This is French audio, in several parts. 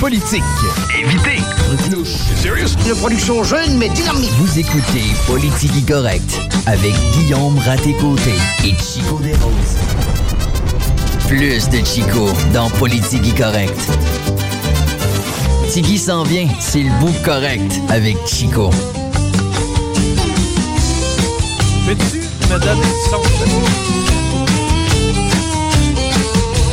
Politique. Évitez. Serious? Une production jeune mais dynamique. Vous écoutez Politigui correct avec Guillaume Raté-Côté et Chico Desroses. Plus de Chico dans Politigui correct. Tigui s'en vient, c'est le bout correct avec Chico. Peux-tu me donner du son?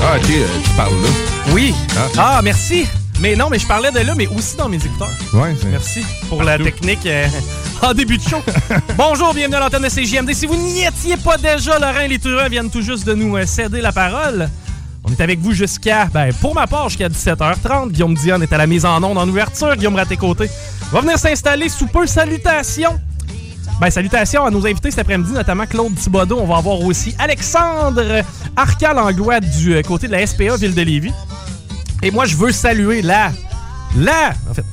Ah, ok, euh, tu parles là. Oui. Ah. Ah, merci. Mais non, mais je parlais de là, mais aussi dans mes écouteurs. Ouais, Merci pour la technique euh, en début de show. Bonjour, bienvenue à l'antenne de CJMD. Si vous n'y étiez pas déjà, Laurent et les Turins viennent tout juste de nous euh, céder la parole. On est avec vous jusqu'à, ben, pour ma part, jusqu'à 17h30. Guillaume Dion est à la mise en onde en ouverture. Guillaume Raté-Côté va venir s'installer sous peu. Salutations! Ben, salutations à nos invités cet après-midi, notamment Claude Thibodeau. On va avoir aussi Alexandre Arcal-Anglois du euh, côté de la SPA Ville de Lévis. Et moi, je veux saluer la... La... En fait,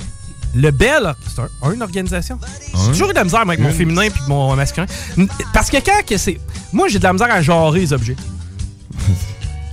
le Bel... C'est un- une organisation? J'ai toujours eu de la misère avec mon Une. féminin puis mon masculin. Parce que quand que c'est... Moi, j'ai de la misère à genrer les objets.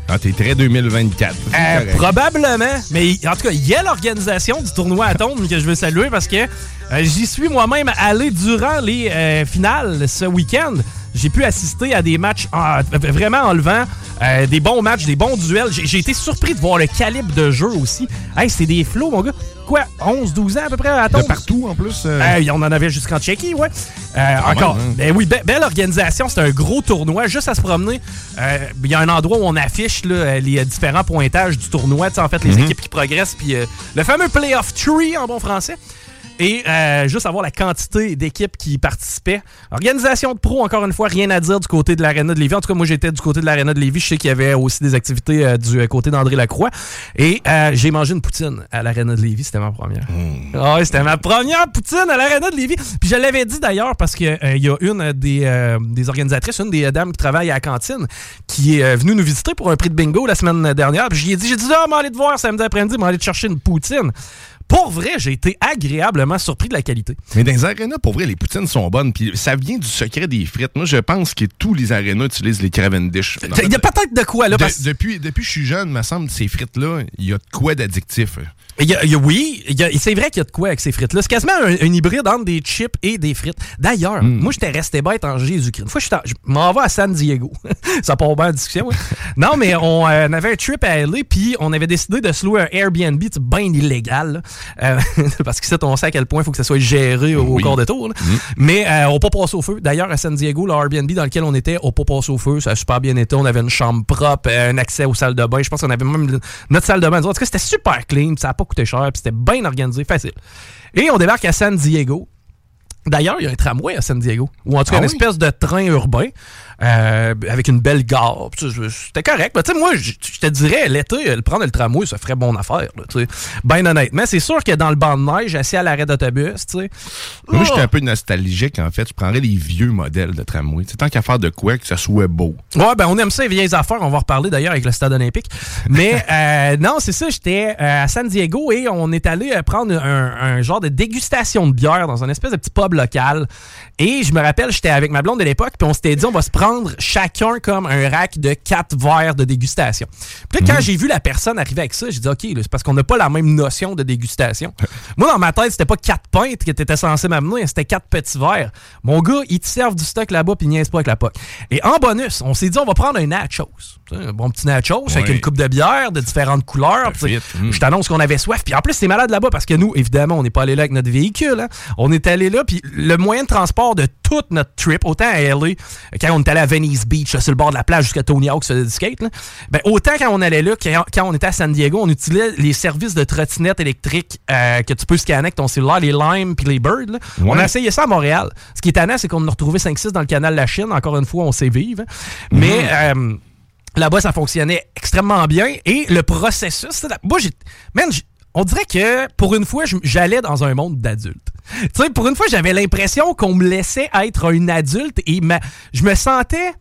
Ah, t'es très 2024. C'est Euh, probablement. Mais en tout cas, il y a l'organisation du tournoi Atome que je veux saluer parce que euh, j'y suis moi-même allé durant les euh, finales ce week-end. J'ai pu assister à des matchs ah, vraiment enlevants, euh, des bons matchs, des bons duels. J'ai été surpris de voir le calibre de jeu aussi. Hey, c'est des flots, mon gars. Quoi, 11, 12 ans à peu près à De partout, en plus. euh, Euh, on en avait jusqu'en Tchéquie, ouais. Euh, encore. même, hein. Ben oui, be- belle organisation. C'est un gros tournoi. Juste à se promener, il y a un endroit où on affiche là, les différents pointages du tournoi. En fait, les Mhm. équipes qui progressent. Puis le fameux playoff tree en bon français. Et euh, juste avoir la quantité d'équipes qui participaient. Organisation de pro, encore une fois, rien à dire du côté de l'Arena de Lévis. En tout cas, moi, j'étais du côté de l'Arena de Lévis. Je sais qu'il y avait aussi des activités euh, du euh, côté d'André Lacroix. Et euh, j'ai mangé une poutine à l'Arena de Lévis. C'était ma première. Ouais, c'était ma première poutine à l'Arena de Lévis. Puis je l'avais dit d'ailleurs parce qu'il y a une des, euh, des organisatrices, une des euh, dames qui travaille à la cantine, qui est euh, venue nous visiter pour un prix de bingo la semaine dernière. Puis j'y ai dit, j'ai dit, ah, m'en aller te voir samedi après-midi, m'en aller te chercher une poutine. Pour vrai, j'ai été agréablement surpris de la qualité. Mais dans les arénas, pour vrai, les poutines sont bonnes. Puis ça vient du secret des frites. Moi, je pense que tous les arénas utilisent les Cavendish. Il y a peut-être de quoi, là, De- parce depuis, depuis que je suis jeune, me semble, ces frites-là, il y a de quoi d'addictif. Il y a- il y a- oui, c'est vrai qu'il y a de quoi avec ces frites-là. C'est quasiment un, un hybride entre des chips et des frites. D'ailleurs, moi, j'étais resté bête en Jésus-Christ. Une fois, je m'en vais à San Diego. Ça part bien en discussion. ouais. non, mais on, euh, on avait un trip à aller, puis on avait décidé de se louer un Airbnb, bien illégal. là. Euh, parce que ça, on sait à quel point il faut que ça soit géré au, Oui. corps de tour. là. Mais euh, on n'a pas passé au feu. D'ailleurs, à San Diego, le Airbnb dans lequel on était, on n'a pas passé au feu. Ça a super bien été. On avait une chambre propre, euh, un accès aux salles de bain. Je pense qu'on avait même notre salle de bain. En tout cas, c'était super clean, ça n'a pas coûté cher, c'était bien organisé, facile. Et on débarque à San Diego. D'ailleurs, il y a un tramway à San Diego, ou en tout cas Ah une oui? espèce de train urbain euh, avec une belle gare. C'était correct. Mais tu sais, moi, je te dirais, l'été, le prendre le tramway, ça ferait bonne affaire. là. Ben honnêtement, c'est sûr que dans le banc de neige, assis à l'arrêt d'autobus, tu sais. Moi, oh, j'étais un peu nostalgique, en fait. Je prendrais les vieux modèles de tramway. C'est tant qu'à faire de quoi que ça soit beau. Ouais, ben on aime ça, les vieilles affaires. On va en reparler d'ailleurs avec le stade olympique. Mais euh, non, c'est ça. J'étais euh, à San Diego et on est allé euh, prendre un, un genre de dégustation de bière dans un espèce de petit pub local. Et je me rappelle, j'étais avec ma blonde de l'époque, puis on s'était dit, on va se prendre vendre chacun comme un rack de quatre verres de dégustation. Puis là, quand j'ai vu la personne arriver avec ça, j'ai dit, OK, c'est parce qu'on n'a pas la même notion de dégustation. Moi, dans ma tête, c'était pas quatre pintes que t'étais censé m'amener, c'était quatre petits verres. Mon gars, ils te servent du stock là-bas, puis ils niaisent pas avec la poque. Et en bonus, on s'est dit, on va prendre un nachos. Un bon petit nachos avec une coupe de bière de différentes couleurs. Je t'annonce qu'on avait soif. Puis en plus, c'est malade là-bas parce que nous, évidemment, on n'est pas allé là avec notre véhicule. Hein. On est allé là, puis le moyen de transport de toute notre trip, autant à LA, quand on est allé à Venice Beach, sur le bord de la plage jusqu'à Tony Hawk faisait du skate, ben, autant quand on allait là, quand on était à San Diego, on utilisait les services de trottinette électrique euh, que tu peux scanner avec ton cellulaire, les Lime puis les Bird. On a essayé ça à Montréal. Ce qui est tannant, c'est qu'on a retrouvé 5-6 dans le canal de la Chine. Encore une fois, on sait vivre. Mais... Mhm. Euh, là-bas, ça fonctionnait extrêmement bien. Et le processus, moi, j'ai. on dirait que pour une fois, j'allais dans un monde d'adultes. Tu sais, pour une fois, j'avais l'impression qu'on me laissait être un adulte et je me sentais.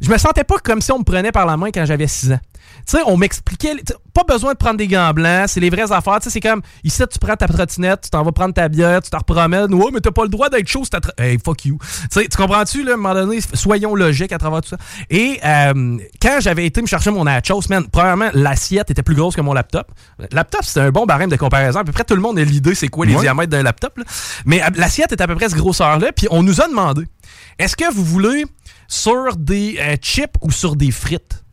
Je me sentais pas comme si on me prenait par la main quand j'avais 6 ans. Tu sais, on m'expliquait, pas besoin de prendre des gants blancs, c'est les vraies affaires. Tu sais, c'est comme, ici, tu prends ta trottinette, tu t'en vas prendre ta bière, tu t'en repromènes. Ouais, mais t'as pas le droit d'être chaud, ta Hey, fuck you. Tu sais, tu comprends-tu, là, à un moment donné, soyons logiques à travers tout ça. Et euh, quand j'avais été me chercher mon nachos, man, premièrement, l'assiette était plus grosse que mon laptop. Laptop, c'est un bon barème de comparaison. À peu près tout le monde a l'idée, c'est quoi les diamètres d'un laptop. Là. Mais l'assiette est à peu près ce grosseur-là. Puis on nous a demandé, est-ce que vous voulez sur des euh, chips ou sur des frites?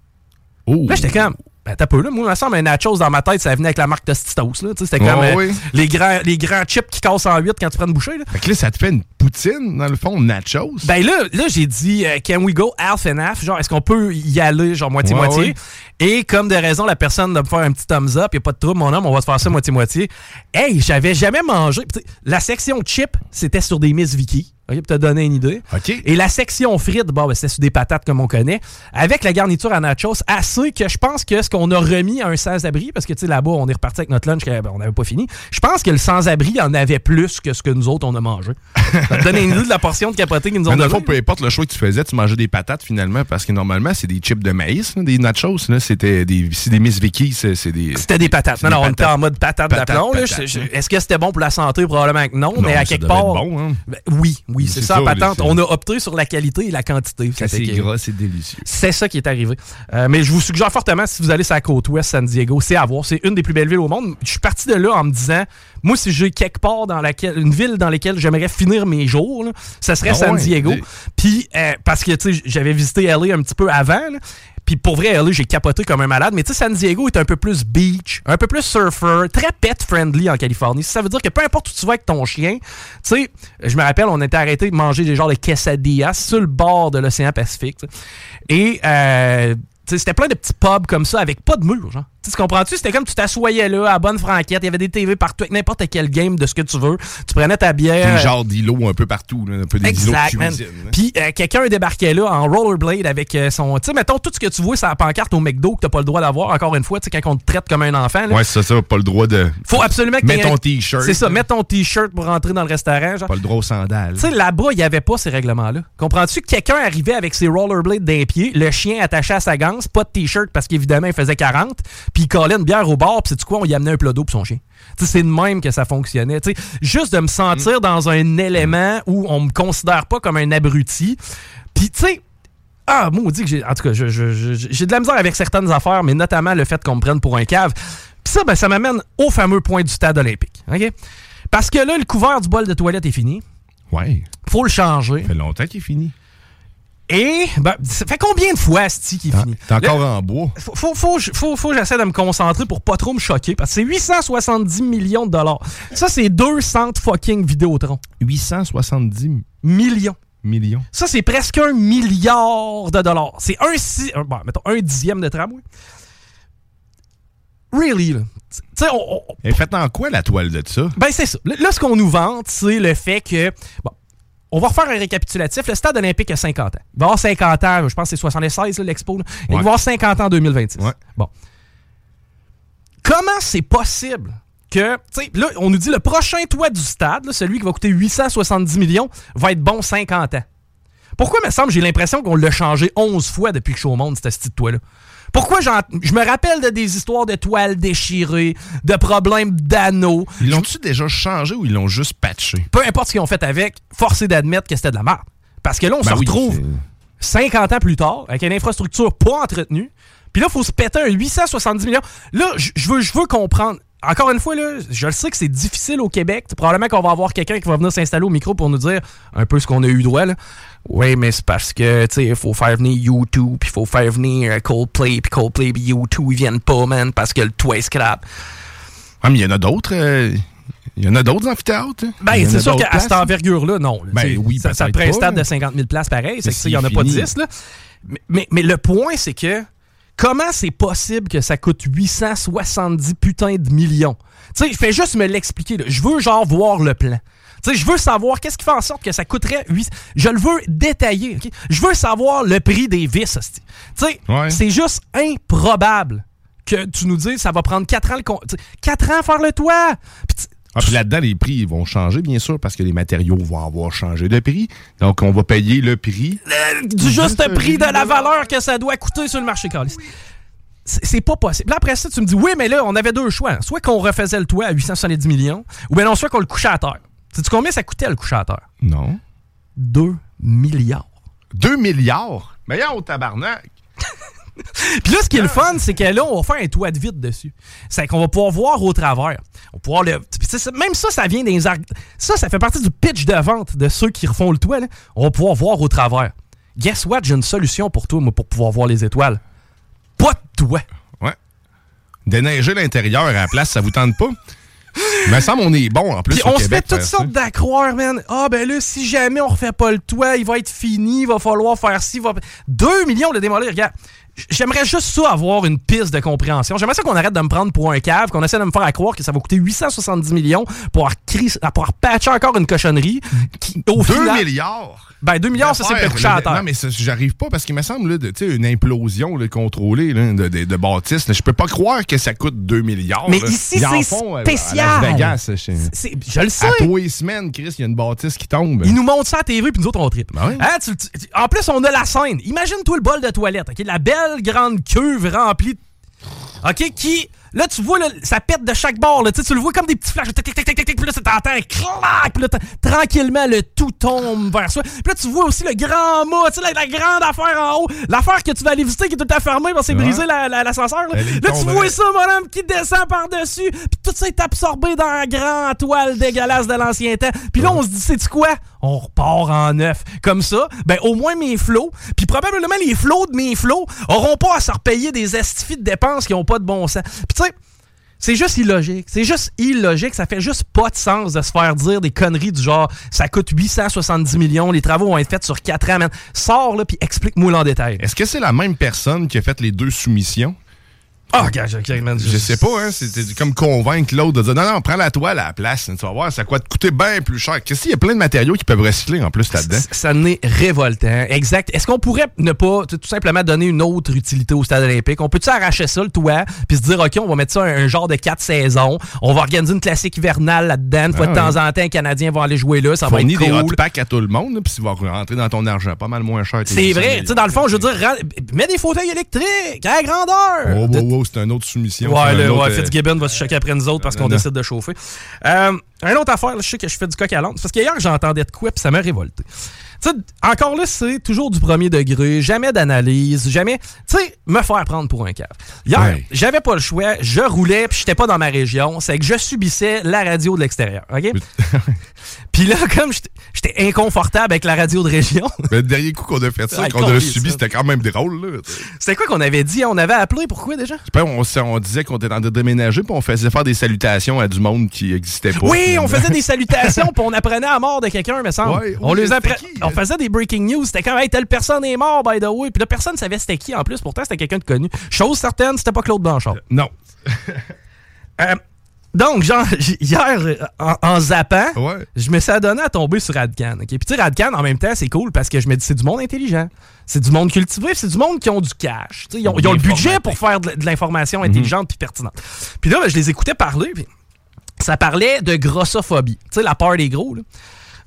Là, j'étais comme. Ben, t'as peu, là. Moi, il me semble un nachos dans ma tête, ça venait avec la marque Tostitos, là. C'était comme euh, les, grands, les grands chips qui cassent en 8 quand tu prends une bouchée, là. Fait que là, ça te fait une poutine, dans le fond, nachos. Ben là, là j'ai dit, euh, can we go half and half? Genre, est-ce qu'on peut y aller, genre, moitié-moitié? Et comme de raison, la personne de me faire un petit thumbs up, y a pas de trouble, mon homme, on va se faire ça moitié-moitié. Hey, j'avais jamais mangé. La section chip, c'était sur des Miss Vicky. OK, pour te donner une idée. Et la section frites, bon, ben, c'était sur des patates comme on connaît, avec la garniture à nachos, assez que je pense que ce qu'on a remis à un sans-abri, parce que tu sais, là-bas, on est reparti avec notre lunch, ben, on n'avait pas fini. Je pense que le sans-abri en avait plus que ce que nous autres, on a mangé. Ça te donne une idée de la portion de capoté qu'ils nous ont donné. peu importe le choix que tu faisais, tu mangeais des patates finalement, parce que normalement, c'est des chips de maïs, des nachos. C'était des, des Miss Vicky, c'est des. C'était des patates. Non, non, on était en mode patate, d'aplomb. Est-ce que c'était bon pour la santé? Probablement que non, mais à quelque part. Bon, hein. ben, oui, oui, c'est ça, patente. On a opté sur la qualité et la quantité. c'est gras, c'est délicieux. C'est ça qui est arrivé. Euh, mais je vous suggère fortement, si vous allez sur la côte ouest, San Diego, c'est à voir. C'est une des plus belles villes au monde. Je suis parti de là en me disant, moi, si j'ai quelque part dans laquelle, une ville dans laquelle j'aimerais finir mes jours, ça serait ah San Diego. Puis, euh, parce que, tu sais, j'avais visité LA un petit peu avant, puis pour vrai, là, j'ai capoté comme un malade. Mais tu sais, San Diego est un peu plus beach, un peu plus surfer, très pet-friendly en Californie. Ça veut dire que peu importe où tu vas avec ton chien, tu sais, je me rappelle, on était arrêté de manger des genres de quesadillas sur le bord de l'océan Pacifique. Et euh, c'était plein de petits pubs comme ça avec pas de mur, genre. Tu comprends-tu? C'était comme tu t'assoyais là, à bonne franquette. Il y avait des TV partout avec n'importe quel game de ce que tu veux. Tu prenais ta bière. Un genre d'îlot un peu partout, un peu des exact, îlots de Puis euh, quelqu'un débarquait là en rollerblade avec euh, son. Tu sais, mettons, tout ce que tu vois, c'est la pancarte au McDo que t'as pas le droit d'avoir. Encore une fois, tu sais, quand on te traite comme un enfant. Là, ouais, c'est ça, pas le droit de. Faut absolument que Mets ton t-shirt. C'est ça, mets ton t-shirt pour rentrer dans le restaurant. Genre. Pas le droit aux sandales. Tu sais, là-bas, il y avait pas ces règlements-là. Comprends-tu? Quelqu'un arrivait avec ses rollerblades d'un pied, le chien attaché à sa ganse, pas de t-shirt parce qu'évidemment, il faisait 40, puis il collait une bière au bord, puis c'est quoi, on y amenait un plat d'eau pour son chien. C'est de même que ça fonctionnait. juste de me sentir dans un élément où on me considère pas comme un abruti. Puis, tu sais, ah, maudit que j'ai. En tout cas, j'ai de la misère avec certaines affaires, mais notamment le fait qu'on me prenne pour un cave. Puis ça, ben, ça m'amène au fameux point du stade olympique. OK? Parce que là, le couvert du bol de toilette est fini. Ouais. Faut le changer. Ça fait longtemps qu'il est fini. Et ben, ça fait combien de fois, Asti, qui est fini? T'es encore en bois? Faut, faut, faut, faut, j'essaie de me concentrer pour pas trop me choquer, parce que c'est 870 millions de dollars. Ça, c'est 200 fucking Vidéotron. 870 millions. Millions. Ça, c'est presque un milliard de dollars. C'est un, si, bon, mettons, un dixième de tramway. Really, là. sais, on, Et fait en quoi la toile de ça? Ben, c'est ça. Là, ce qu'on nous vante, c'est le fait que. Bon, on va refaire un récapitulatif. Le stade olympique a 50 ans. Il va avoir 50 ans, je pense que c'est 76 l'expo. Il va avoir 50 ans en 2026. Bon. Comment c'est possible que, tu sais, là, on nous dit le prochain toit du stade, celui qui va coûter 870 millions, va être bon 50 ans. Pourquoi, me semble, j'ai l'impression qu'on l'a changé 11 fois depuis que je suis au monde, ce petit toit-là? Pourquoi je me rappelle de des histoires de toiles déchirées, de problèmes d'anneaux. Ils l'ont-tu déjà changé ou ils l'ont juste patché? Peu importe ce qu'ils ont fait avec, forcé d'admettre que c'était de la merde. Parce que là, on ben se retrouve 50 ans plus tard, avec une infrastructure pas entretenue. Puis là, il faut se péter un 870 millions. Là, je veux, je veux comprendre. Encore une fois, là, je le sais que c'est difficile au Québec. Probablement qu'on va avoir quelqu'un qui va venir s'installer au micro pour nous dire un peu ce qu'on a eu droit. Là. Oui, mais c'est parce que, tu sais, il faut faire venir YouTube, puis il faut faire venir euh, Coldplay, puis Coldplay, puis U2, ils viennent pas, man, parce que le toit scrap. Ah, mais il y en a d'autres. euh, Il y en a d'autres amphithéâtres. hein? Ben, en c'est sûr qu'à cette envergure-là, non. là, Ben oui, ça, ça prend un stade de 50 000 places pareil. C'est Mais que ça, il n'y en a pas fini. 10, là. Mais, mais, mais le point, c'est que comment c'est possible que ça coûte 870 putains de millions? Tu sais, fais juste me l'expliquer. Je veux genre voir le plan. Tu sais, je veux savoir qu'est-ce qui fait en sorte que ça coûterait 8... Je le veux détailler, OK? Je veux savoir le prix des vis. Tu sais, Ouais. c'est juste improbable que tu nous dises ça va prendre 4 ans le con- tu sais, 4 ans à faire le toit. Puis Ah, puis là-dedans, les prix ils vont changer, bien sûr, parce que les matériaux vont avoir changé de prix. Donc, on va payer le prix. du juste prix de la valeur que ça doit coûter sur le marché, Carlis. C'est pas possible. Là, après ça, tu me dis, oui, mais là, on avait deux choix. Soit qu'on refaisait le toit à 870 millions, ou bien non, soit qu'on le couchait à terre. Sais-tu combien ça coûtait le coucher à terre? Non. 2 milliards. 2 milliards? Mais au tabarnak! Puis là, ce qui est le fun, c'est que là, on va faire un toit de vide dessus. C'est qu'on va pouvoir voir au travers. On va pouvoir le. ça- Même ça, ça vient des arg- Ça, ça fait partie du pitch de vente de ceux qui refont le toit. là. On va pouvoir voir au travers. Guess what? J'ai une solution pour toi, moi, pour pouvoir voir les étoiles. Pas de toit. Ouais. Déneiger l'intérieur à la place, ça vous tente pas? Me semble on est bon en plus Puis on se fait toutes ça. sortes d'accroire, man. Ah, ben là, si jamais on refait pas le toit, il va être fini, il va falloir faire ci. Va... 2 millions de démolir, regarde. J'aimerais juste ça avoir une piste de compréhension. J'aimerais ça qu'on arrête de me prendre pour un cave, qu'on essaie de me faire à croire que ça va coûter 870 millions pour avoir, pour avoir patché encore une cochonnerie. Qui, au 2 final- milliards! Ben, 2 millions, ça, c'est le coucher à terre. Non, mais j'arrive pas parce qu'il me semble, tu sais, une implosion là, contrôlée là, de, de, de bâtisses. là, Je peux pas croire que ça coûte 2 milliards. Mais là. ici, c'est euh, spécial. À Las Vegas, je- le sais. à tous les semaines, Chris, il y a une bâtisse qui tombe. Ils nous montrent ça à TV, puis nous autres, on tripe. Ben oui. Hein, tu- tu- tu- en plus, on a la scène. Imagine-toi le bol de toilette, OK? La belle grande cuve remplie de... OK? Qui... Là, tu vois, là, ça pète de chaque bord. Là, tu sais, tu le vois comme des petits flashs. Tic, tic, tic, tic, tic, Puis là, t'entends un clac. Puis là, tranquillement, le tout tombe vers soi. Puis là, tu vois aussi le grand mât. Tu sais, la, la grande affaire en haut. L'affaire que tu vas aller visiter qui est tout temps fermée parce que c'est brisé la- la- l'ascenseur. là. Là, tu vois ça, mon homme, qui descend par-dessus. Puis tout ça est absorbé dans la grande toile dégueulasse de l'ancien temps. Puis là, on se dit, c'est quoi? On repart en neuf. Comme ça, ben au moins mes flots, puis probablement les flots de mes flots, auront pas à se repayer des estifis de dépenses qui ont pas de bon sens. Puis tu sais, c'est juste illogique. C'est juste illogique. Ça fait juste pas de sens de se faire dire des conneries du genre ça coûte 870 millions, les travaux vont être faits sur 4 ans. Sors là puis explique-moi en détail. Est-ce que c'est la même personne qui a fait les deux soumissions? Ah, je, man, Je sais pas, hein. C'était comme convaincre l'autre de dire non, non, prends la toile à la place. Tu vas voir, ça va te coûter bien plus cher. Qu'est-ce qu'il y a plein de matériaux qui peuvent recycler en plus là-dedans? C- Ça n'est révoltant. Exact. Est-ce qu'on pourrait ne pas tout simplement donner une autre utilité au stade olympique? On peut-tu arracher ça, le toit, puis se dire, OK, on va mettre ça un, un genre de quatre saisons. On va organiser une classique hivernale là-dedans. Une fois Ah de temps en temps, les Canadiens vont aller jouer là. Ça va Fournis être des hot cool. packs à tout le monde, puis tu vas rentrer dans ton argent pas mal moins cher. C'est 800 vrai. Tu sais, dans le fond, je veux dire, mets des fauteuils électriques à la grandeur. Oh, De- oh, oh, c'est une autre soumission. Ouais, un autre, ouais, euh, Fitzgibbon va se choquer après nous autres parce qu'on décide de chauffer. Euh, une autre affaire, là, je sais que je fais du coq à l'âne. Parce qu'hier, j'entendais de quoi, puis ça m'a révolté. Encore là, c'est toujours du premier degré, jamais d'analyse, jamais. Tu sais, me faire prendre pour un cave. Hier, Ouais. j'avais pas le choix, je roulais, puis j'étais pas dans ma région. C'est que je subissais la radio de l'extérieur, OK? puis là, comme j'étais- inconfortable avec la radio de région, Le dernier coup qu'on a fait ça, qu'on a subi, c'était quand même drôle. Là. c'était quoi qu'on avait dit? On avait appelé, pourquoi déjà? On, disait qu'on était en train de déménager, puis on faisait faire des salutations à du monde qui n'existait pas. Oui, on faisait des salutations puis on apprenait à mort de quelqu'un, me semble. Ouais, on les c'était appre- qui, on hein? faisait des breaking news, c'était comme hey, telle personne est mort by the way, puis là personne savait c'était qui en plus, pourtant c'était quelqu'un de connu. Chose certaine, c'était pas Claude Blanchard. Non. Euh, donc genre hier en, en zappant, Ouais. je me suis adonné à tomber sur Radcan. ok? Puis tu sais Radcan en même temps, c'est cool parce que je me dis c'est du monde intelligent. C'est du monde cultivé, c'est du monde qui ont du cash. Ils ont, ils ont le budget pour faire de, de l'information Mhm. intelligente puis pertinente. Puis là, ben, je les écoutais parler, puis ça parlait de grossophobie. Tu sais, la peur des gros. Là.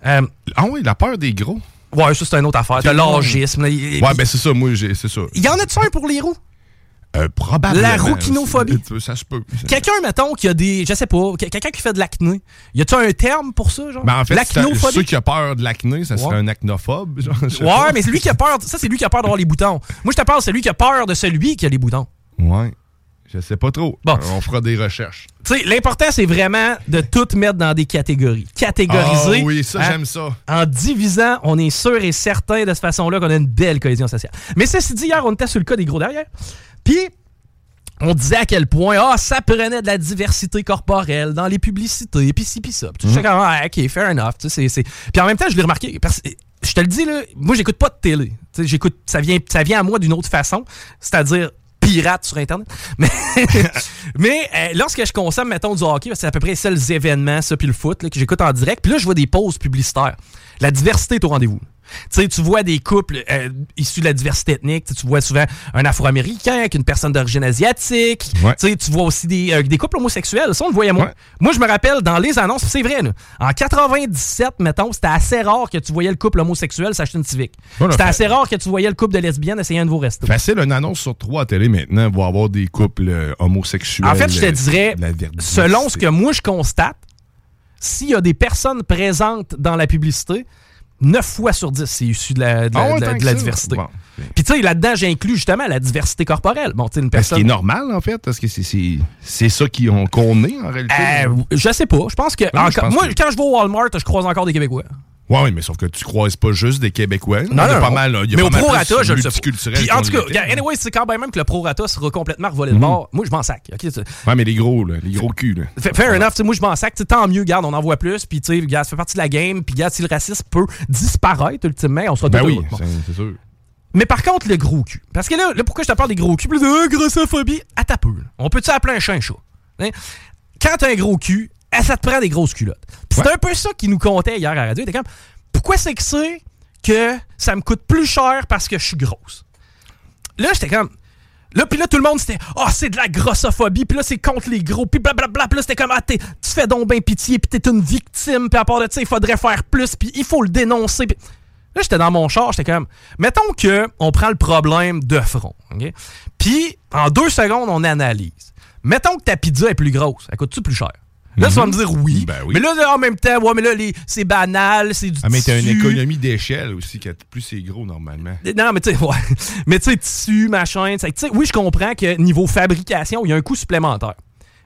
Euh, Ah oui, la peur des gros. ouais, ça, c'est une autre affaire. De l'âgisme. Ouais, ben c'est ça, moi, c'est ça. il y en a-tu un pour les roues? Euh, probablement. La rouquinophobie. Ça se peut. Quelqu'un, mettons, qui a des. Je sais pas, quelqu'un qui fait de l'acné. Y a-tu un terme pour ça, genre? Ben en fait, ceux qui a peur de l'acné, ça serait un acnophobe. Genre, ouais, mais c'est lui qui a peur. Ça, c'est lui qui a peur d'avoir les boutons. Moi, je te parle, c'est lui qui a peur de celui qui a les boutons. Ouais. Je sais pas trop. Bon. on fera des recherches. Tu sais, l'important, c'est vraiment de tout mettre dans des catégories. Catégoriser. Ah oui, ça, j'aime ça. En divisant, on est sûr et certain de cette façon-là qu'on a une belle cohésion sociale. Mais ceci dit, hier, on était sur le cas des gros derrière. Puis, on disait à quel point ah, ça prenait de la diversité corporelle dans les publicités, puis ci, puis ça. Puis mm comme, ah, OK, fair enough. Puis en même temps, je l'ai remarqué, parce, je te le dis, là, moi, j'écoute pas de télé. J'écoute, ça vient, ça vient à moi d'une autre façon, c'est-à-dire pirate sur Internet. Mais, mais euh, lorsque je consomme, mettons, du hockey, c'est à peu près les seuls événements, ça, puis le foot, que j'écoute en direct. Puis là, je vois des pauses publicitaires. La diversité est au rendez-vous. Tu sais, tu vois des couples euh, issus de la diversité ethnique. Tu vois souvent un Afro-Américain avec une personne d'origine asiatique. sais, Tu vois aussi des, euh, des, couples homosexuels. Ça, on le voyait moins. Moi, je me rappelle dans les annonces, c'est vrai, en 97, mettons, c'était assez rare que tu voyais le couple homosexuel s'acheter une Civic. c'était assez rare que tu voyais le couple de lesbiennes essayer un nouveau resto. Facile, une annonce sur trois à télé maintenant va avoir des couples euh, homosexuels. En fait, je te dirais, selon ce que moi je constate, s'il y a des personnes présentes dans la publicité, 9 fois sur 10, c'est issu de la, ah diversité. Puis tu sais, là-dedans, j'inclus justement la diversité corporelle. Bon, une personne... Ce qui est normal, en fait, parce que c'est ça qu'on est, en réalité? Euh, je sais pas. Je pense que... moi, quand je vais au Walmart, je croise encore des Québécois. Oui, mais sauf que tu croises pas juste des Québécois. Non, non, pas mal. Il y a mais au prorata, je le sais. Puis en tout cas, anyway, c'est quand même que le prorata sera complètement revolé de bord. Mhm. Moi, je m'en sac. Okay, ouais, mais les gros, là, les gros culs. Là. Fair enough. Moi, je m'en sac. Tant mieux, garde, on en voit plus. Puis, tu sais, ça fait partie de la game. Puis, regarde, si le racisme peut disparaître, ultimement, on sera ben oui, c'est sûr. Mais par contre, le gros cul. Parce que là, là pourquoi je te parle des gros culs? Plus de euh, grossophobie, à ta peu. On peut-tu appeler un chien chat? Hein? Quand t'as un gros cul, ça te prend des grosses culottes. C'est un peu ça qui nous comptait hier à la radio. T'es comme, pourquoi c'est que c'est que ça me coûte plus cher parce que je suis grosse? Là, j'étais comme. Là, puis là, tout le monde, c'était « Ah, oh, c'est de la grossophobie. Puis là, c'est contre les gros. Puis blablabla. Puis là, c'était comme « Ah, tu fais donc bien pitié. Puis t'es une victime. Puis à part de ça, il faudrait faire plus. Puis il faut le dénoncer. Là, j'étais dans mon char. J'étais comme « Mettons que on prend le problème de front. Puis, en deux secondes, on analyse. Mettons que ta pizza est plus grosse. Elle coûte-tu plus cher? Là, tu vas me dire ben oui. Mais là, en même temps, ouais, mais là, c'est banal, c'est du ah, mais t'as une économie d'échelle aussi, qui plus c'est gros normalement. Non, mais tu sais, ouais. Mais tu sais, tissu, machin, tu sais, oui, je comprends que niveau fabrication, il y a un coût supplémentaire.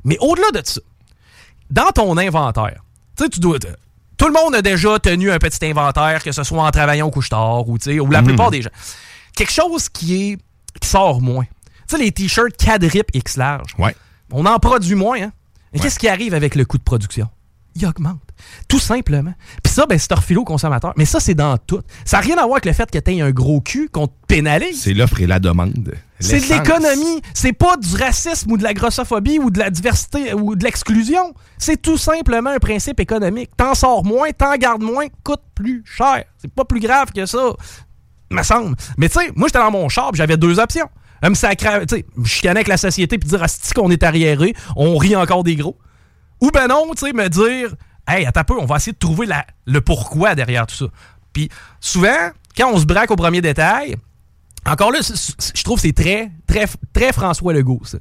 Mais au-delà de ça, dans ton inventaire, tu sais, tu dois. Tout le monde a déjà tenu un petit inventaire, que ce soit en travaillant au couche-tard ou, ou la mhm. plupart des gens. Quelque chose qui est qui sort moins. Tu sais, les t-shirts quadrip X large. Ouais. On en produit moins, hein? Mais qu'est-ce qui arrive avec le coût de production? Il augmente. Tout simplement. Puis ça, ben, c'est refilé au consommateur. Mais ça, c'est dans tout. Ça n'a rien à voir avec le fait que tu aies un gros cul qu'on te pénalise. C'est l'offre et la demande. C'est de l'économie. C'est pas du racisme ou de la grossophobie ou de la diversité ou de l'exclusion. C'est tout simplement un principe économique. T'en sors moins, t'en gardes moins, coûte plus cher. C'est pas plus grave que ça, me semble. Mais tu sais, moi, j'étais dans mon char j'avais deux options me sacrer, tu sais, chicaner avec la société puis dire, asti qu'on est arriéré, on rit encore des gros. Ou ben non, tu sais, me dire, hey, attends un peu, on va essayer de trouver le pourquoi derrière tout ça. Puis souvent, quand on se braque au premier détail, encore là, je trouve que c'est très, très, très François Legault, ça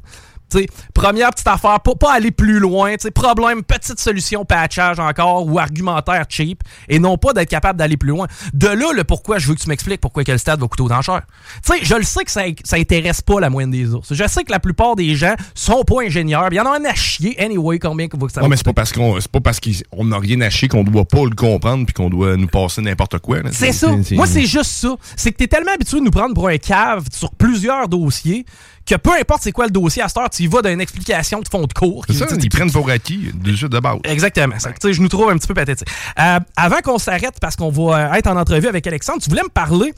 première petite affaire, pas, pas aller plus loin. Problème, petite solution, patchage encore ou argumentaire cheap et non pas d'être capable d'aller plus loin. De là, le pourquoi je veux que tu m'expliques pourquoi quel stade va coûter autant cher. sais, je le sais que ça, ça intéresse pas la moyenne des ours. Je sais que la plupart des gens sont pas ingénieurs. Il y en a un à chier, anyway, combien que ça Non, mais c'est pas parce qu'on c'est pas parce qu'on n'a rien à chier qu'on doit pas le comprendre puis qu'on doit nous passer n'importe quoi. C'est ça. Moi, c'est juste ça. C'est que t'es tellement habitué de nous prendre pour un cave sur plusieurs dossiers que peu importe c'est quoi le dossier à cette heure, y vas d'une explication de fond de cours. C'est ça, ils prennent pour acquis déjà de base. Exactement. Je nous trouve un petit peu pathétique. Euh, avant qu'on s'arrête, parce qu'on va être en entrevue avec Alexandre, tu voulais me parler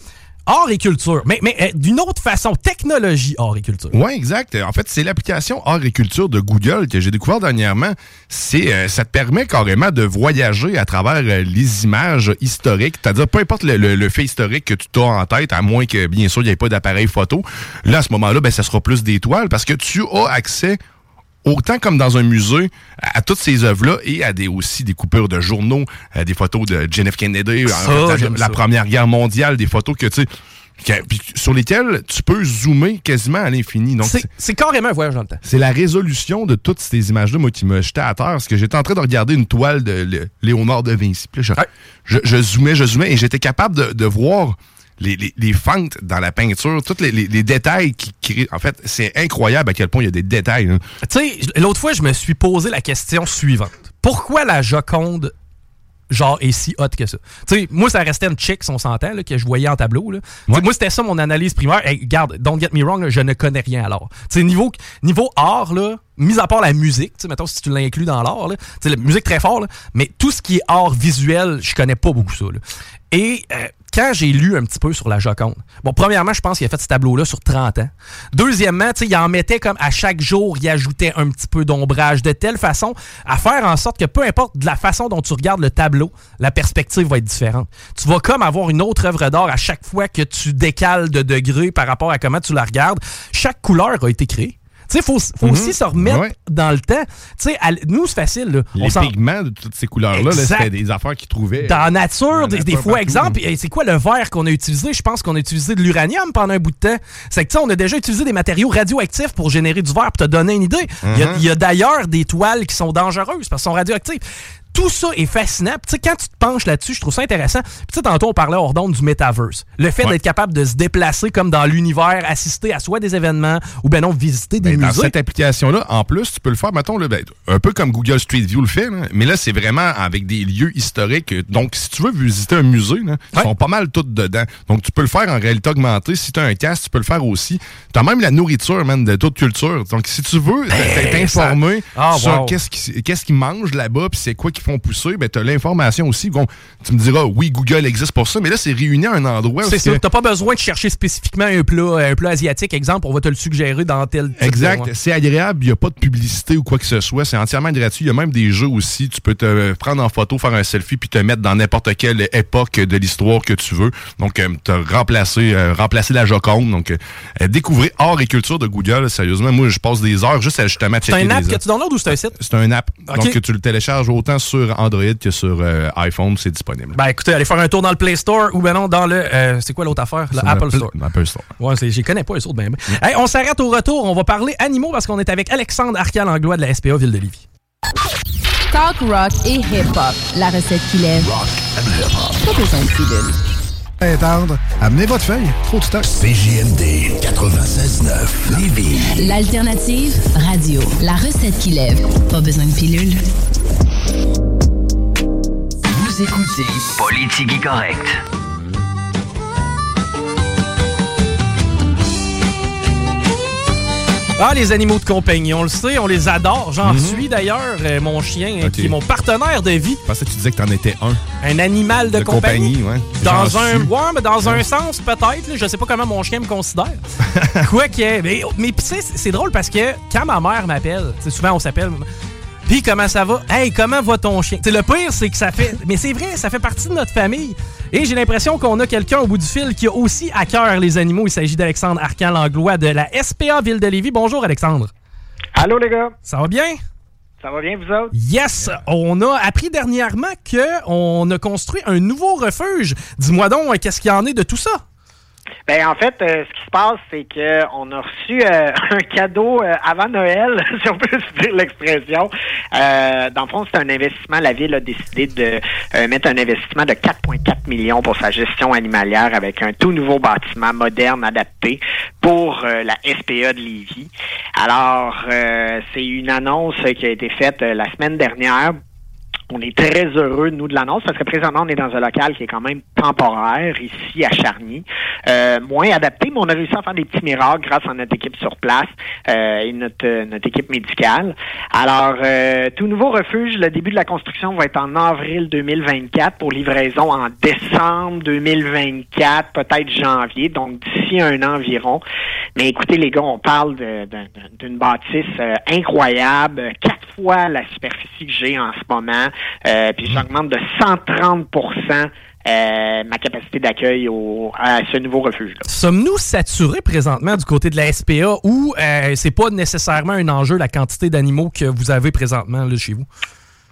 art et culture, mais, mais euh, d'une autre façon, technologie art et culture. Oui, exact. En fait, c'est l'application art et culture de Google que j'ai découvert dernièrement. C'est, euh, ça te permet carrément de voyager à travers euh, les images historiques, c'est-à-dire peu importe le, fait historique que tu as en tête, à moins que bien sûr il n'y ait pas d'appareil photo. Là, à ce moment-là, ben, ça sera plus des toiles parce que tu as accès autant comme dans un musée, à, toutes ces œuvres-là et à des, aussi des coupures de journaux, des photos de John F. Kennedy, la Première Guerre mondiale, des photos que, tu sais, sur lesquels tu peux zoomer quasiment à l'infini. C'est carrément un voyage dans le temps. C'est la résolution de toutes ces images-là, moi, qui me jetait à terre, parce que j'étais en train de regarder une toile de Léonard de Vinci. je, zoomais, je zoomais, et j'étais capable de, voir les, les, fentes dans la peinture, tous les, détails qui créent. En fait, c'est incroyable à quel point il y a des détails. Hein. Tu sais, l'autre fois, je me suis posé la question suivante. Pourquoi la Joconde genre est si hot que ça? Tu sais, moi, ça restait une chick, on s'entend, que je voyais en tableau. Là. Moi, c'était ça mon analyse primaire. Hey, garde, don't get me wrong, je ne connais rien alors. Tu sais, niveau, niveau art, là, mis à part la musique, tu mettons si tu l'inclus dans l'art, tu la musique très fort, mais tout ce qui est art visuel, je connais pas beaucoup ça. Et euh, quand j'ai lu un petit peu sur la Joconde, bon, premièrement, je pense qu'il a fait ce tableau-là sur 30 ans. Deuxièmement, il en mettait comme à chaque jour, il ajoutait un petit peu d'ombrage de telle façon à faire en sorte que peu importe la façon dont tu regardes le tableau, la perspective va être différente. Tu vas comme avoir une autre œuvre d'art à chaque fois que tu décales de degrés par rapport à comment tu la regardes. Chaque couleur a été créée. Tu sais, faut, aussi mhm. se remettre dans le temps. Tu sais, nous, c'est facile. Là. Les pigments de toutes ces couleurs-là, c'était des affaires qu'ils trouvaient. Dans la nature, des, fois, exemple, c'est quoi le verre qu'on a utilisé? Je pense qu'on a utilisé de l'uranium pendant un bout de temps. C'est que, tu sais, on a déjà utilisé des matériaux radioactifs pour générer du verre, pour te donner une idée. Il y a, mhm. a d'ailleurs des toiles qui sont dangereuses parce qu'elles sont radioactives tout ça est fascinant. Tu sais, quand tu te penches là-dessus, je trouve ça intéressant. Puis tu sais, tantôt, on parlait hors d'onde du metaverse. Le fait d'être capable de se déplacer comme dans l'univers, assister à soit des événements ou ben non, visiter des ben, musées. Dans cette application-là, en plus, tu peux le faire, mettons, là, ben, un peu comme Google Street View le fait, mais là, c'est vraiment avec des lieux historiques. Donc, si tu veux visiter un musée, ils sont pas mal tous dedans. Donc, tu peux le faire en réalité augmentée. Si tu as un casque, tu peux le faire aussi. Tu as même la nourriture, man, de toute culture. Donc, si tu veux ben, t'informer ah, sur qu'est-ce qu'ils mangent là-bas, puis c'est quoi qui font pousser, ben, tu as l'information aussi. Bon, tu me diras, oui, Google existe pour ça, mais là, c'est réuni à un endroit. C'est ça. Tu pas besoin de chercher spécifiquement un plat, un plat asiatique. Exemple, on va te le suggérer dans tel Exact. C'est agréable. Il n'y a pas de publicité ou quoi que ce soit. C'est entièrement gratuit. Il y a même des jeux aussi. Tu peux te prendre en photo, faire un selfie, puis te mettre dans n'importe quelle époque de l'histoire que tu veux. Donc, euh, te remplacer, euh, remplacer la Joconde. Donc, euh, découvrir art et culture de Google. Sérieusement, moi, je passe des heures juste à justement checker. C'est un app que tu downloads ou c'est un site? C'est un app. Donc, tu le télécharges autant sur Android que sur euh, iPhone, c'est disponible. Ben écoutez, allez faire un tour dans le Play Store ou ben non, dans le. Euh, c'est quoi l'autre affaire? Le Apple Store. Apple Store. Ouais, je connais pas les autres, ben. ben. on s'arrête au retour. On va parler animaux parce qu'on est avec Alexandre Arcal-Anglois de la SPA Ville de Lévis. Talk rock et hip-hop. La recette qui lève. Rock and hip-hop. Pas besoin de pilule. Attendre. Amenez votre feuille. Trop de stock. CJMD 96.9 Lévis. L'alternative radio. La recette qui lève. Pas besoin de pilule. Vous écoutez Politique correcte. Ah, les animaux de compagnie, on le sait, on les adore. J'en mhm. suis d'ailleurs, euh, mon chien, qui est mon partenaire de vie. Je pensais que tu disais que t'en étais un. Un animal de, compagnie. ouais. Dans un, ouais, mais dans un sens, peut-être. Je sais pas comment mon chien me considère. Quoi que. Mais, mais tu sais, c'est drôle parce que quand ma mère m'appelle, souvent on s'appelle. Puis comment ça va? Hey, comment va ton chien? C'est le pire, c'est que ça fait. Mais c'est vrai, ça fait partie de notre famille. Et j'ai l'impression qu'on a quelqu'un au bout du fil qui a aussi à cœur les animaux. Il s'agit d'Alexandre Arcan-Langlois de la SPA Ville de Lévis. Bonjour, Alexandre. Allô, les gars. Ça va bien? Ça va bien, vous autres? Yes! On a appris dernièrement qu'on a construit un nouveau refuge. Dis-moi donc, qu'est-ce qu'il y en est de tout ça? Ben en fait, euh, ce qui se passe, c'est qu'on a reçu euh, un cadeau euh, avant Noël, si on peut se dire l'expression. dans le fond, c'est un investissement. La ville a décidé de mettre un investissement de 4,4 millions pour sa gestion animalière avec un tout nouveau bâtiment moderne adapté pour la SPA de Lévis. Alors, c'est une annonce qui a été faite la semaine dernière on est très heureux, nous, de l'annonce, parce que présentement, on est dans un local qui est quand même temporaire, ici à Charny. Euh, moins adapté, mais on a réussi à faire des petits miracles grâce à notre équipe sur place euh, et notre, notre équipe médicale. Alors, euh, tout nouveau refuge, le début de la construction va être en avril 2024 pour livraison en décembre 2024, peut-être janvier, donc d'ici un an environ. Mais écoutez, les gars, on parle d'une bâtisse incroyable, quatre fois la superficie que j'ai en ce moment. Euh, puis j'augmente de 130% euh, ma capacité d'accueil à ce nouveau refuge-là. Sommes-nous saturés présentement du côté de la SPA ou euh, c'est pas nécessairement un enjeu la quantité d'animaux que vous avez présentement là, chez vous?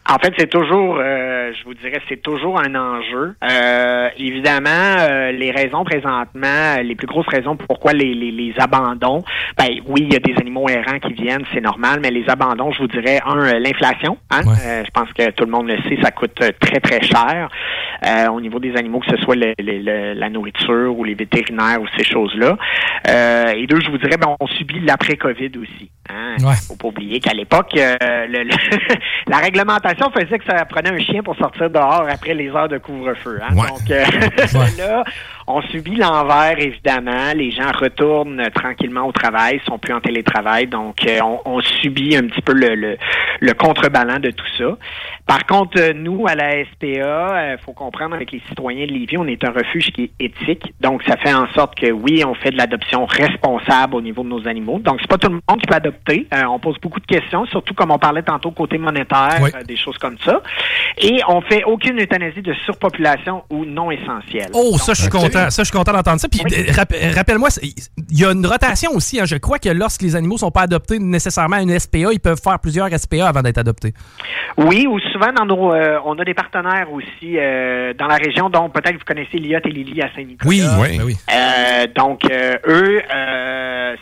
En fait, c'est toujours, euh, je vous dirais, c'est toujours un enjeu. Euh, évidemment, euh, les raisons présentement, les plus grosses raisons pourquoi les, les, les, abandons, ben oui, il y a des animaux errants qui viennent, c'est normal, mais les abandons, je vous dirais, un, l'inflation. Hein? je pense que tout le monde le sait, ça coûte très très cher au niveau des animaux, que ce soit le, la nourriture ou les vétérinaires ou ces choses-là. et deux, je vous dirais, ben, on subit l'après-Covid aussi. Hein? Faut pas oublier qu'à l'époque, le, la réglementation faisait que ça prenait un chien pour sortir dehors après les heures de couvre-feu. Hein? Donc euh, là, on subit l'envers, évidemment. Les gens retournent tranquillement au travail, sont plus en télétravail, donc euh, on, subit un petit peu le, le, le contrebalan de tout ça. Par contre, euh, nous, à la SPA, il euh, faut comprendre avec les citoyens de Lévis, on est un refuge qui est éthique. Donc, ça fait en sorte que oui, on fait de l'adoption responsable au niveau de nos animaux. Donc, c'est pas tout le monde qui peut adopter. on pose beaucoup de questions, surtout comme on parlait tantôt côté monétaire, des choses comme ça. Et on fait aucune euthanasie de surpopulation ou non essentielle. Oh, ça, je suis content ça, je suis content d'entendre ça. Puis euh, rappelle-moi, il y a une rotation aussi. Hein. Je crois que lorsque les animaux ne sont pas adoptés nécessairement à une SPA, ils peuvent faire plusieurs SPA avant d'être adoptés. Oui, ou souvent dans nos, euh, on a des partenaires aussi euh, dans la région, dont peut-être vous connaissez Liot et Lily à Saint-Nicolas. Oui, oui, oui. donc eux,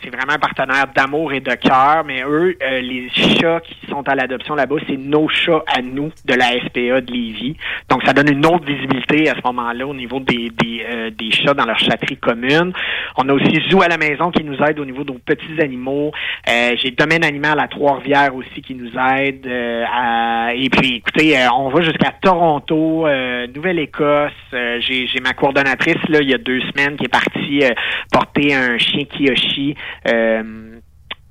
c'est vraiment un partenaire d'amour et de cœur, mais eux, les chats qui sont à l'adoption là-bas, c'est nos chats à nous de la SPA de Lévis. Donc ça donne une autre visibilité à ce moment-là au niveau des, des, des chats dans leur chatterie commune. On a aussi Zoo à la maison qui nous aide au niveau de nos petits animaux. Euh, j'ai Domaine animal à Trois-Rivières aussi qui nous aide. Euh, et puis, écoutez, euh, on va jusqu'à Toronto, Nouvelle-Écosse. j'ai, ma coordonnatrice, là, il y a deux semaines, qui est partie porter un chien Kiyoshi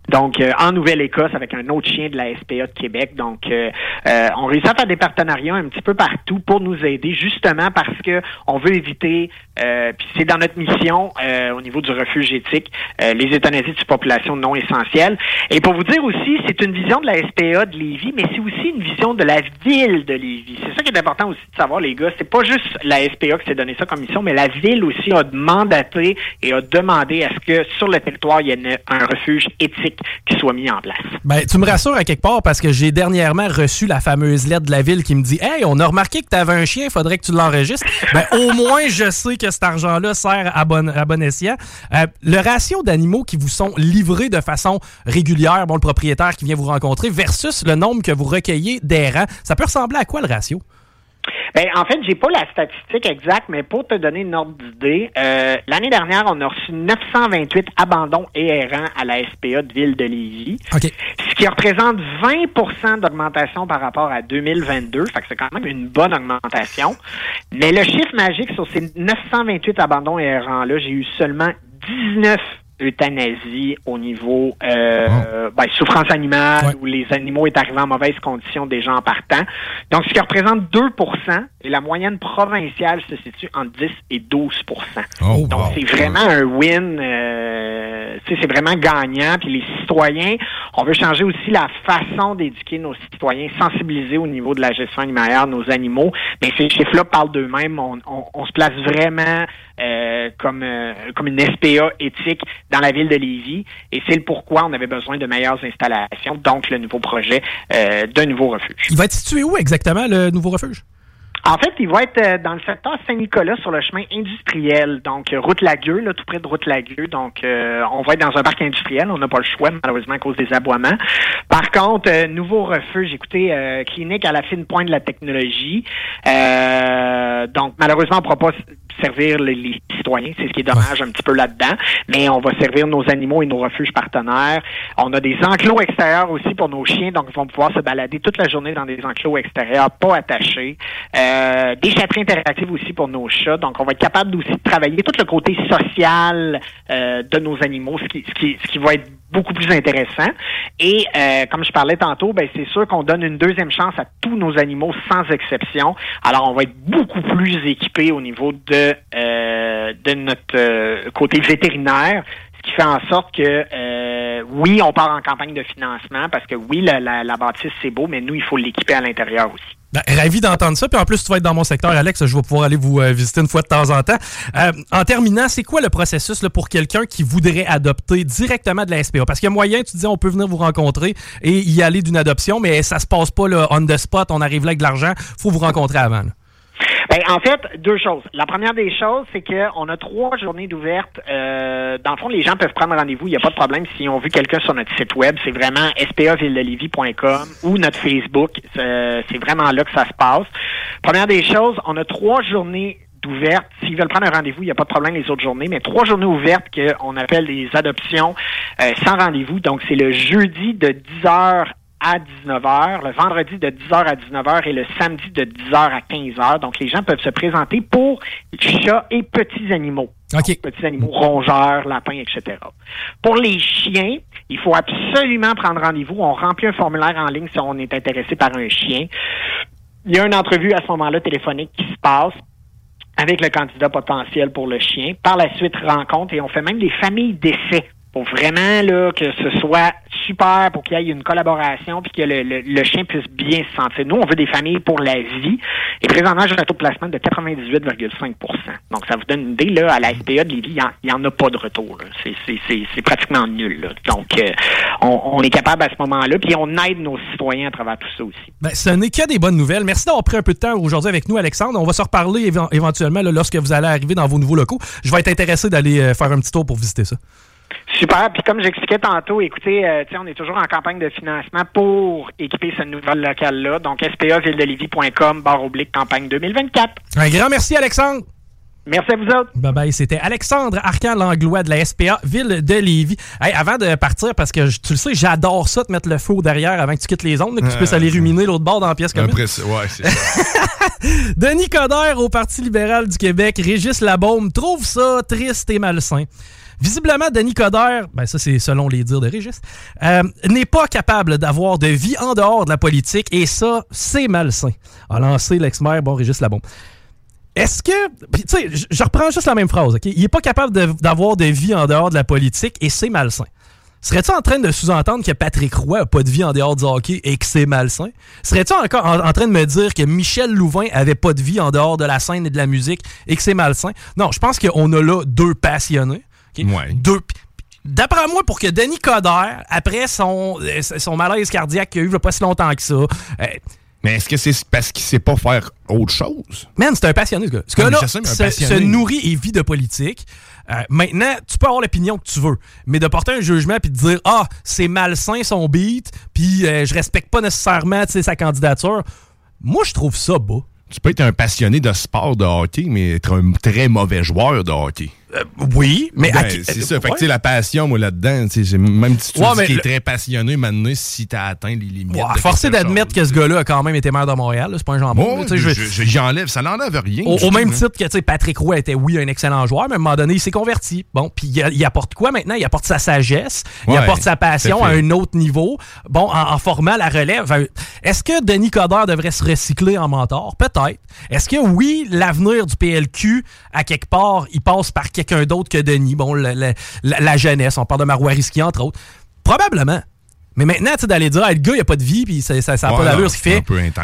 donc, euh, en Nouvelle-Écosse, avec un autre chien de la SPA de Québec. Donc, euh, euh, on réussit à faire des partenariats un petit peu partout pour nous aider, justement parce que on veut éviter, puis c'est dans notre mission au niveau du refuge éthique, les euthanasies de population non essentielles. Et pour vous dire aussi, c'est une vision de la SPA de Lévis, mais c'est aussi une vision de la ville de Lévis. C'est ça qui est important aussi de savoir, les gars. C'est pas juste la SPA qui s'est donné ça comme mission, mais la ville aussi a mandaté et a demandé à ce que sur le territoire, il y ait un refuge éthique qui soit mis en place. Ben, tu me rassures à quelque part parce que j'ai dernièrement reçu la fameuse lettre de la ville qui me dit Hey, on a remarqué que tu avais un chien, il faudrait que tu l'enregistres. ben, au moins, je sais que cet argent-là sert à bon, à bon escient. Euh, le ratio d'animaux qui vous sont livrés de façon régulière, bon, le propriétaire qui vient vous rencontrer, versus le nombre que vous recueillez d'errants, ça peut ressembler à quoi le ratio? Ben, en fait, j'ai pas la statistique exacte, mais pour te donner une ordre d'idée, euh, l'année dernière, on a reçu 928 abandons et errants à la SPA de Ville de Lévis. Ce qui représente 20% d'augmentation par rapport à 2022. Fait que c'est quand même une bonne augmentation. Mais le chiffre magique sur ces 928 abandons et errants-là, j'ai eu seulement 19 euthanasie au niveau euh, ben, souffrance animale où les animaux est arrivés en mauvaise condition déjà en partant. Donc, ce qui représente 2% et la moyenne provinciale se situe entre 10 et 12% Donc, c'est vraiment un win. Euh, c'est vraiment gagnant. Puis les citoyens, on veut changer aussi la façon d'éduquer nos citoyens, sensibiliser au niveau de la gestion animalière nos animaux. Mais ces chiffres-là parlent d'eux-mêmes. On, on, se place vraiment euh, comme, euh, comme une SPA éthique dans la ville de Lévis. Et c'est le pourquoi on avait besoin de meilleures installations, donc le nouveau projet euh, d'un nouveau refuge. Il va être situé où exactement, le nouveau refuge? En fait, il va être euh, dans le secteur Saint-Nicolas sur le chemin industriel, donc route Lagueux, là, tout près de route Lagueux. Donc, euh, on va être dans un parc industriel. On n'a pas le choix, malheureusement, à cause des aboiements. Par contre, nouveau refuge, écoutez, clinique à la fine pointe de la technologie. donc, malheureusement, on ne pourra pas servir les, citoyens. C'est ce qui est dommage un petit peu là-dedans. Mais on va servir nos animaux et nos refuges partenaires. On a des enclos extérieurs aussi pour nos chiens, donc ils vont pouvoir se balader toute la journée dans des enclos extérieurs, pas attachés. Euh, des châteries interactives aussi pour nos chats. Donc, on va être capable aussi de travailler tout le côté social euh, de nos animaux, ce qui, ce qui, ce qui va être beaucoup plus intéressant. Et euh, comme je parlais tantôt, ben c'est sûr qu'on donne une deuxième chance à tous nos animaux sans exception. Alors on va être beaucoup plus équipés au niveau de euh, de notre euh, côté vétérinaire, ce qui fait en sorte que oui, on part en campagne de financement parce que oui, la, la, la bâtisse c'est beau, mais nous il faut l'équiper à l'intérieur aussi. Ben, ravi d'entendre ça. Puis en plus, tu vas être dans mon secteur, Alex. Je vais pouvoir aller vous euh, visiter une fois de temps en temps. Euh, en terminant, c'est quoi le processus pour quelqu'un qui voudrait adopter directement de la SPA? Parce qu'il y a moyen, tu disais, on peut venir vous rencontrer et y aller d'une adoption, mais ça se passe pas là, on the spot. On arrive là avec de l'argent. faut vous rencontrer avant. Ben, en fait, deux choses. La première des choses, c'est qu'on a trois journées d'ouvertes. Euh, dans le fond, les gens peuvent prendre rendez-vous. Il n'y a pas de problème si on vu quelqu'un sur notre site web. C'est vraiment spavilledelivy.com ou notre Facebook. C'est vraiment là que ça se passe. Première des choses, on a trois journées d'ouvertes. S'ils veulent prendre un rendez-vous, il n'y a pas de problème les autres journées, mais trois journées ouvertes qu'on appelle les adoptions euh, sans rendez-vous. Donc, c'est le jeudi de 10h à 19h, le vendredi de 10h à 19h et le samedi de 10h à 15h. Donc, les gens peuvent se présenter pour chats et petits animaux. petits animaux rongeurs, lapins, etc. Pour les chiens, il faut absolument prendre rendez-vous. On remplit un formulaire en ligne si on est intéressé par un chien. Il y a une entrevue à ce moment-là téléphonique qui se passe avec le candidat potentiel pour le chien. Par la suite, rencontre et on fait même des familles d'essai pour vraiment là que ce soit super pour qu'il y ait une collaboration puis que le, le, chien puisse bien se sentir. Nous, on veut des familles pour la vie. Et présentement, j'ai un taux de placement de 98,5% Donc, ça vous donne une idée, là, à la SPA de Lévis, il n'y en, a pas de retour. C'est pratiquement nul. Donc, euh, on, on, est capable à ce moment-là, puis on aide nos citoyens à travers tout ça aussi. Ben, ce n'est que des bonnes nouvelles. Merci d'avoir pris un peu de temps aujourd'hui avec nous, Alexandre. On va se reparler éventuellement lorsque vous allez arriver dans vos nouveaux locaux. Je vais être intéressé d'aller euh, faire un petit tour pour visiter ça. Super. Puis comme j'expliquais tantôt, écoutez, euh, on est toujours en campagne de financement pour équiper ce nouvel local-là. Donc, spavilledelivy.com, barre oblique, campagne 2024. Un grand merci, Alexandre. Merci à vous autres. Bye bye. C'était Alexandre Arcan Langlois de la SPA Ville de Lévis. Hey, avant de partir, parce que tu le sais, j'adore ça, de mettre le feu derrière avant que tu quittes les ondes, que tu puisses aller ruminer l'autre bord dans la pièce comme ouais, c'est ça. Denis Coderre au Parti libéral du Québec, Régis Labaume trouve ça triste et malsain. Visiblement, Denis Coderre, ben ça c'est selon les dires de Régis, euh, n'est pas capable d'avoir de vie en dehors de la politique et ça, c'est malsain. A lancé l'ex-maire, bon, Régis Labon. Est-ce que. Tu sais, je reprends juste la même phrase, OK? Il n'est pas capable d'avoir de, vie en dehors de la politique et c'est malsain. Serais-tu en train de sous-entendre que Patrick Roy n'a pas de vie en dehors du hockey et que c'est malsain? Serais-tu encore en, train de me dire que Michel Louvain avait pas de vie en dehors de la scène et de la musique et que c'est malsain? Non, je pense qu'on a là deux passionnés deux. D'après moi, pour que Denis Coderre, après son, euh, son malaise cardiaque qu'il a eu il n'y a pas si longtemps que ça, euh, mais est-ce que c'est parce qu'il sait pas faire autre chose? Man, c'est un passionné, ce gars. Ce gars-là se, nourrit et vit de politique. Euh, maintenant, tu peux avoir l'opinion que tu veux, mais de porter un jugement puis de dire Ah, c'est malsain son beat, puis je respecte pas nécessairement sa candidature, moi, je trouve ça beau. Tu peux être un passionné de sport de hockey, mais être un très mauvais joueur de hockey. Euh, oui, mais ben, c'est ça. Fait que la passion, moi, là-dedans, même si tu dis qu'il est très passionné, maintenant, si t'as atteint les limites. Ouais, forcé d'admettre que ce gars-là a quand même été maire de Montréal. C'est pas un jambon. J'enlève, ça n'enlève rien. Au, même titre que Patrick Roy était, oui, un excellent joueur, mais à un moment donné, il s'est converti. Bon, puis il, apporte quoi maintenant? Il apporte sa sagesse, il apporte sa passion à un autre niveau. Bon, en, formant la relève. Est-ce que Denis Coderre devrait se recycler en mentor? Peut-être. Est-ce que oui, l'avenir du PLQ, à quelque part, il passe par quelqu'un d'autre que Denis. Bon, la, jeunesse, on parle de Marois Risky, entre autres. Probablement. Mais maintenant, tu sais, d'aller dire, le gars, il a pas de vie, puis ça n'a pas d'allure ce qu'il fait.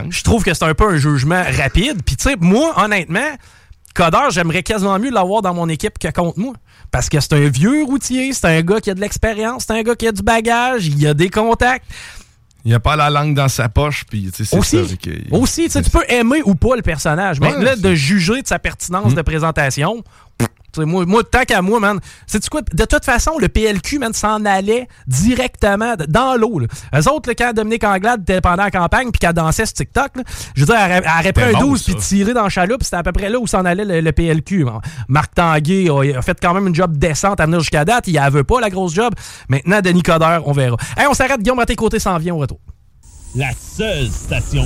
Je trouve que c'est un peu un jugement rapide. Puis, tu sais, moi, honnêtement, Coder, j'aimerais quasiment mieux l'avoir dans mon équipe que contre moi. Parce que c'est un vieux routier, c'est un gars qui a de l'expérience, c'est un gars qui a du bagage, il a des contacts. Il a pas la langue dans sa poche, puis c'est aussi, aussi tu peux aimer ou pas le personnage, mais là, de juger de sa pertinence hmm. de présentation, moi, moi, tant qu'à moi, man, c'est quoi? De toute façon, le PLQ, man, s'en allait directement dans l'eau. Eux autres, quand Dominique Anglade était pendant la campagne puis qu'elle dansait sur TikTok, je veux dire, elle, aurait pris un 12 puis tiré dans le chaloupe, c'était à peu près là où s'en allait le, PLQ. Marc Tanguay a, fait quand même une job décente à venir jusqu'à date. Il veut pas la grosse job. Maintenant, Denis Coder, on verra. Hey, on s'arrête, Guillaume, à tes côtés, s'en vient au retour. La seule station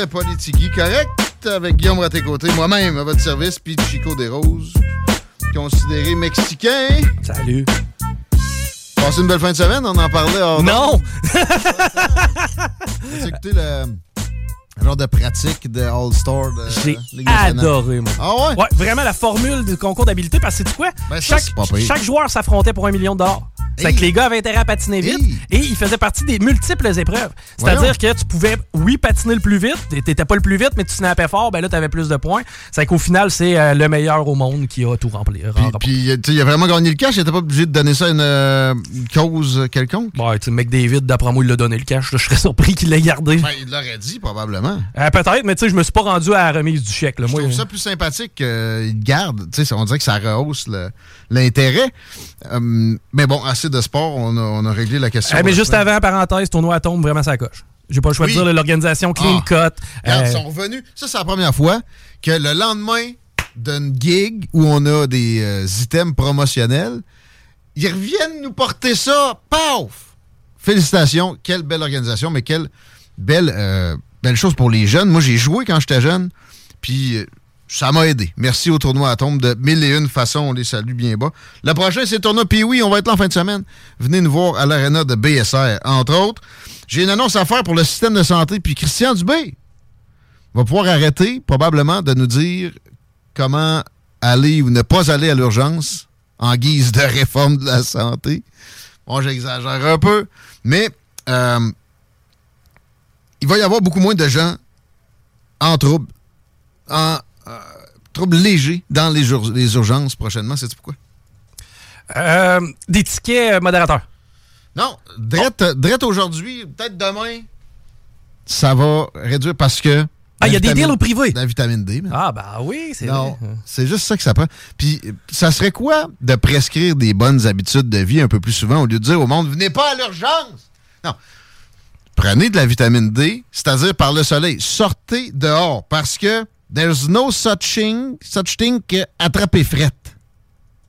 De Politiki Correct avec Guillaume Raté-Côté, moi-même à votre service, puis Chico des Roses, considéré mexicain. Salut. Passez une belle fin de semaine, on en parlait. hors Non! Le genre de pratique de All-Star de J'ai adoré, moi. Ah ouais? Ouais, vraiment la formule du concours d'habileté, parce que c'est quoi? Ben, ça, chaque, pas joueur s'affrontait pour un million de dollars. C'est que les gars avaient intérêt à patiner vite et ils faisaient partie des multiples épreuves. C'est-à-dire que tu pouvais, oui, patiner le plus vite, t'étais pas le plus vite, mais tu snappais fort, ben là, t'avais plus de points. C'est qu'au final, c'est euh, le meilleur au monde qui a tout rempli. Puis, il a vraiment gagné le cash, il était pas obligé de donner ça à une, euh, une cause quelconque. Ouais, tu sais, McDavid, d'après moi, il l'a donné le cash. là. Je serais surpris qu'il l'ait gardé. Ben, il l'aurait dit, probablement. Euh, Peut-être, mais tu sais, je me suis pas rendu à la remise du chèque. Là. Je Moi, trouve ça plus sympathique qu'il garde. Tu sais, on dirait que ça rehausse l'intérêt. Euh, mais bon, assez de sport, on a, on a réglé la question. Eh, mais juste semaine. avant, parenthèse, tournoi à tombe, vraiment ça coche. J'ai pas le choix Oui. de dire l'organisation clean Ah. cut. Regarde, euh, ils sont revenus. Ça, c'est la première fois que le lendemain d'une gig où on a des euh, items promotionnels, ils reviennent nous porter ça. Paf! Félicitations. Quelle belle organisation, mais quelle belle, euh, belle chose pour les jeunes. Moi, j'ai joué quand j'étais jeune, puis euh, ça m'a aidé. Merci au tournoi à tombe de mille et une façons. On les salue bien bas. Le prochain, c'est le tournoi puis oui, on va être là en fin de semaine. Venez nous voir à l'aréna de BSR, entre autres. J'ai une annonce à faire pour le système de santé, puis Christian Dubé va pouvoir arrêter probablement de nous dire comment aller ou ne pas aller à l'urgence en guise de réforme de la santé. Bon, j'exagère un peu, mais euh, il va y avoir beaucoup moins de gens en trouble, en euh, trouble léger dans les, ur- les urgences prochainement. C'est pourquoi? euh, des tickets euh, modérateurs. Non, drette, drette aujourd'hui, peut-être demain, ça va réduire parce que. Ah, il y a des deals au privé. La vitamine D. man. Ah, bah oui, c'est Non, vrai. c'est juste ça que ça prend. Puis, ça serait quoi de prescrire des bonnes habitudes de vie un peu plus souvent au lieu de dire au monde, venez pas à l'urgence? Non. Prenez de la vitamine D, c'est-à-dire par le soleil. Sortez dehors parce que there's no such thing, such thing que attraper frette.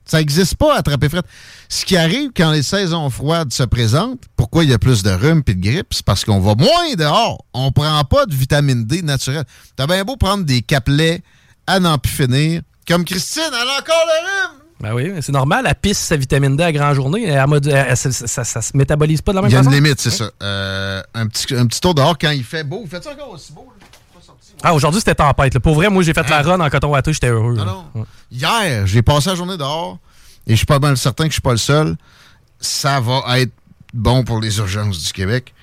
Ça n'existe pas, attraper frette. Ce qui arrive quand les saisons froides se présentent, pourquoi il y a plus de rhume et de grippe, c'est parce qu'on va moins dehors. On prend pas de vitamine D naturelle. T'as bien beau prendre des capelets à n'en plus finir, comme Christine, elle a encore le rhume. Ben oui, c'est normal, elle pisse sa vitamine D à grand journée. Elle elle- ça, ça- ça se métabolise pas de la même Il y a façon? une limite, c'est ça. Euh, un, petit, un petit tour dehors quand il fait beau. Faites ça encore aussi beau? là? Ah, aujourd'hui, c'était tempête. là. Pour vrai, moi, j'ai fait la run en coton watté, j'étais heureux. Hein? non. Hier, j'ai passé la journée dehors et je suis pas mal certain que je suis pas le seul. Ça va être bon pour les urgences du Québec.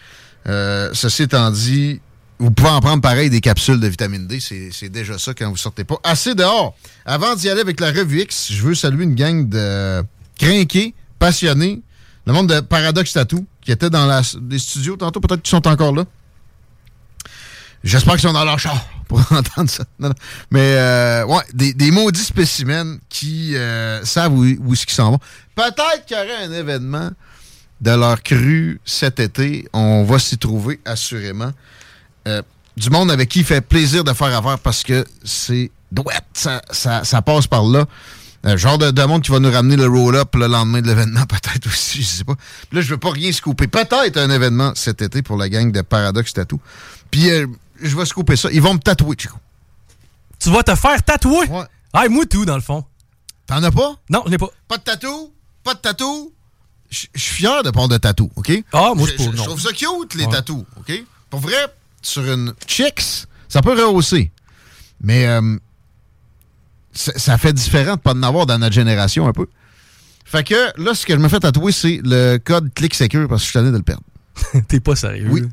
Euh, ceci étant dit, vous pouvez en prendre pareil des capsules de vitamine D. C'est déjà ça quand vous sortez pas. Assez dehors. Avant d'y aller avec la revue X, je veux saluer une gang de crinqués, passionnés. Le monde de Paradox Tattoo qui était dans les studios tantôt. Peut-être qu'ils sont encore là. J'espère qu'ils sont dans leur char pour entendre ça. Mais euh, ouais, des, des maudits spécimens qui euh, savent où, où est-ce qu'ils s'en vont. Peut-être qu'il y aurait un événement de leur crue cet été. On va s'y trouver assurément. Euh, du monde avec qui il fait plaisir de faire affaire parce que c'est douette, ça, ça, ça passe par là. Euh, genre de, de monde qui va nous ramener le roll-up le lendemain de l'événement, peut-être aussi, je sais pas. Puis là, je veux pas rien scooper. Peut-être un événement cet été pour la gang de Paradox Tattoo. Puis euh, je vais scooper ça. Ils vont me tatouer, Chico. Tu vas te faire tatouer? Ouais. Ah, moi tout, dans le fond. T'en as pas? Non, je l'ai pas. Pas de tatou? Pas de tatou? Je suis fier de pas de tatou, OK? Ah, moi, Je- je- trouve ça cute, les Ouais. tatous, OK? Pour vrai, sur une chicks, ça peut rehausser. Mais euh, ça fait différent de pas en avoir dans notre génération un peu. Fait que là, ce que je me fais tatouer, c'est le code Click Secure parce que je suis tanné de le perdre. T'es pas sérieux. Oui.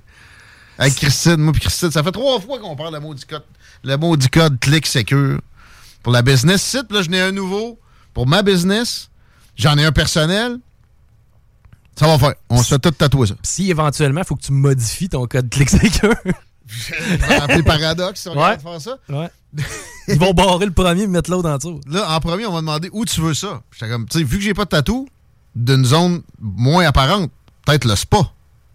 Avec Christine, moi puis Christine, ça fait trois fois qu'on parle le maudit code, le code Click Secure pour la business site. Là, j'en ai un nouveau pour ma business. J'en ai un personnel. Ça va faire. On se fait tout tatouer ça. Si éventuellement, il faut que tu modifies ton code ClickSecure. Je vais appeler Paradox si on Ouais. regarde faire ça. ouais. Ils vont barrer le premier et mettre l'autre en dessous. Là, en premier, on m'a demandé où tu veux ça. J'étais comme, tu sais, vu que j'ai pas de tatou, d'une zone moins apparente, peut-être le spa.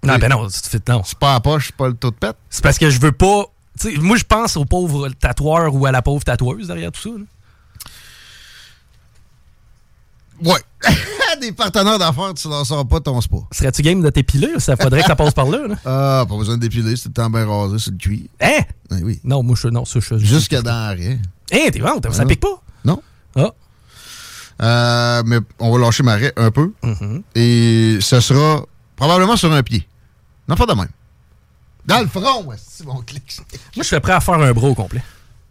Non, ben non, tu te fais non. C'est pas à poche, c'est pas le taux de pète. C'est parce que je veux pas. moi, je pense au pauvre tatoueur ou à la pauvre tatoueuse derrière tout ça. là. Ouais. des partenaires d'affaires, tu n'en sors pas ton spa. Serais-tu game de t'épiler? Ça faudrait que ça passe par là. là. Ah, pas besoin d'épiler, c'est le temps bien rasé sur le cuir. Hein? Oui, oui. Non, moi, je, non, ça, je, Jusqu'à dans rien. Hein, t'es bon, ça Ah. pique pas? Non. Ah. Euh, mais on va lâcher marais un peu. Mm-hmm. Et ce sera probablement sur un pied. Non, pas de même. Dans le front, ouais, c'est mon clic. Moi, je serais prêt à faire un bras au complet.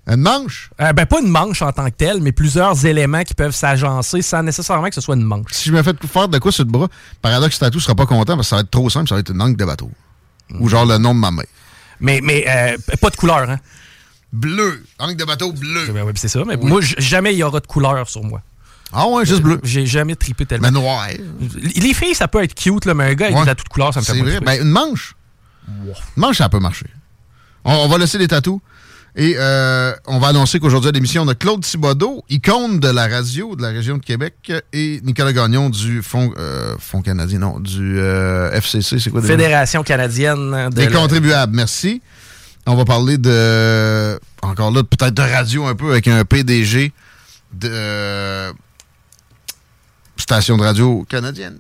Une manche? Euh, ben, pas une manche en tant que telle, mais plusieurs éléments qui peuvent s'agencer sans nécessairement que ce soit une manche. Si je me fais faire de quoi sur le bras, Paradox Tattoo sera pas content parce que ça va être trop simple, ça va être une langue de bateau. Ou genre le nom de ma mère. Mais, mais euh, pas de couleur, hein? Bleu. Langue de bateau bleu. Ben, ouais, c'est ça. Mais Oui. moi, jamais il y aura de couleur sur moi. Ah ouais, juste bleu. J'ai jamais tripé tellement. Mais noir. Les filles, ça peut être cute, là, mais un gars avec Ouais. des tatous de couleur, ça me fait C'est vrai. Ben, une manche. Une manche, ça peut marcher. On, on va laisser les tatous. Et euh, on va annoncer qu'aujourd'hui à l'émission, on a Claude Thibodeau, icône de la radio de la région de Québec, et Nicolas Gagnon du Fonds, euh, Fonds canadien, non, du euh, FCC, c'est quoi déjà? Fédération canadienne de Des la- contribuables, merci. On va parler de. Encore là, peut-être de radio un peu avec un PDG de. euh, station de radio canadienne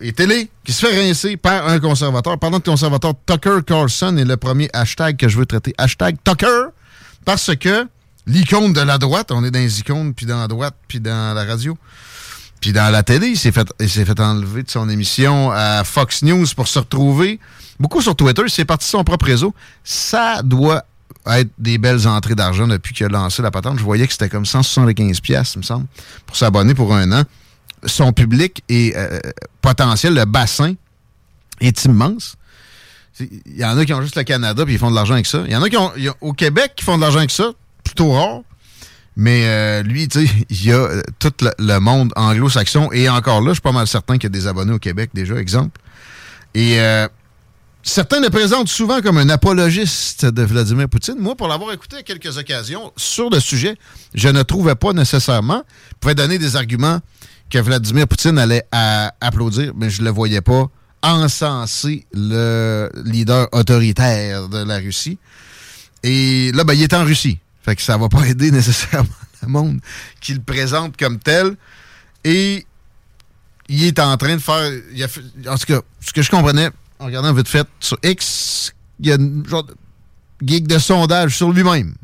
et télé qui se fait rincer par un conservateur. Que le conservateur Tucker Carlson est le premier hashtag que je veux traiter. Hashtag Tucker, parce que l'icône de la droite, on est dans les icônes, puis dans la droite, puis dans la radio, puis dans la télé, il s'est fait, il s'est fait enlever de son émission à Fox News pour se retrouver. Beaucoup sur Twitter, il s'est parti de son propre réseau. Ça doit être des belles entrées d'argent depuis qu'il a lancé la patente. Je voyais que c'était comme 175 pièces, il me semble, pour s'abonner pour un an. Son public est euh, potentiel, le bassin est immense. Il y en a qui ont juste le Canada puis ils font de l'argent avec ça. Il y en a qui ont, au Québec qui font de l'argent avec ça, plutôt rare. Mais euh, lui, tu sais, il y a euh, tout le, le monde anglo-saxon. Et encore là, je suis pas mal certain qu'il y a des abonnés au Québec déjà, exemple. Et euh, certains le présentent souvent comme un apologiste de Vladimir Poutine. Moi, pour l'avoir écouté à quelques occasions sur le sujet, je ne trouvais pas nécessairement. Il pouvait donner des arguments que Vladimir Poutine allait applaudir, mais je ne le voyais pas encenser le leader autoritaire de la Russie. Et là, ben, il est en Russie. Fait que ça va pas aider nécessairement le monde qui le présente comme tel. Et il est en train de faire. en tout cas, ce que je comprenais en regardant vite fait sur X, il y a une genre geek de sondage sur lui-même.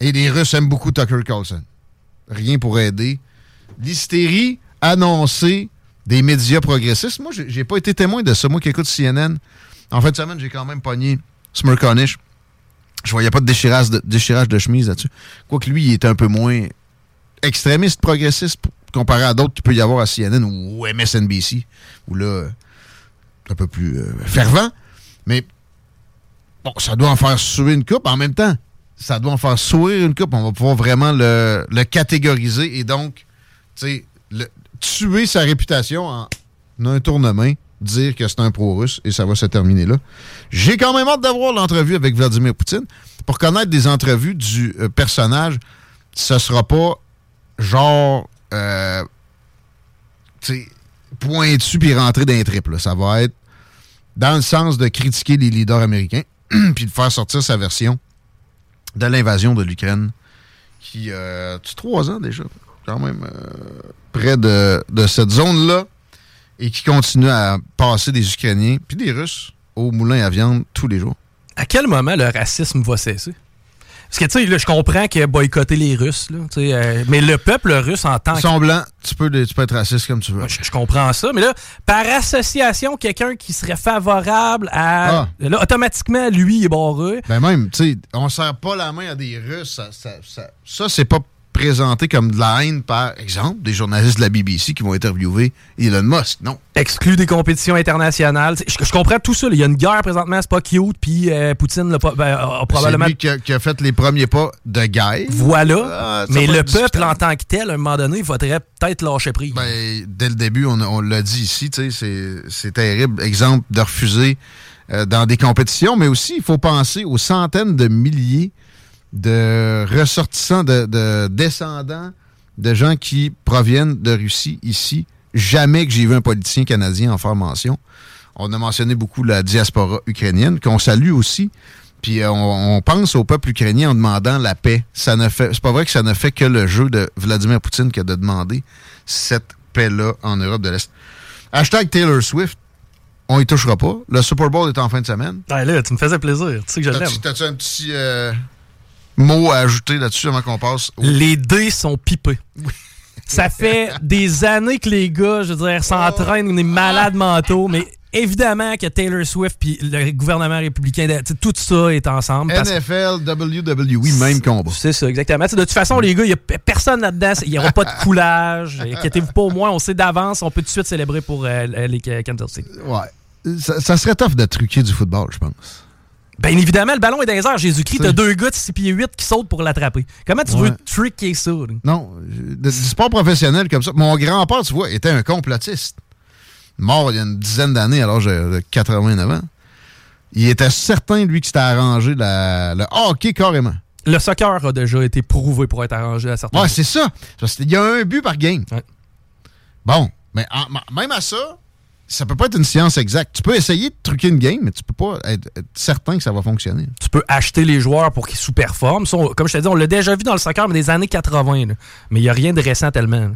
Et les Russes aiment beaucoup Tucker Carlson. Rien pour aider. L'hystérie annoncée des médias progressistes. Moi, j'ai pas été témoin de ça. Moi qui écoute CNN, en fin de semaine, j'ai quand même pogné Smirconish. Je voyais pas de déchirage de, déchirage de chemise là-dessus. Quoique lui, il est un peu moins extrémiste, progressiste, comparé à d'autres qu'il peut y avoir à CNN ou MSNBC, où là, un peu plus euh, fervent. Mais bon, ça doit en faire suer une coupe. En même temps, ça doit en faire sourire une coupe. On va pouvoir vraiment le, le catégoriser et donc, le- tuer sa réputation en un tournement, dire que c'est un pro-russe et ça va se terminer là. J'ai quand même hâte d'avoir l'entrevue avec Vladimir Poutine. Pour connaître des entrevues du euh, personnage, ce sera pas genre euh, pointu puis rentrer tripes. là. Ça va être dans le sens de critiquer les leaders américains puis de faire sortir sa version de l'invasion de l'Ukraine qui euh, trois ans déjà, quand même euh, près de, de cette zone-là et qui continue à passer des Ukrainiens puis des Russes au moulin à viande tous les jours. À quel moment le racisme va cesser? Parce que, tu sais, je comprends qu'il a boycotté les Russes, là, euh, mais le peuple russe en tant Ils que... blancs, tu peux, tu peux être raciste comme tu veux. Je, je comprends ça, mais là, par association, quelqu'un qui serait favorable à... Ah. Là, automatiquement, lui, il est barré. Ben même, tu sais, on serre pas la main à des Russes. Ça, ça, ça, ça, c'est pas présenté comme de la haine, par exemple, des journalistes de la BBC qui vont interviewer Elon Musk. Non. Exclu des compétitions internationales. Je, je comprends tout ça. Il y a une guerre présentement, c'est pas cute, puis euh, Poutine l'a ben, probablement... C'est lui qui a, qui a fait les premiers pas de guerre. Voilà. Ah, mais le peuple en tant que tel, à un moment donné, il faudrait peut-être lâcher prise. Ben, dès le début, on, on l'a dit ici, c'est terrible. Exemple de refuser euh, dans des compétitions, mais aussi, il faut penser aux centaines de milliers de ressortissants, de, de descendants de gens qui proviennent de Russie ici. Jamais que j'ai vu un politicien canadien en faire mention. On a mentionné beaucoup la diaspora ukrainienne, qu'on salue aussi. Puis euh, on, on pense au peuple ukrainien en demandant la paix. Ça ne fait, c'est pas vrai que ça ne fait que le jeu de Vladimir Poutine que de demander cette paix-là en Europe de l'Est. Hashtag Taylor Swift, on y touchera pas. Le Super Bowl est en fin de semaine. Ah, là, tu me faisais plaisir. Tu sais que je l'aime. T'as-tu un petit euh, mot à ajouter là-dessus avant qu'on passe? au- Les dés sont pipés. Ça fait des années que les gars, je veux dire, s'entraînent, des malades mentaux, mais évidemment que Taylor Swift puis le gouvernement républicain, tout ça est ensemble. NFL, WWE, même combat. C'est ça, exactement. De toute façon, les gars, il n'y a personne là-dedans. Il n'y aura pas de coulage. Inquiétez-vous pas, au moins, on sait d'avance. On peut tout de suite célébrer pour euh, les Kansas City. Ouais. Ça, ça serait tough de truquer du football, je pense. Bien évidemment, le ballon est dans les airs. Jésus-Christ, t'as deux gars de 6 pieds 8 qui sautent pour l'attraper. Comment tu Ouais. veux tricker ça? là? Non, du sport professionnel comme ça. Mon grand-père, tu vois, était un complotiste. Mort il y a une dizaine d'années, alors j'ai de 89 ans. Il était certain, lui, que c'était arrangé la- le hockey carrément. Le soccer a déjà été prouvé pour être arrangé à certains Ouais, c'est ça. Qu'il y a un but par game. Ouais. Bon, mais en- même à ça, ça peut pas être une science exacte. Tu peux essayer de truquer une game, mais tu peux pas être, être certain que ça va fonctionner. Tu peux acheter les joueurs pour qu'ils sous-performent. Comme je te dis, on l'a déjà vu dans le soccer, mais des années 80. là. Mais il n'y a rien de récent tellement. là.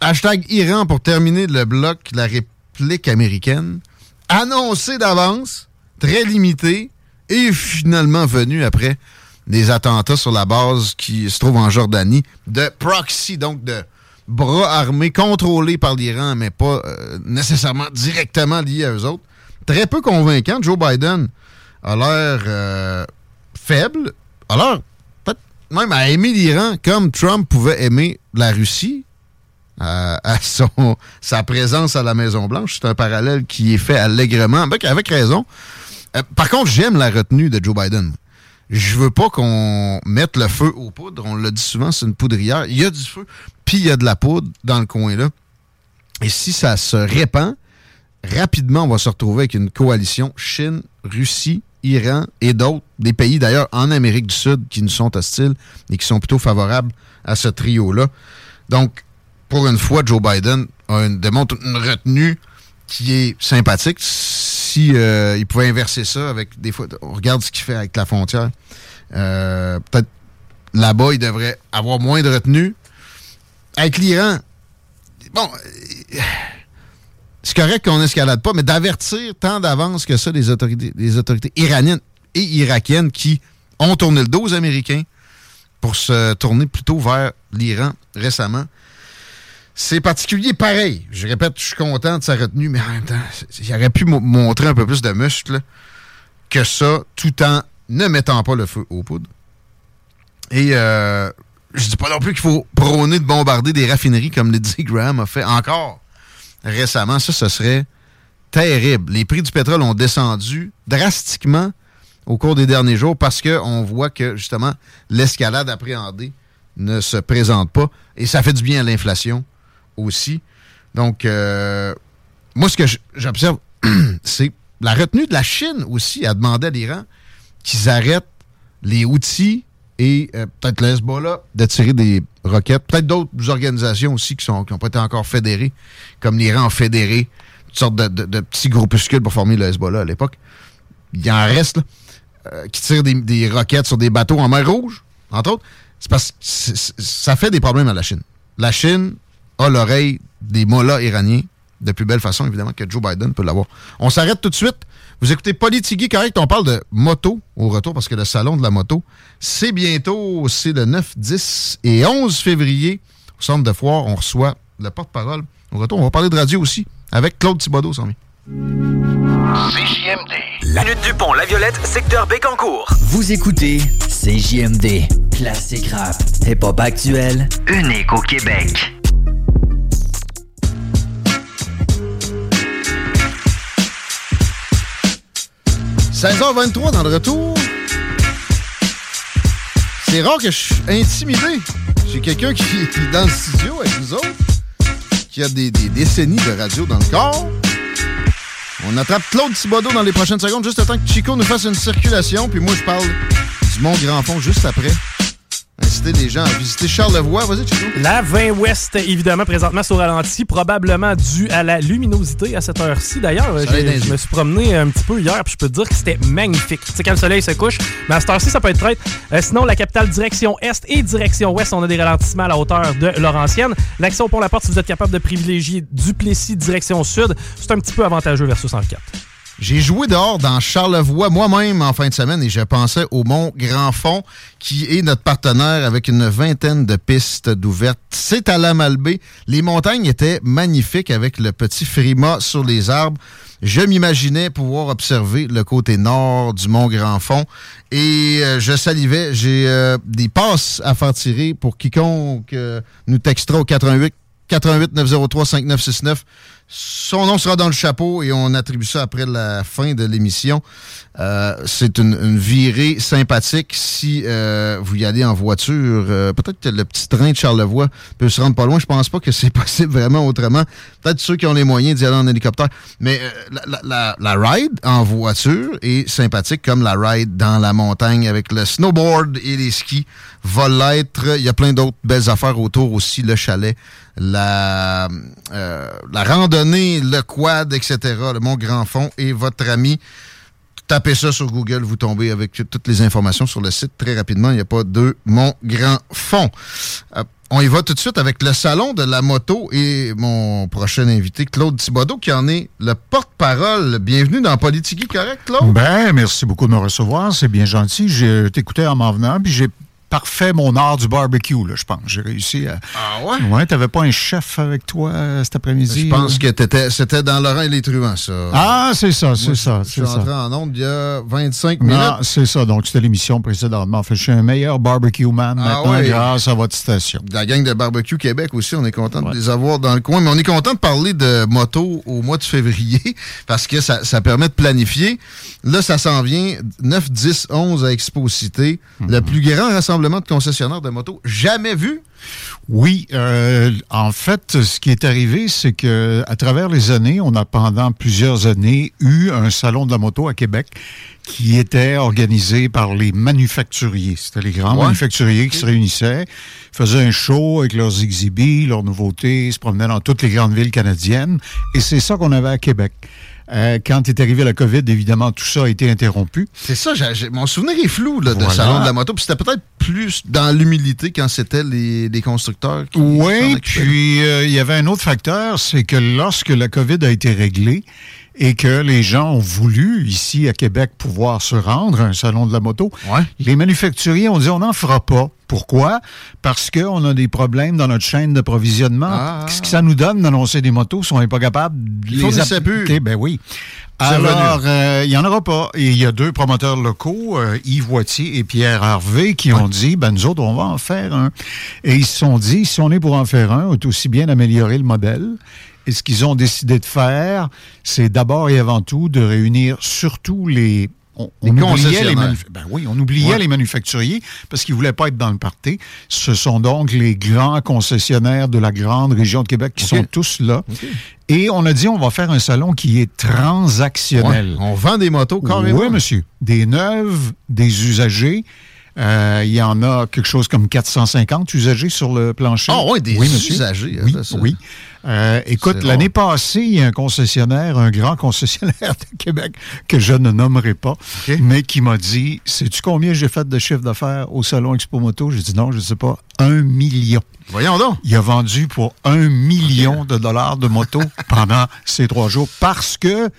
Hashtag Iran pour terminer le bloc, la réplique américaine. Annoncé d'avance, très limité, et finalement venu après des attentats sur la base qui se trouve en Jordanie, de proxy, donc de bras armés contrôlés par l'Iran, mais pas euh, nécessairement directement liés à eux autres. Très peu convaincant. Joe Biden a l'air euh, faible, a l'air peut-être même à aimer l'Iran comme Trump pouvait aimer la Russie à, à sa présence à la Maison-Blanche. C'est un parallèle qui est fait allègrement, avec, avec raison. Euh, par contre, j'aime la retenue de Joe Biden. Je veux pas qu'on mette le feu aux poudres. On l'a dit souvent, c'est une poudrière. Il y a du feu, puis il y a de la poudre dans le coin-là. Et si ça se répand, rapidement, on va se retrouver avec une coalition Chine, Russie, Iran et d'autres, des pays d'ailleurs en Amérique du Sud qui nous sont hostiles et qui sont plutôt favorables à ce trio-là. Donc, pour une fois, Joe Biden a une- démontre une retenue qui est sympathique. Si euh, il pouvait inverser ça avec des fois, on regarde ce qu'il fait avec la frontière. Euh, Peut-être là-bas, il devrait avoir moins de retenue. Avec l'Iran, bon, euh, c'est correct qu'on n'escalade pas, mais d'avertir tant d'avance que ça les autorités, autorités iraniennes et irakiennes qui ont tourné le dos aux Américains pour se tourner plutôt vers l'Iran récemment. C'est particulier, pareil. Je répète, je suis content de sa retenue, mais en même temps, il aurait pu mo- montrer un peu plus de muscles que ça, tout en ne mettant pas le feu aux poudres. Et euh, je dis pas non plus qu'il faut prôner de bombarder des raffineries comme Lindsey Graham a fait encore récemment. Ça, ce serait terrible. Les prix du pétrole ont descendu drastiquement au cours des derniers jours parce qu'on voit que, justement, l'escalade appréhendée ne se présente pas. Et ça fait du bien à l'inflation aussi. Donc, euh, moi, ce que j'observe, c'est la retenue de la Chine aussi a demandé à l'Iran qu'ils arrêtent les outils et euh, peut-être le Hezbollah de tirer des roquettes. Peut-être d'autres organisations aussi qui n'ont qui pas été encore fédérées, comme l'Iran fédéré toutes sortes de, petits groupuscules pour former le Hezbollah à l'époque. Il en reste, euh, qui tirent des, roquettes sur des bateaux en mer Rouge, entre autres. C'est parce que ça fait des problèmes à la Chine. La Chine a l'oreille des mollahs iraniens de plus belle façon, évidemment, que Joe Biden peut l'avoir. On s'arrête tout de suite. Vous écoutez Politigui, correct, on parle de moto au retour, parce que le salon de la moto, c'est bientôt, c'est le 9, 10 et 11 février, au centre de foire, on reçoit le porte-parole. Au retour, on va parler de radio aussi, avec Claude Thibodeau, sans CJMD. La Minute Dupont, la Violette, secteur Bécancourt. Vous écoutez CJMD, classique rap, hip-hop actuel, unique au Québec. 16h23 dans le retour. C'est rare que je suis intimidé. J'ai quelqu'un qui, est dans le studio avec nous autres, qui a des, des décennies de radio dans le corps. On attrape Claude Thibodeau dans les prochaines secondes, juste le temps que Chico nous fasse une circulation, puis moi je parle du Mont Grand Fond juste après. Un inciter les gens à visiter Charlevoix. Vas-y. La 20 Ouest, évidemment, présentement sur ralenti, probablement dû à la luminosité à cette heure-ci. D'ailleurs, je me suis promené un petit peu hier, puis je peux te dire que c'était magnifique. Tu sais, quand le soleil se couche, mais à cette heure-ci, ça peut être traite. Euh, sinon, la capitale direction Est et direction Ouest, on a des ralentissements à la hauteur de Laurentienne. Au pont La Porte, si vous êtes capable de privilégier Duplessis direction Sud, c'est un petit peu avantageux versus 104. J'ai joué dehors dans Charlevoix moi-même en fin de semaine et je pensais au Mont Grand Fond qui est notre partenaire avec une vingtaine de pistes d'ouvertes. C'est à la Malbaie. Les montagnes étaient magnifiques avec le petit frima sur les arbres. Je m'imaginais pouvoir observer le côté nord du Mont Grand Fond et euh, je salivais. J'ai euh, des passes à faire tirer pour quiconque euh, nous textera au 88 88 903 5969. Son nom sera dans le chapeau et on attribue ça après la fin de l'émission. Euh, c'est une, virée sympathique. Si euh, vous y allez en voiture, euh, peut-être que le petit train de Charlevoix peut se rendre pas loin. Je pense pas que c'est possible vraiment autrement. Peut-être ceux qui ont les moyens d'y aller en hélicoptère. Mais la- la ride en voiture est sympathique comme la ride dans la montagne avec le snowboard et les skis va l'être. Il y a plein d'autres belles affaires autour aussi, le chalet, la, euh, randonnée, le quad, etc., le Mont Grand Fond et votre ami. Tapez ça sur Google, vous tombez avec toutes les informations sur le site très rapidement. Il n'y a pas de Mont Grand Fond. Euh, on y va tout de suite avec le salon de la moto et mon prochain invité, Claude Thibodeau, qui en est le porte-parole. Bienvenue dans Politique Correct, Claude. Ben, merci beaucoup de me recevoir. C'est bien gentil. J'ai t'écoutais en m'en venant, puis j'ai parfait mon art du barbecue, là, je pense. J'ai réussi à. Ah ouais? Ouais, t'avais pas un chef avec toi euh, cet après-midi? Je pense là? que c'était dans Laurent et les truands, ça. Ah, c'est ça, c'est ça, Je suis c'est ça. entré en onde il y a 25 Non, minutes. c'est ça. Donc, c'était l'émission précédemment. En fait, je suis un meilleur barbecue man Ah maintenant ouais. grâce à votre station. La gang de Barbecue Québec aussi, on est content de les avoir dans le coin. Mais on est content de parler de moto au mois de février parce que ça, ça permet de planifier. Là, ça s'en vient 9, 10, 11 à Expo-Cité. Le plus grand rassemblement de concessionnaires de moto jamais vu? Oui, euh, en fait, ce qui est arrivé, c'est que à travers les années, on a pendant plusieurs années eu un salon de la moto à Québec qui était organisé par les manufacturiers. C'était les grands Ouais. manufacturiers qui se réunissaient, faisaient un show avec leurs exhibits, leurs nouveautés, se promenaient dans toutes les grandes villes canadiennes. Et c'est ça qu'on avait à Québec. Euh, quand est arrivé la COVID, évidemment, tout ça a été interrompu. C'est ça, mon souvenir est flou là, de Voilà. salon de la moto. Puis c'était peut-être plus dans l'humilité quand c'était les, les constructeurs qui Oui, puis euh, il y avait un autre facteur, c'est que lorsque la COVID a été réglée et que les gens ont voulu, ici à Québec, pouvoir se rendre à un salon de la moto, les manufacturiers ont dit on n'en fera pas. Pourquoi? Parce qu'on a des problèmes dans notre chaîne d'approvisionnement. Ah. Ce que ça nous donne d'annoncer des motos si on n'est pas capable de Ils les appliquer? Ben oui. Alors, euh, il n'y en aura pas. Et il y a deux promoteurs locaux, euh, Yves Voitier et Pierre Harvey, qui ont dit, ben nous autres, on va en faire un. Et ils se sont dit, si on est pour en faire un, on est aussi bien améliorer le modèle. Et ce qu'ils ont décidé de faire, c'est d'abord et avant tout de réunir surtout les... On, Les oubliait les ben oui, on oubliait Ouais. les manufacturiers parce qu'ils voulaient pas être dans le party. Ce sont donc les grands concessionnaires de la grande région de Québec qui sont tous là. Et on a dit, on va faire un salon qui est transactionnel. Ouais, on vend des motos carrément. Oui, monsieur. Des neuves, des usagers. Euh, Il y en a quelque chose comme 450 usagers sur le plancher. Ah ouais, des monsieur. usagers, hein, Oui, oui. Euh, écoute, l'année passée, il y a un concessionnaire, un grand concessionnaire de Québec que je ne nommerai pas, mais qui m'a dit Sais-tu combien j'ai fait de chiffre d'affaires au Salon Expo Moto? J'ai dit non, je ne sais pas. Un million. Voyons donc. Il a vendu pour un million de dollars de moto pendant ces trois jours parce que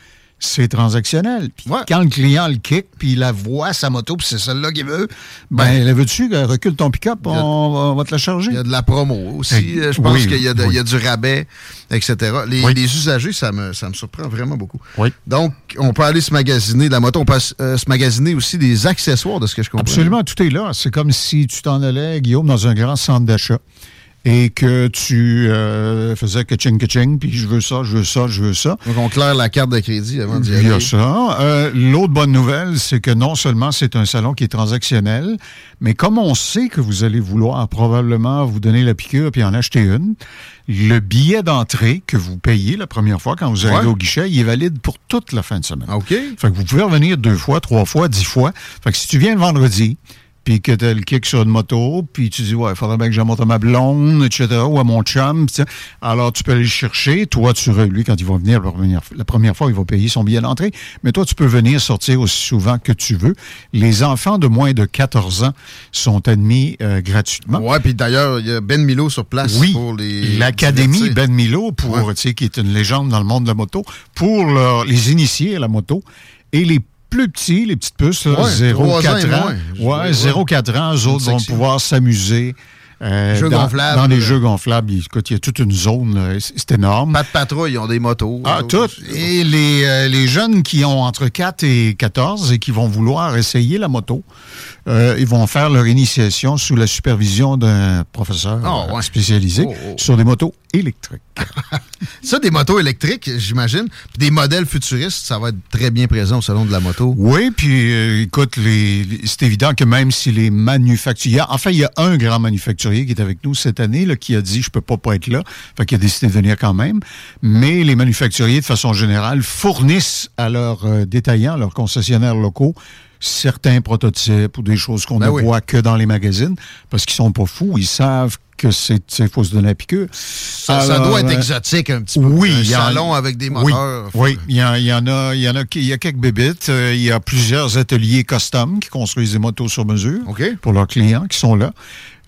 c'est transactionnel. Puis quand le client le kick, puis il la voit, sa moto, puis c'est celle-là qu'il veut, ben, la veux-tu, recule ton pick-up, on, on va te la charger? Il y a de la promo aussi. Euh, Je pense oui, qu'il y, a de- oui. il y a du rabais, etc. Les, Oui. les usagers, ça me, ça me surprend vraiment beaucoup. Oui. Donc, on peut aller se magasiner de la moto. On peut euh, se magasiner aussi des accessoires de ce que je comprends. Absolument, tout est là. C'est comme si tu t'en allais, Guillaume, dans un grand centre d'achat et que tu euh, faisais que-ching, que-ching, puis je veux ça, je veux ça, je veux ça. Donc, on claire la carte de crédit avant d'y Il y a aller. ça. Euh, L'autre bonne nouvelle, c'est que non seulement c'est un salon qui est transactionnel, mais comme on sait que vous allez vouloir probablement vous donner la piqûre puis en acheter une, le billet d'entrée que vous payez la première fois quand vous arrivez Ouais. au guichet, il est valide pour toute la fin de semaine. OK. Fait que vous pouvez revenir deux fois, trois fois, dix fois. Fait que si tu viens le vendredi, puis que tu as le kick sur une moto, puis tu dis, ouais, il faudrait bien que je montre à ma blonde, etc., ou à mon chum. ça. Alors, tu peux aller le chercher. Toi, tu lui, quand il va venir la première, la première fois, il va payer son billet d'entrée. Mais toi, tu peux venir sortir aussi souvent que tu veux. Les enfants de moins de 14 ans sont admis euh, gratuitement. Ouais, puis d'ailleurs, il y a Ben Milo sur place Oui, pour les. l'Académie. Ben Milo, pour, tu sais, qui est une légende dans le monde de la moto, pour leur- les initier à la moto. Et les plus petits, les petites puces, là, Ouais, 0-4 trois ans et ans, moins. Ouais, ouais. 0-4 ans, eux autres vont pouvoir s'amuser. euh, Jeux dans. Dans les jeux gonflables. Écoute, il y a toute une zone, c'est énorme. Pas de patrouille, ils ont des motos. Ah, Eux tout. autres. Et les, euh, les jeunes qui ont entre 4 et 14 et qui vont vouloir essayer la moto, euh, ils vont faire leur initiation sous la supervision d'un professeur Ah, euh, ouais. spécialisé Oh, oh. sur des motos électriques. Ça, des motos électriques, j'imagine. Des modèles futuristes, ça va être très bien présent au salon de la moto. Oui, puis euh, écoute, les, les- c'est évident que même si les manufacturiers... Enfin, il y a un grand manufacturier qui est avec nous cette année là, qui a dit « je peux pas pas être là », fait qu'il a décidé de venir quand même. Mais les manufacturiers, de façon générale, fournissent à leurs euh, détaillants, leurs concessionnaires locaux, certains prototypes ou des choses qu'on Ben ne oui. voit que dans les magazines, parce qu'ils sont pas fous, ils savent que c'est faut se donner la piqûre. Ça, ça doit être euh, exotique un petit peu. oui, un y salon avec des oui, moteurs. Oui, il y, en- il y en a, il y en a, il y a quelques bébites. Euh, il y a plusieurs ateliers custom qui construisent des motos sur mesure OK. pour leurs clients qui sont là.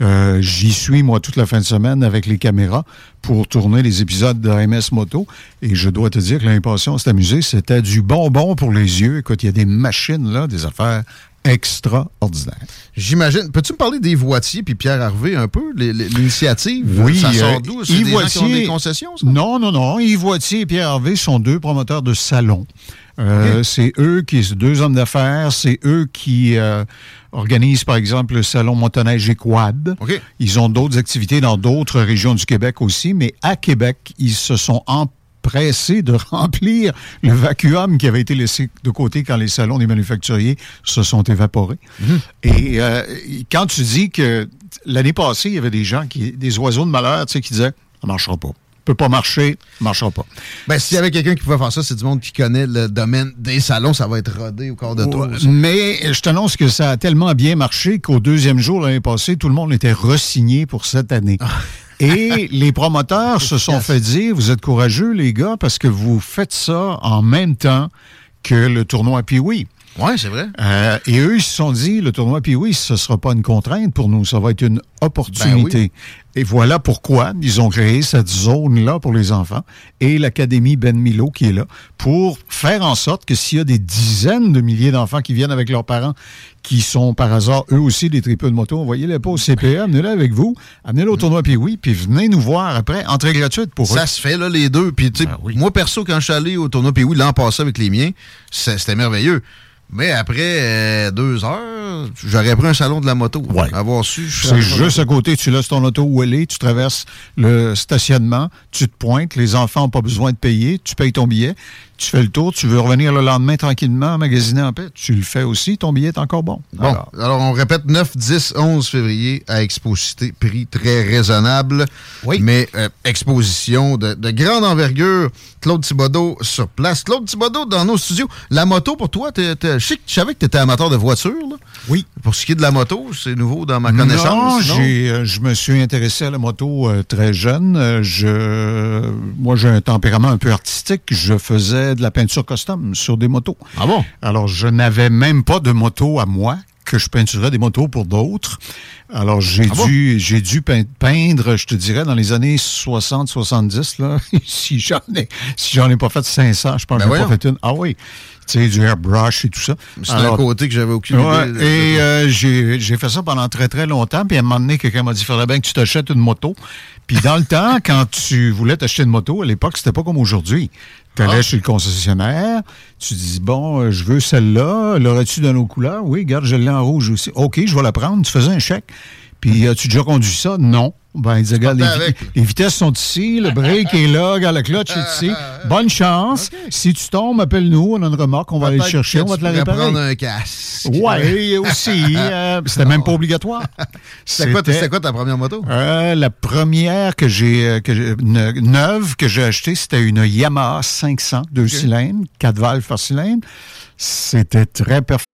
Euh, J'y suis, moi, toute la fin de semaine avec les caméras pour tourner les épisodes de MS Moto. Et je dois te dire que on s'est amusé. C'était du bonbon pour les yeux. Écoute, il y a des machines, là, des affaires extraordinaires. J'imagine. Peux-tu me parler des Voitiers puis Pierre Harvey un peu, l'initiative? Oui, Ça euh, sort d'où? C'est Yves des gens qui ont Voitier- des concessions, ça? Non, non, non. Yves Voitier et Pierre Harvey sont deux promoteurs de salons. Euh, C'est eux qui, deux hommes d'affaires, c'est eux qui euh, organisent, par exemple, le salon motoneige et quad. Ils ont d'autres activités dans d'autres régions du Québec aussi, mais à Québec, ils se sont empressés de remplir le vacuum qui avait été laissé de côté quand les salons des manufacturiers se sont évaporés. Et euh, quand tu dis que l'année passée, il y avait des gens, qui, des oiseaux de malheur, tu sais, qui disaient, ça marchera pas. Peut pas marcher, marchera pas. Ben, s'il y avait quelqu'un qui pouvait faire ça, c'est du monde qui connaît le domaine des salons, ça va être rodé au corps de toi. Ouais, Mais je t'annonce que ça a tellement bien marché qu'au deuxième jour l'année passée, tout le monde était resigné pour cette année. Et les promoteurs se sont fait dire, vous êtes courageux les gars parce que vous faites ça en même temps que le tournoi Pee-Wee. Oui, c'est vrai. Euh, et eux, ils se sont dit, le tournoi Pee-Wee, ce ne sera pas une contrainte pour nous, ça va être une opportunité. Ben Et voilà pourquoi ils ont créé cette zone-là pour les enfants et l'Académie Ben Milo qui est là pour faire en sorte que s'il y a des dizaines de milliers d'enfants qui viennent avec leurs parents, qui sont par hasard eux aussi des tripeux de moto, envoyez-les pas au CPA, amenez-les avec vous, amenez-les au tournoi Pee-Wee, puis venez nous voir après, entrée gratuite pour eux. Ça se fait, là, les deux. Puis, tu sais, moi, perso, quand je suis allé au tournoi Pee-Wee l'an passé avec les miens, c'était merveilleux. Mais après euh, deux heures, j'aurais pris un salon de la moto. Avoir su. C'est juste à côté, tu laisses ton auto où elle est, tu traverses le stationnement, tu te pointes, les enfants n'ont pas besoin de payer, tu payes ton billet, tu fais le tour, tu veux revenir le lendemain tranquillement, magasiner en paix, tu le fais aussi, ton billet est encore bon. Bon, alors, on répète 9, 10, 11 février à Expo Cité, prix très raisonnable. Oui. Mais euh, exposition de, de grande envergure. Claude Thibodeau sur place. Claude Thibodeau dans nos studios. La moto, pour toi, t'es- t'es- je savais que tu étais amateur de voiture. Là. Oui. Pour ce qui est de la moto, c'est nouveau dans ma connaissance. Non, j'ai, euh, je me suis intéressé à la moto euh, très jeune. Je, moi, j'ai un tempérament un peu artistique. Je faisais de la peinture custom sur des motos. Ah bon? Alors, je n'avais même pas de moto à moi que je peinturais des motos pour d'autres. Alors, j'ai Ah bon? dû, j'ai dû pein- peindre, je te dirais, dans les années 60, 70, là. si j'en ai, si j'en ai pas fait 500, je pense Ben que j'en ai pas fait une. Ah oui. Tu sais, du airbrush et tout ça. C'est un côté que j'avais aucune Ouais, idée. et euh, j'ai fait ça pendant très, très longtemps. Puis à un moment donné, quelqu'un m'a dit, il faudrait bien que tu t'achètes une moto. Puis dans le temps, quand tu voulais t'acheter une moto, à l'époque, c'était pas comme aujourd'hui. Tu allais Ah. chez le concessionnaire, tu dis, bon, euh, je veux celle-là, l'aurais-tu dans nos couleurs? Oui, regarde, je l'ai en rouge aussi. OK, je vais la prendre. Tu faisais un chèque. Puis as-tu déjà conduit ça? Non. Ben, il disait, regarde, les, vitesses sont ici, le break est là, regarde, le clutch est ici. Bonne chance. Si tu tombes, appelle-nous, on a une remorque, on va aller le chercher, on va te la réparer. prendre un casque. Ouais, aussi. euh, c'était même pas obligatoire. C'était quoi, ta première moto? Euh, la première que j'ai, euh, neuve que j'ai achetée, c'était une Yamaha 500, deux cylindres, quatre valves par cylindre. C'était très performant.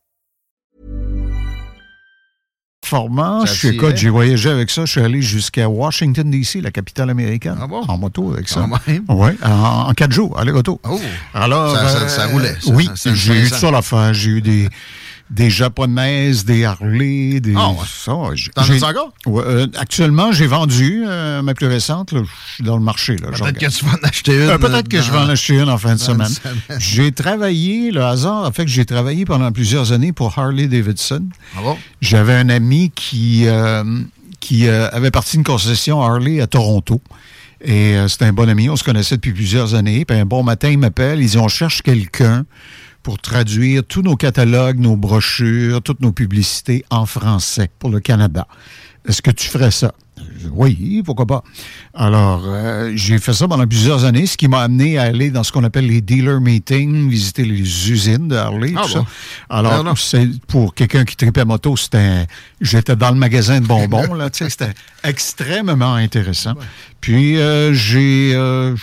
S'y Écoute, j'ai voyagé avec ça. Je suis allé jusqu'à Washington, D.C., la capitale américaine. Ah bon? En moto avec ça. Oui, en, en quatre jours, aller-retour. Oh. Alors, Ça- ça- euh, ça roulait, ça. oui, j'ai eu ça- tout ça à la fin. J'ai eu des, des japonaises, des Harley, des. Ah ouais. ça, j'ai- T'en as encore? Ouais, euh, actuellement, j'ai vendu euh, ma plus récente. Je suis dans le marché. Peut-être que tu vas en acheter une. Euh, Peut-être que dans- je vais en acheter une en fin de semaine. semaine. J'ai travaillé, le hasard a fait que j'ai travaillé pendant plusieurs années pour Harley Davidson. Ah bon? J'avais un ami qui, qui avait parti une concession Harley à Toronto. Et c'était un bon ami, on se connaissait depuis plusieurs années. Puis un bon matin, il m'appelle, il dit on cherche quelqu'un pour traduire tous nos catalogues, nos brochures, toutes nos publicités en français pour le Canada. Est-ce que tu ferais ça? Dis, Oui, pourquoi pas. Alors, euh, j'ai fait ça pendant plusieurs années, ce qui m'a amené à aller dans ce qu'on appelle les dealer meetings, visiter les usines de Harley, Ah tout bon? ça. Alors, Non, non. c'est pour quelqu'un qui tripait moto, c'était j'étais dans le magasin de bonbons là, tu sais, c'était extrêmement intéressant. Puis euh, j'ai euh,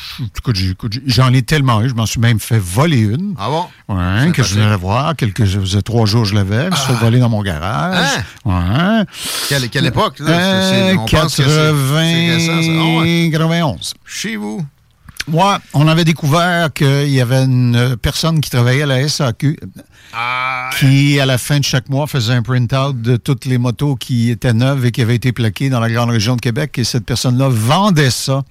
j'en ai tellement eu, je m'en suis même fait voler une. Ah bon? Ouais, que je venais la voir, quelques ça faisait trois jours je l'avais, je me suis fait voler dans mon garage. Ouais. Quelle, quelle époque? Là? Euh, on pense que c'est- c'est récent, ça. Ah ouais. 91. Chez vous? Ouais, on avait découvert qu'il y avait une personne qui travaillait à la SAQ Ah, qui, à la fin de chaque mois, faisait un print-out de toutes les motos qui étaient neuves et qui avaient été plaquées dans la grande région de Québec. Et cette personne-là vendait ça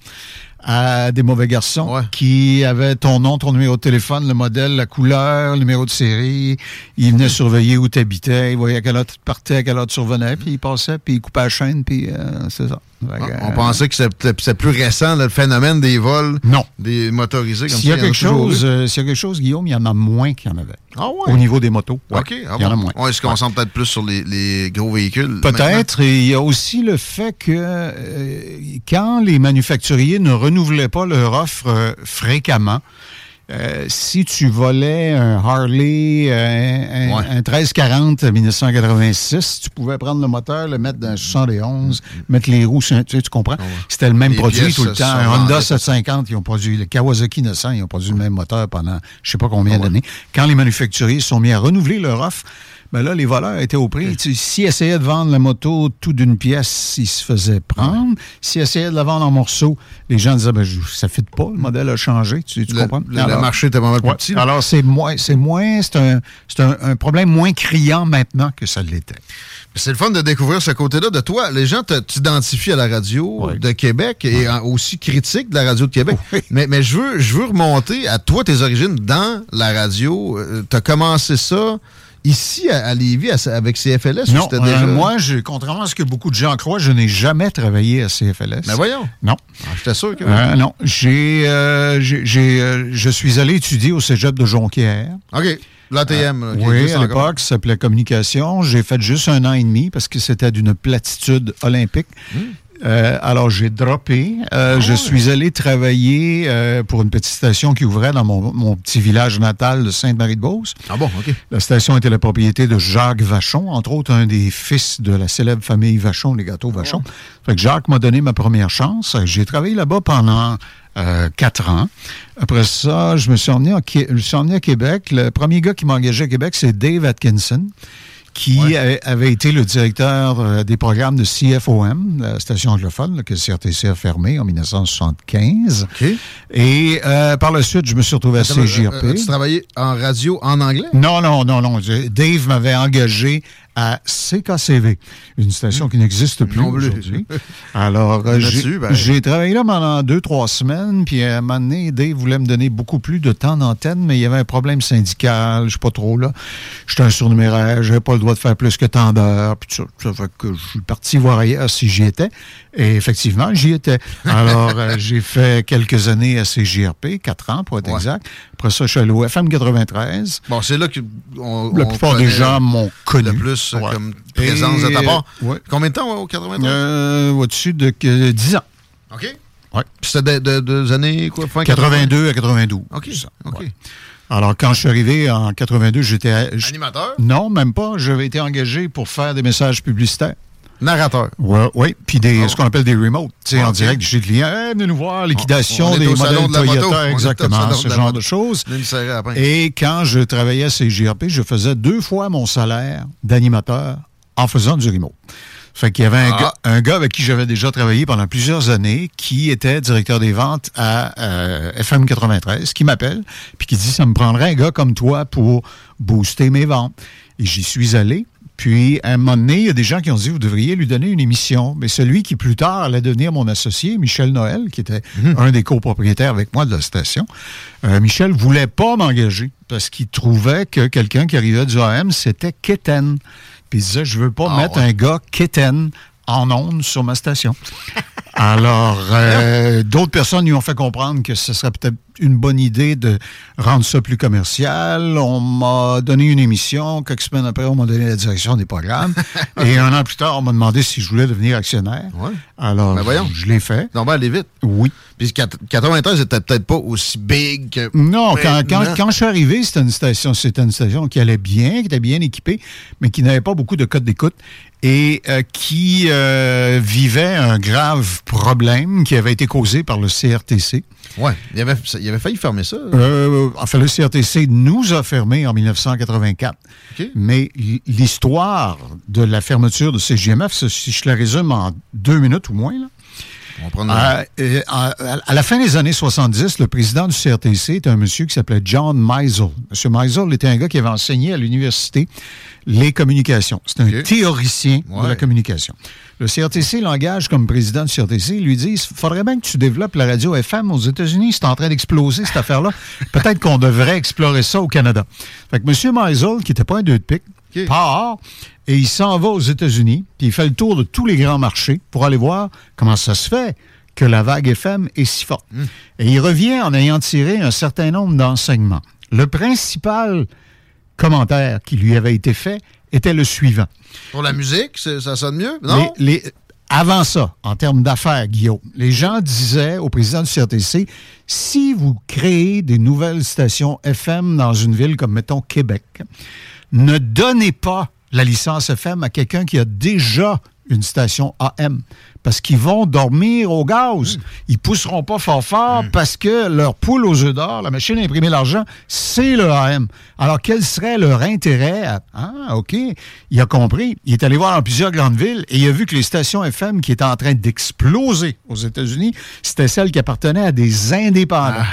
à des mauvais garçons qui avaient ton nom, ton numéro de téléphone, le modèle, la couleur, le numéro de série. Il venait surveiller où tu habitais, il voyait à quelle heure tu partais, à quelle heure tu survenais, puis il passait, puis il coupait la chaîne, puis euh, c'est ça. Que, On euh, pensait que c'était c'est plus récent, le phénomène des vols. Non. Des motorisés comme S'il y, a quelque chose, eu. euh, s'il y a quelque chose, Guillaume, il y en a moins qu'il y en avait. Ah ouais? Au niveau des motos. OK. ah il y en a moins. Est-ce qu'on sent peut-être plus sur les, gros véhicules? Peut-être. Et il y a aussi le fait que euh, quand les manufacturiers ne renouvelaient pas leur offre fréquemment, euh, si tu volais un Harley, euh, un, un 1340 1986, tu pouvais prendre le moteur, le mettre dans un 71, mettre les roues, tu, sais, tu comprends? C'était le même Les produit tout le temps. Un Honda vendues. 750, ils ont produit, le Kawasaki 900, ils ont produit le même moteur pendant je sais pas combien d'années. Quand les manufacturiers se sont mis à renouveler leur offre, ben là, les voleurs étaient au prix. S'ils essayaient de vendre la moto tout d'une pièce, ils se faisaient prendre. S'ils essayaient de la vendre en morceaux, les gens disaient, ben, ça ne fit pas, le modèle a changé. Tu, tu Le- comprends? le- le marché était pas mal plus Ouais. petit, là. Alors, c'est moins, c'est moins, c'est un, c'est un, un problème moins criant maintenant que ça l'était. C'est le fun de découvrir ce côté-là de toi. Les gens t'identifient à la radio de Québec et aussi critique de la radio de Québec. Mais, mais je veux je veux remonter à toi, tes origines dans la radio. tu as commencé ça ici à, à Lévis à- avec CFLS ou Non, c'était euh, déjà... moi, je, contrairement à ce que beaucoup de gens croient, je n'ai jamais travaillé à CFLS. Mais voyons. Non. Ah, J'étais sûr que... Euh, non. J'ai, euh, j'ai, euh, je suis allé étudier au cégep de Jonquière. OK. L'ATM. qui oui, à l'époque, ça s'appelait communication. J'ai fait juste un an et demi parce que c'était d'une platitude olympique. Hmm. Euh, alors, j'ai droppé. Ah Euh, je suis allé travailler euh, pour une petite station qui ouvrait dans mon, mon petit village natal de Sainte-Marie-de-Beauce. Ah bon, OK. La station était la propriété de Jacques Vachon, entre autres un des fils de la célèbre famille Vachon, les gâteaux Vachon. Fait que Jacques m'a donné ma première chance. J'ai travaillé là-bas pendant euh, quatre ans. Après ça, je me suis emmené, Qué- je me suis emmené à Québec. Le premier gars qui m'a engagé à Québec, c'est Dave Atkinson qui a- avait été le directeur euh, des programmes de CFOM, la station anglophone là, que le CRTC a fermé en 1975. Et euh, par la suite, je me suis retrouvé à CJRP. euh, tu travaillais en radio en anglais? Non, non, non, non. Dave m'avait engagé à CKCV, une station qui n'existe plus Non plus. aujourd'hui. Alors, euh, j'ai ben- j'ai travaillé là pendant deux, trois semaines, puis à un moment donné, Dave voulait me donner beaucoup plus de temps d'antenne, mais il y avait un problème syndical, je sais pas trop, là. J'étais un surnuméraire, j'avais pas le droit de faire plus que tant d'heures, puis ça, ça fait que je suis parti voir ailleurs si j'y étais. Et effectivement, j'y étais. Alors, euh, j'ai fait quelques années à CJRP, quatre ans pour être exact. Après ça, je suis allé au FM 93. Bon, c'est là que on, La on plupart des gens m'ont connu. Le plus euh, Ouais. comme présence de ta Et, part. ouais. Combien de temps au 93? Euh, Au-dessus de que- 10 ans. OK. Ouais. C'était de, de- des années quoi? Fin 82 à 92. OK. OK. Alors, quand je suis arrivé en 82, j'étais... Animateur? Non, même pas. J'avais été engagé pour faire des messages publicitaires. Narrateur. Oui, ouais, puis des, ce qu'on appelle des remotes, Ah, en direct chez le client. Hey, venez nous voir, liquidation On des modèles de la. Toyota, exactement, ce de genre de choses. Et quand je travaillais à CJRP, je faisais deux fois mon salaire d'animateur en faisant du remote. Fait qu'il y avait un, Ah. gars, un gars avec qui j'avais déjà travaillé pendant plusieurs années, qui était directeur des ventes à euh, FM 93, qui m'appelle, puis qui dit, ça me prendrait un gars comme toi pour booster mes ventes. Et j'y suis allé. Puis, à un moment donné, il y a des gens qui ont dit, vous devriez lui donner une émission. Mais celui qui, plus tard, allait devenir mon associé, Michel Noël, qui était un des copropriétaires avec moi de la station, euh, Michel voulait pas m'engager parce qu'il trouvait que quelqu'un qui arrivait du AM, c'était Keten. Puis il disait, je veux pas Ah, mettre ouais. un gars Keten en onde sur ma station. Alors, euh, d'autres personnes lui ont fait comprendre que ce serait peut-être une bonne idée de rendre ça plus commercial. On m'a donné une émission. Quelques semaines après, on m'a donné la direction des programmes. Et un an plus tard, on m'a demandé si je voulais devenir actionnaire. Alors, Ben voyons. je l'ai fait. Non, ben, aller vite. Oui. Puis quat- 93 était peut-être pas aussi big que. Non, quand, quand, quand je suis arrivé, c'était une station, c'était une station qui allait bien, qui était bien équipée, mais qui n'avait pas beaucoup de codes d'écoute et euh, qui euh, vivait un grave problème qui avait été causé par le CRTC. Ouais, il avait, il avait failli fermer ça. Euh, enfin, le CRTC nous a fermé en 1984. OK. Mais l'histoire de la fermeture de CGMF, si je la résume en deux minutes ou moins, là, On va prendre à, à- à la fin des années 70, le président du CRTC était un monsieur qui s'appelait John Meisel. Monsieur Meisel était un gars qui avait enseigné à l'université les communications. C'est un théoricien de la communication. Le CRTC l'engage comme président du CRTC. Il lui dit, il faudrait bien que tu développes la radio FM aux États-Unis. C'est en train d'exploser, cette affaire-là. Peut-être qu'on devrait explorer ça au Canada. Fait que M. Meisel, qui n'était pas un deux de pique, part et il s'en va aux États-Unis, puis il fait le tour de tous les grands marchés pour aller voir comment ça se fait que la vague FM est si forte. Et il revient en ayant tiré un certain nombre d'enseignements. Le principal commentaire qui lui avait été fait était le suivant. Pour la musique, ça sonne mieux? Non? Les- les- avant ça, en termes d'affaires, Guillaume, les gens disaient au président du CRTC, si vous créez des nouvelles stations FM dans une ville comme, mettons, Québec, ne donnez pas la licence FM à quelqu'un qui a déjà une station AM. Parce qu'ils vont dormir au gaz. Ils pousseront pas fort fort parce que leur poule aux œufs d'or, la machine à imprimer l'argent, c'est le AM. Alors, quel serait leur intérêt à... Ah, OK. Il a compris. Il est allé voir dans plusieurs grandes villes et il a vu que les stations FM qui étaient en train d'exploser aux États-Unis, c'était celles qui appartenaient à des indépendants.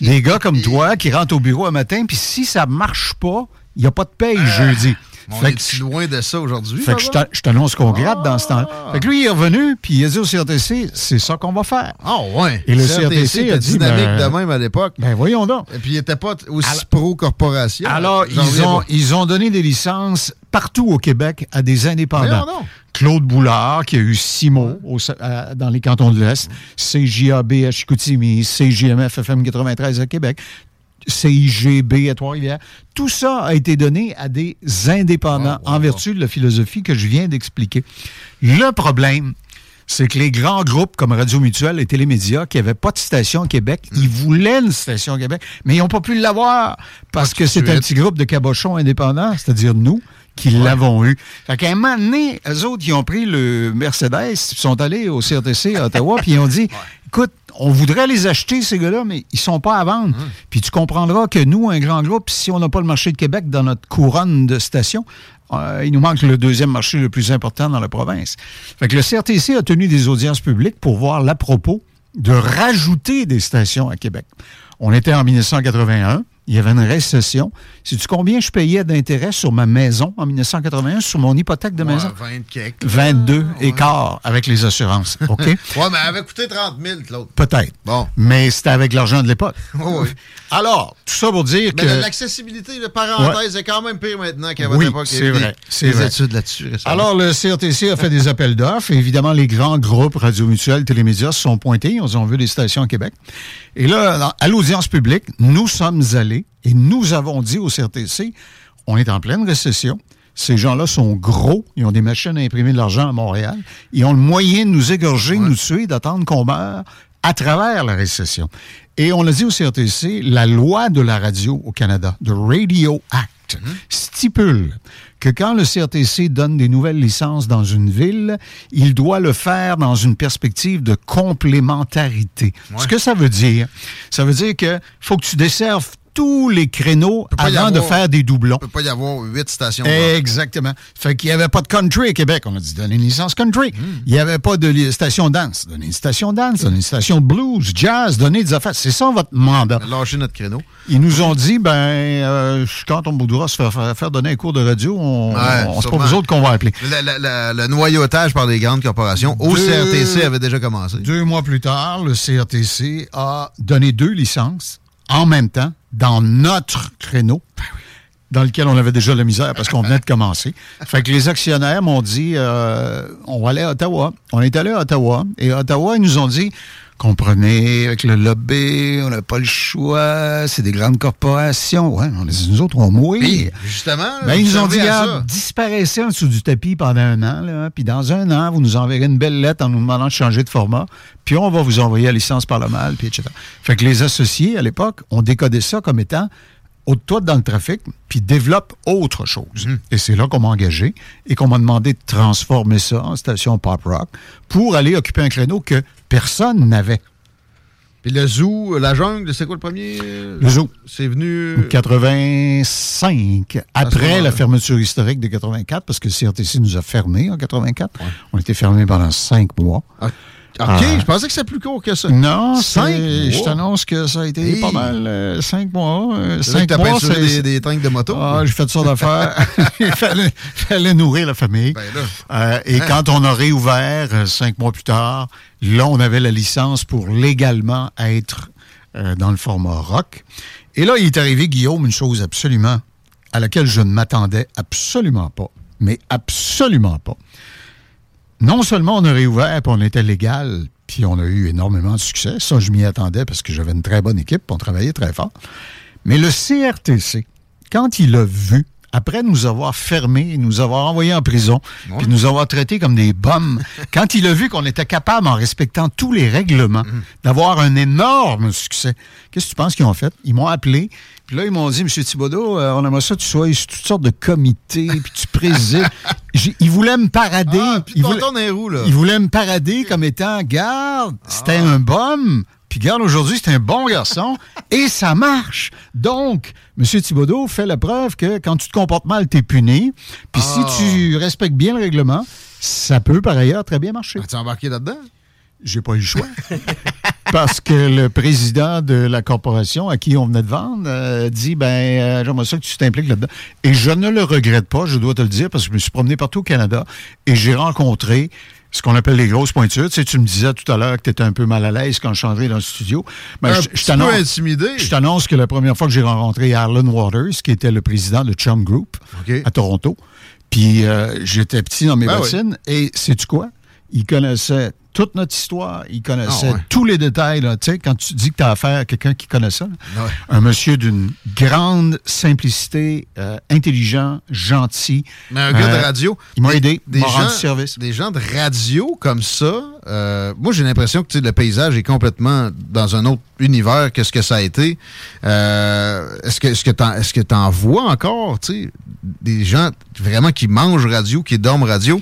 Des gars comme toi qui rentrent au bureau un matin, puis si ça marche pas, il n'y a pas de paye jeudi. On Fait est que si loin de ça aujourd'hui? fait que je t'annonce qu'on gratte dans ce temps-là. Fait que lui, il est revenu, puis il a dit au CRTC, c'est ça qu'on va faire. Ah ouais. Et le CRTC CRTC a était dit, dynamique ben, de même à l'époque. Ben voyons donc. Et puis il n'était pas aussi pro-corporation. Alors, ils ont, ils ont donné des licences partout au Québec à des indépendants. Voyons donc. Claude Boulard, qui a eu six mots au- à- dans les cantons de l'Est, CJAB à Chicoutimi, CJMF FM 93 à Québec, CIGB à Trois-Rivières. Tout ça a été donné à des indépendants en vertu de la philosophie que je viens d'expliquer. Le problème, c'est que les grands groupes comme Radio Mutuelle et Télémédia, qui n'avaient pas de station au Québec, ils voulaient une station au Québec, mais ils n'ont pas pu l'avoir parce que c'est un petit groupe de cabochons indépendants, c'est-à-dire nous, qui l'avons eu. Fait qu'à un moment donné, eux autres, ils ont pris le Mercedes, ils sont allés au CRTC à Ottawa, puis ils ont dit, écoute, on voudrait les acheter, ces gars-là, mais ils sont pas à vendre. Puis tu comprendras que nous, un grand groupe, si on n'a pas le marché de Québec dans notre couronne de stations, Euh, il nous manque le deuxième marché le plus important dans la province. Fait que le CRTC a tenu des audiences publiques pour voir l'à propos de rajouter des stations à Québec. On était en 1981 il y avait une récession. Sais-tu combien je payais d'intérêt sur ma maison en 1981, sur mon hypothèque de maison? 20 22 et quart avec les assurances. OK? ouais, mais elle avait coûté 30 000, l'autre. Peut-être. Bon. Mais c'était avec l'argent de l'époque. oui. Alors, tout ça pour dire mais que. L'accessibilité, de parenthèse, est quand même pire maintenant qu'à votre oui, époque. C'est vrai. C'est vrai. études là-dessus. Alors, le CRTC a fait des appels d'offres. Évidemment, les grands groupes Radio Mutuelle, Télémédias se sont pointés. Ils ont vu des stations au Québec. Et là, à l'audience publique, nous sommes allés et nous avons dit au CRTC, on est en pleine récession. Ces gens-là sont gros, ils ont des machines à imprimer de l'argent à Montréal. Ils ont le moyen de nous égorger, de nous tuer, d'attendre qu'on meure à travers la récession. Et on l'a dit au CRTC, la loi de la radio au Canada, the Radio Act, stipule que quand le CRTC donne des nouvelles licences dans une ville, il doit le faire dans une perspective de complémentarité. Ce que ça veut dire, ça veut dire que faut que tu desserves tous les créneaux avant de faire des doublons. Il ne peut pas y avoir huit stations. Exactement. Fait qu'il n'y avait pas de country à Québec. On a dit donner une licence country. Il n'y avait pas de station dance. Donner une station dance, donner une station blues, jazz, donner des affaires. C'est ça votre mandat. Lâcher notre créneau. Ils nous ont dit, ben, euh, quand on voudra se faire, donner un cours de radio, on, Ouais, on- c'est pas vous autres qu'on va appeler. Le, le- le- le noyautage par les grandes corporations au Deux- CRTC avait déjà commencé. Deux mois plus tard, le CRTC a donné deux licences en même temps dans notre créneau. dans lequel on avait déjà la misère parce qu'on venait de commencer. Fait que les actionnaires m'ont dit euh, on va aller à Ottawa. On est allé à Ottawa et à Ottawa, ils nous ont dit comprenez, avec le lobby, on n'a pas le choix, c'est des grandes corporations. Ouais, on nous autres, on mourir. Puis, justement, Ben, vous ils nous ont dit, regarde, disparaissez en dessous du tapis pendant un an, là, puis dans un an, vous nous enverrez une belle lettre en nous demandant de changer de format, puis on va vous envoyer la licence par le mal, puis etc. Fait que les associés, à l'époque, ont décodé ça comme étant haute-toi dans le trafic, puis développe autre chose. Mhm. Et c'est là qu'on m'a engagé et qu'on m'a demandé de transformer ça en station pop rock pour aller occuper un créneau que personne n'avait. Puis le zoo, la jungle, c'est quoi le premier? Le zoo. C'est venu... 85, À ce après la fermeture historique de 84, parce que le CRTC nous a fermés en 84. On était fermés pendant cinq mois. OK, Ah. je pensais que c'était plus court que ça. Non, Cinq je t'annonce que ça a été Hey. pas mal. euh, cinq mois. euh, cinq que t'as mois, c'est- des, des tanks de moto. Ah, j'ai fait ça d'affaires. Il fallait, fallait nourrir la famille. Ben là. Euh, et Hein? quand on a réouvert cinq mois plus tard, là, on avait la licence pour légalement être dans le format rock. Et là, il est arrivé, Guillaume, une chose absolument à laquelle je ne m'attendais absolument pas. Mais absolument pas. Non seulement on a réouvert, puis on était légal, puis on a eu énormément de succès. Ça, je m'y attendais parce que j'avais une très bonne équipe, on travaillait très fort. Mais le CRTC, quand il a vu, après nous avoir fermés, nous avoir envoyés en prison, puis nous avoir traités comme des bombes, quand il a vu qu'on était capable, en respectant tous les règlements, d'avoir un énorme succès, qu'est-ce que tu penses qu'ils ont fait? Ils m'ont appelé, puis là, ils m'ont dit, M. Thibodeau, euh, on aimerait ça que tu sois sur toutes sortes de comités, puis tu présides. Ils voulaient me parader. Ah, puis ils, voulaient, les roues, là? ils voulaient me parader comme étant, garde, c'était un bum. Puis garde, aujourd'hui, c'est un bon garçon et ça marche. Donc, M. Thibodeau fait la preuve que quand tu te comportes mal, tu es puni. Puis Ah. si tu respectes bien le règlement, ça peut par ailleurs très bien marcher. As-tu embarqué là-dedans? J'ai pas eu le choix. Parce que le président de la corporation à qui on venait de vendre euh, dit ben euh, j'aimerais ça que tu t'impliques là-dedans. Et je ne le regrette pas, je dois te le dire, parce que je me suis promené partout au Canada et j'ai rencontré ce qu'on appelle les grosses pointures. Tu sais, tu me disais tout à l'heure que tu étais un peu mal à l'aise quand je changeais dans le studio. Ben, Un je- t'annonce- intimidé. Je t'annonce que la première fois que j'ai rencontré Arlen Waters, qui était le président de Chum Group à Toronto, puis euh, j'étais petit dans mes Ben bottines, et sais-tu quoi? Il connaissait toute notre histoire, il connaissait Ah ouais. tous les détails. Là. Quand tu dis que tu as affaire à quelqu'un qui connaît ça, Ouais. un monsieur d'une grande simplicité, euh, intelligent, gentil. Mais un gars Euh, de radio. Il m'a aidé, Des m'a rendu gens, service. des gens de radio comme ça, euh, moi j'ai l'impression que le paysage est complètement dans un autre univers que ce que ça a été. Euh, est-ce que est-ce que t'en est-ce que t'en vois encore, des gens vraiment qui mangent radio, qui dorment radio?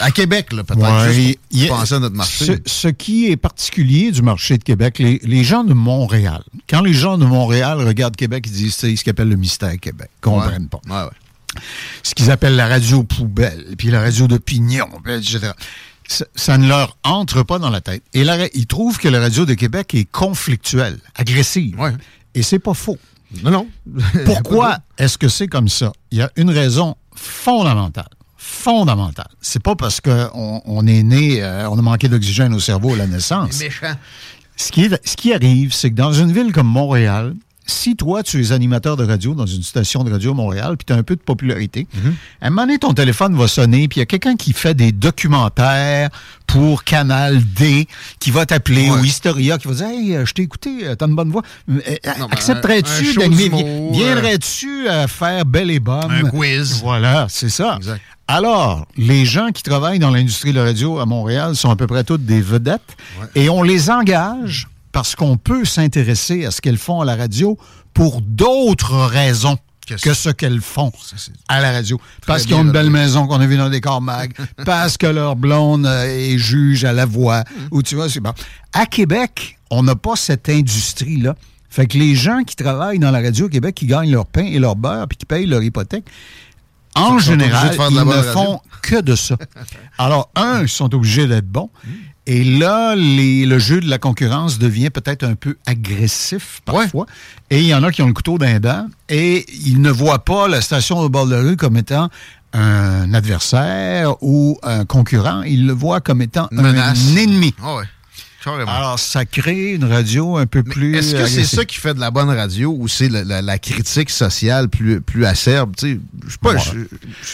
À Québec, là, peut-être. Ouais, à notre marché. Ce, ce qui est particulier du marché de Québec, les, les gens de Montréal, quand les gens de Montréal regardent Québec, ils disent c'est ce qu'ils appellent le mystère Québec. Ils comprennent pas. Ouais, ouais. ce qu'ils appellent la radio poubelle, puis la radio d'opinion, etc. Ça, ça, ne leur entre pas dans la tête. Et là, ils trouvent que la radio de Québec est conflictuelle, agressive. Ouais. Et c'est pas faux. Non, non. Pourquoi est-ce que c'est comme ça? Il y a une raison fondamentale. Fondamentale. C'est pas parce qu'on on est né, euh, on a manqué d'oxygène au cerveau à la naissance. méchant. Ce qui, est, ce qui arrive, c'est que dans une ville comme Montréal, si toi, tu es animateur de radio dans une station de radio à Montréal, puis tu as un peu de popularité, à un moment donné, ton téléphone va sonner, puis il y a quelqu'un qui fait des documentaires pour Canal D, qui va t'appeler, ou Historia, qui va dire Hey, euh, je t'ai écouté, euh, t'as une bonne voix. Ben, Accepterais-tu d'animer Viendrais-tu à faire Belle et Bonne? Un quiz. Voilà, c'est ça. Alors, les gens qui travaillent dans l'industrie de la radio à Montréal sont à peu près toutes des vedettes et on les engage parce qu'on peut s'intéresser à ce qu'elles font à la radio pour d'autres raisons que, ce qu'elles font à la radio. Parce qu'ils ont une belle maison qu'on a vue dans des corps mag, parce que leur blonde euh, est juge à la voix, ou tu vois, c'est bon. À Québec, on n'a pas cette industrie-là. Fait que les gens qui travaillent dans la radio au Québec, qui gagnent leur pain et leur beurre, puis qui payent leur hypothèque, en général, ils ne font que de ça. Alors, un, ils sont obligés d'être bons. Et là, les- le jeu de la concurrence devient peut-être un peu agressif parfois. Et il y en a qui ont le couteau d'un dent et ils ne voient pas la station au bord de la rue comme étant un adversaire ou un concurrent. Ils le voient comme étant Menace. un ennemi. Ah ouais. Carrément. Alors, ça crée une radio un peu plus. Est-ce que c'est ça qui fait de la bonne radio ou c'est la, la- la critique sociale plus, plus acerbe? Je sais pas, Ouais.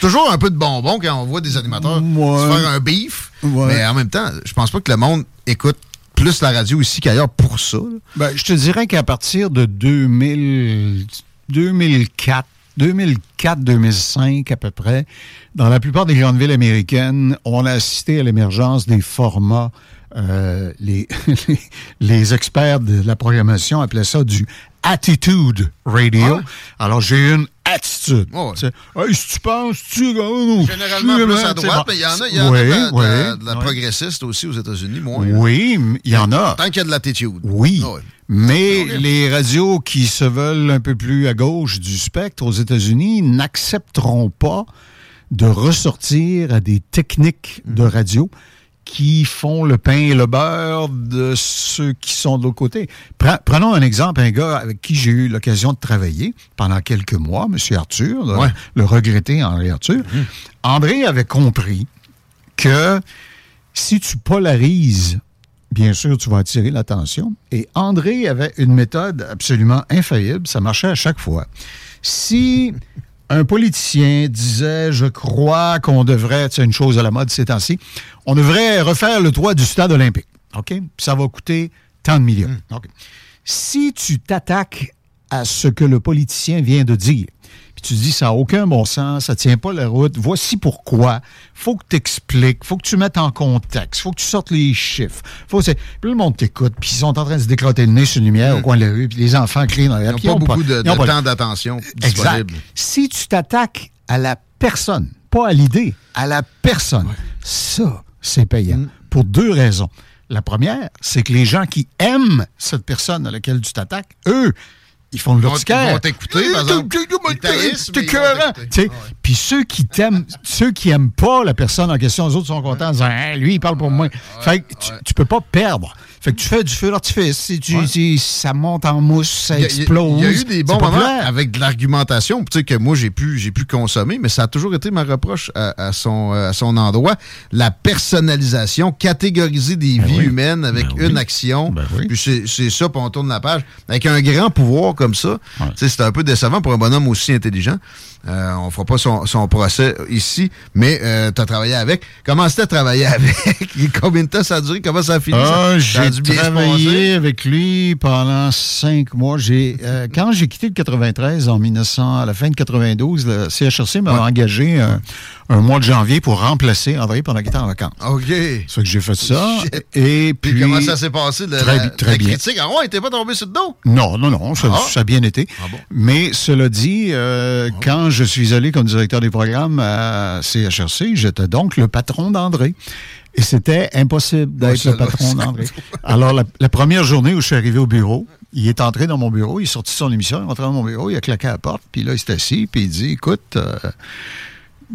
toujours un peu de bonbon quand on voit des animateurs Ouais. faire un beef, Ouais. mais en même temps, je pense pas que le monde écoute plus la radio ici qu'ailleurs pour ça. Ben, je te dirais qu'à partir de 2000, 2004, 2004-2005 à peu près, dans la plupart des grandes villes américaines, on a assisté à l'émergence des formats. Euh, les, les, les experts de la programmation appelaient ça du attitude radio. Alors, j'ai une attitude. Tu sais, Hey, si tu penses, tu Généralement plus à droite, mais il y en a, y en a Oui, de la, de la- oui, de la oui. progressiste aussi aux États-Unis, moins. Oui, il y en a. Tant qu'il y a de l'attitude. Oui. Ah ouais. Mais les radios qui se veulent un peu plus à gauche du spectre aux États-Unis n'accepteront pas de ressortir à des techniques de radio qui font le pain et le beurre de ceux qui sont de l'autre côté. Pre- Prenons un exemple, un gars avec qui j'ai eu l'occasion de travailler pendant quelques mois, M. Arthur, le, Ouais. le regretté André Arthur. André avait compris que si tu polarises, bien sûr, tu vas attirer l'attention. Et André avait une méthode absolument infaillible. Ça marchait à chaque fois. Si un politicien disait, je crois qu'on devrait, c'est une chose à la mode ces temps-ci, on devrait refaire le toit du stade olympique. OK? Ça va coûter tant de millions. OK. Si tu t'attaques à ce que le politicien vient de dire, puis tu dis ça n'a aucun bon sens, ça tient pas la route, voici pourquoi. Faut que tu expliques, faut que tu mettes en contexte, faut que tu sortes les chiffres. Faut puis le monde t'écoute, puis ils sont en train de se décrotter le nez sur une lumière au coin de la rue, puis les enfants crient dans la Ils n'ont pas ont beaucoup de, ont de pas- temps d'attention Exact. disponible. Si tu t'attaques à la personne, pas à l'idée, à la personne, ça, c'est payant. Mm. Pour deux raisons. La première, c'est que les gens qui aiment cette personne à laquelle tu t'attaques, eux, ils font de l'urticaire. ils vont t'écouter, T'es sais, Puis ceux qui t'aiment, ceux qui aiment pas la personne en question, les autres sont contents en disant Hein, lui, il parle pour moi. Fait que tu, tu peux pas perdre. Fait que tu fais du feu d'artifice. Si tu, si ça monte en mousse, ça y a- explose. Il y a eu des bons moments avec de l'argumentation, tu sais, que moi, j'ai pu, j'ai pu consommer, mais ça a toujours été ma reproche à, à son, euh, à son endroit. La personnalisation, catégoriser des vies oui. humaines avec Ben une oui. action. Ben oui. Puis c'est ça, puis on tourne la page. Avec un grand pouvoir comme ça, c'est un peu décevant pour un bonhomme aussi intelligent. Euh, on fera pas son, son procès ici, mais tu as travaillé avec. Comment c'était travailler avec? Combien de temps ça a duré? Comment ça a fini? Ah, j'ai travaillé avec lui pendant cinq mois. J'ai euh, quand j'ai quitté le 93 en 1900, à la fin de 92, le CHRC m'a engagé un, mois de janvier pour remplacer André pendant qu'il était en vacances. OK. C'est que j'ai fait ça. Et puis, Puis comment ça s'est passé, de très, la, très la bien. critique? Ah ouais, t'es pas tombé sur le dos? Non, non, non, ça, Ah. ça a bien été. Ah bon? Mais cela dit, euh, quand je suis allé comme directeur des programmes à CHRC, j'étais donc le patron d'André. Et c'était impossible d'être le patron d'André. Alors, la, la première journée où je suis arrivé au bureau, il est entré dans mon bureau, il est sorti de son émission, il est entré dans mon bureau, il a claqué à la porte, puis là, il s'est assis, puis il dit, écoute, euh,